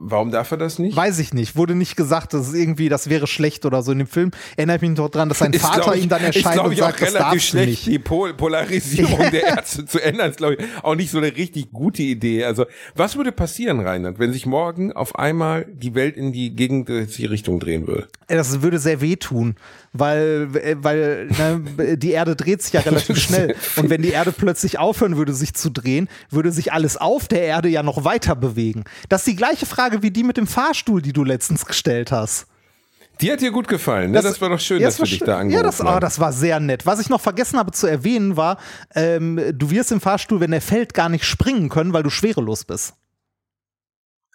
Warum darf er das nicht? Weiß ich nicht. Wurde nicht gesagt, dass es irgendwie, das wäre schlecht oder so in dem Film. Erinnert mich doch dran, dass sein ist, Vater ich, ihm dann erscheint ist, und sagt, auch relativ schlecht, nicht. die Pol Polarisierung der Ärzte zu ändern. Ist, glaube ich, auch nicht so eine richtig gute Idee. Also, was würde passieren, Reinhard, wenn sich morgen auf einmal die Welt in die gegensätzliche Richtung drehen würde? Das würde sehr wehtun, weil, weil ne, die Erde dreht sich ja relativ schnell. Und wenn die Erde plötzlich aufhören würde, sich zu drehen, würde sich alles auf der Erde ja noch weiter bewegen. Das ist die gleiche Frage wie die mit dem Fahrstuhl, die du letztens gestellt hast. Die hat dir gut gefallen, ne? Das, das war doch schön, ja, dass wir dich da angerufen Ja, das, oh, das war sehr nett. Was ich noch vergessen habe zu erwähnen war, ähm, du wirst im Fahrstuhl, wenn er fällt, gar nicht springen können, weil du schwerelos bist.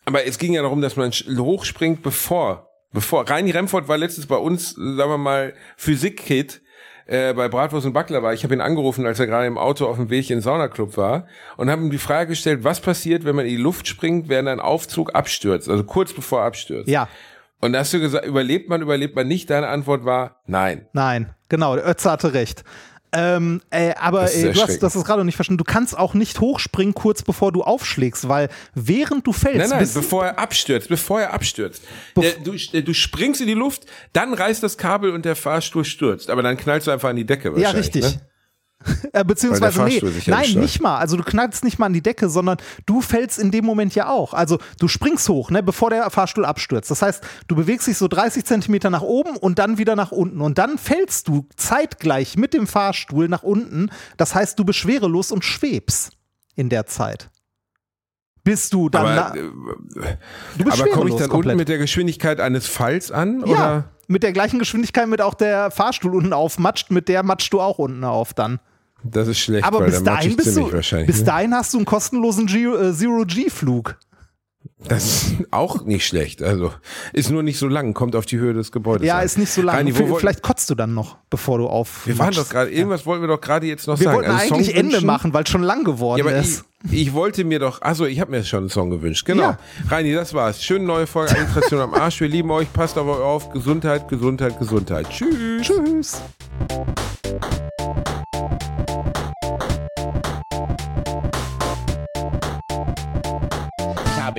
Aber es ging ja darum, dass man hochspringt, bevor Bevor Reini Remford war letztens bei uns, sagen wir mal, Physik-Kid äh, bei Bratwurst und Backler war. Ich habe ihn angerufen, als er gerade im Auto auf dem Weg in den Saunaclub war und habe ihm die Frage gestellt, was passiert, wenn man in die Luft springt, während ein Aufzug abstürzt, also kurz bevor er abstürzt. Ja. Und da hast du gesagt, überlebt man, überlebt man nicht? Deine Antwort war nein. Nein, genau, der Ötzer hatte recht. Ähm, äh, aber äh, du hast das ist gerade nicht verstanden. Du kannst auch nicht hochspringen kurz bevor du aufschlägst, weil während du fällst. Nein, nein, bevor er abstürzt, bevor er abstürzt. Der, du, du springst in die Luft, dann reißt das Kabel und der Fahrstuhl stürzt. Aber dann knallst du einfach an die Decke wahrscheinlich. Ja, richtig. Ne? Äh, beziehungsweise, nee, nein, nicht mal. Also du knallst nicht mal an die Decke, sondern du fällst in dem Moment ja auch. Also du springst hoch, ne, bevor der Fahrstuhl abstürzt. Das heißt, du bewegst dich so 30 Zentimeter nach oben und dann wieder nach unten. Und dann fällst du zeitgleich mit dem Fahrstuhl nach unten. Das heißt, du bist schwerelos und schwebst in der Zeit. Bist du dann. Aber, äh, du bist aber komme ich dann komplett. unten mit der Geschwindigkeit eines Falls an? Ja, oder? mit der gleichen Geschwindigkeit, mit auch der Fahrstuhl unten aufmatscht, mit der matschst du auch unten auf dann. Das ist schlecht, aber bis dahin, bist du, bis ne? dahin hast du einen kostenlosen äh, Zero-G-Flug. Das ist auch nicht schlecht. Also ist nur nicht so lang, kommt auf die Höhe des Gebäudes. Ja, an. ist nicht so lang. Reini, Vielleicht kotzt du dann noch, bevor du auf. Wir waren doch gerade, irgendwas wollten wir doch gerade jetzt noch wir sagen. Wir wollten also eigentlich Ende machen, weil es schon lang geworden ja, ist. Ich, ich, wollte mir doch, also ich habe mir schon einen Song gewünscht. Genau. Ja. Reini, das war's. Schöne neue Folge Administration am Arsch. Wir lieben euch, passt auf euch auf. Gesundheit, Gesundheit, Gesundheit. Tschüss. Tschüss.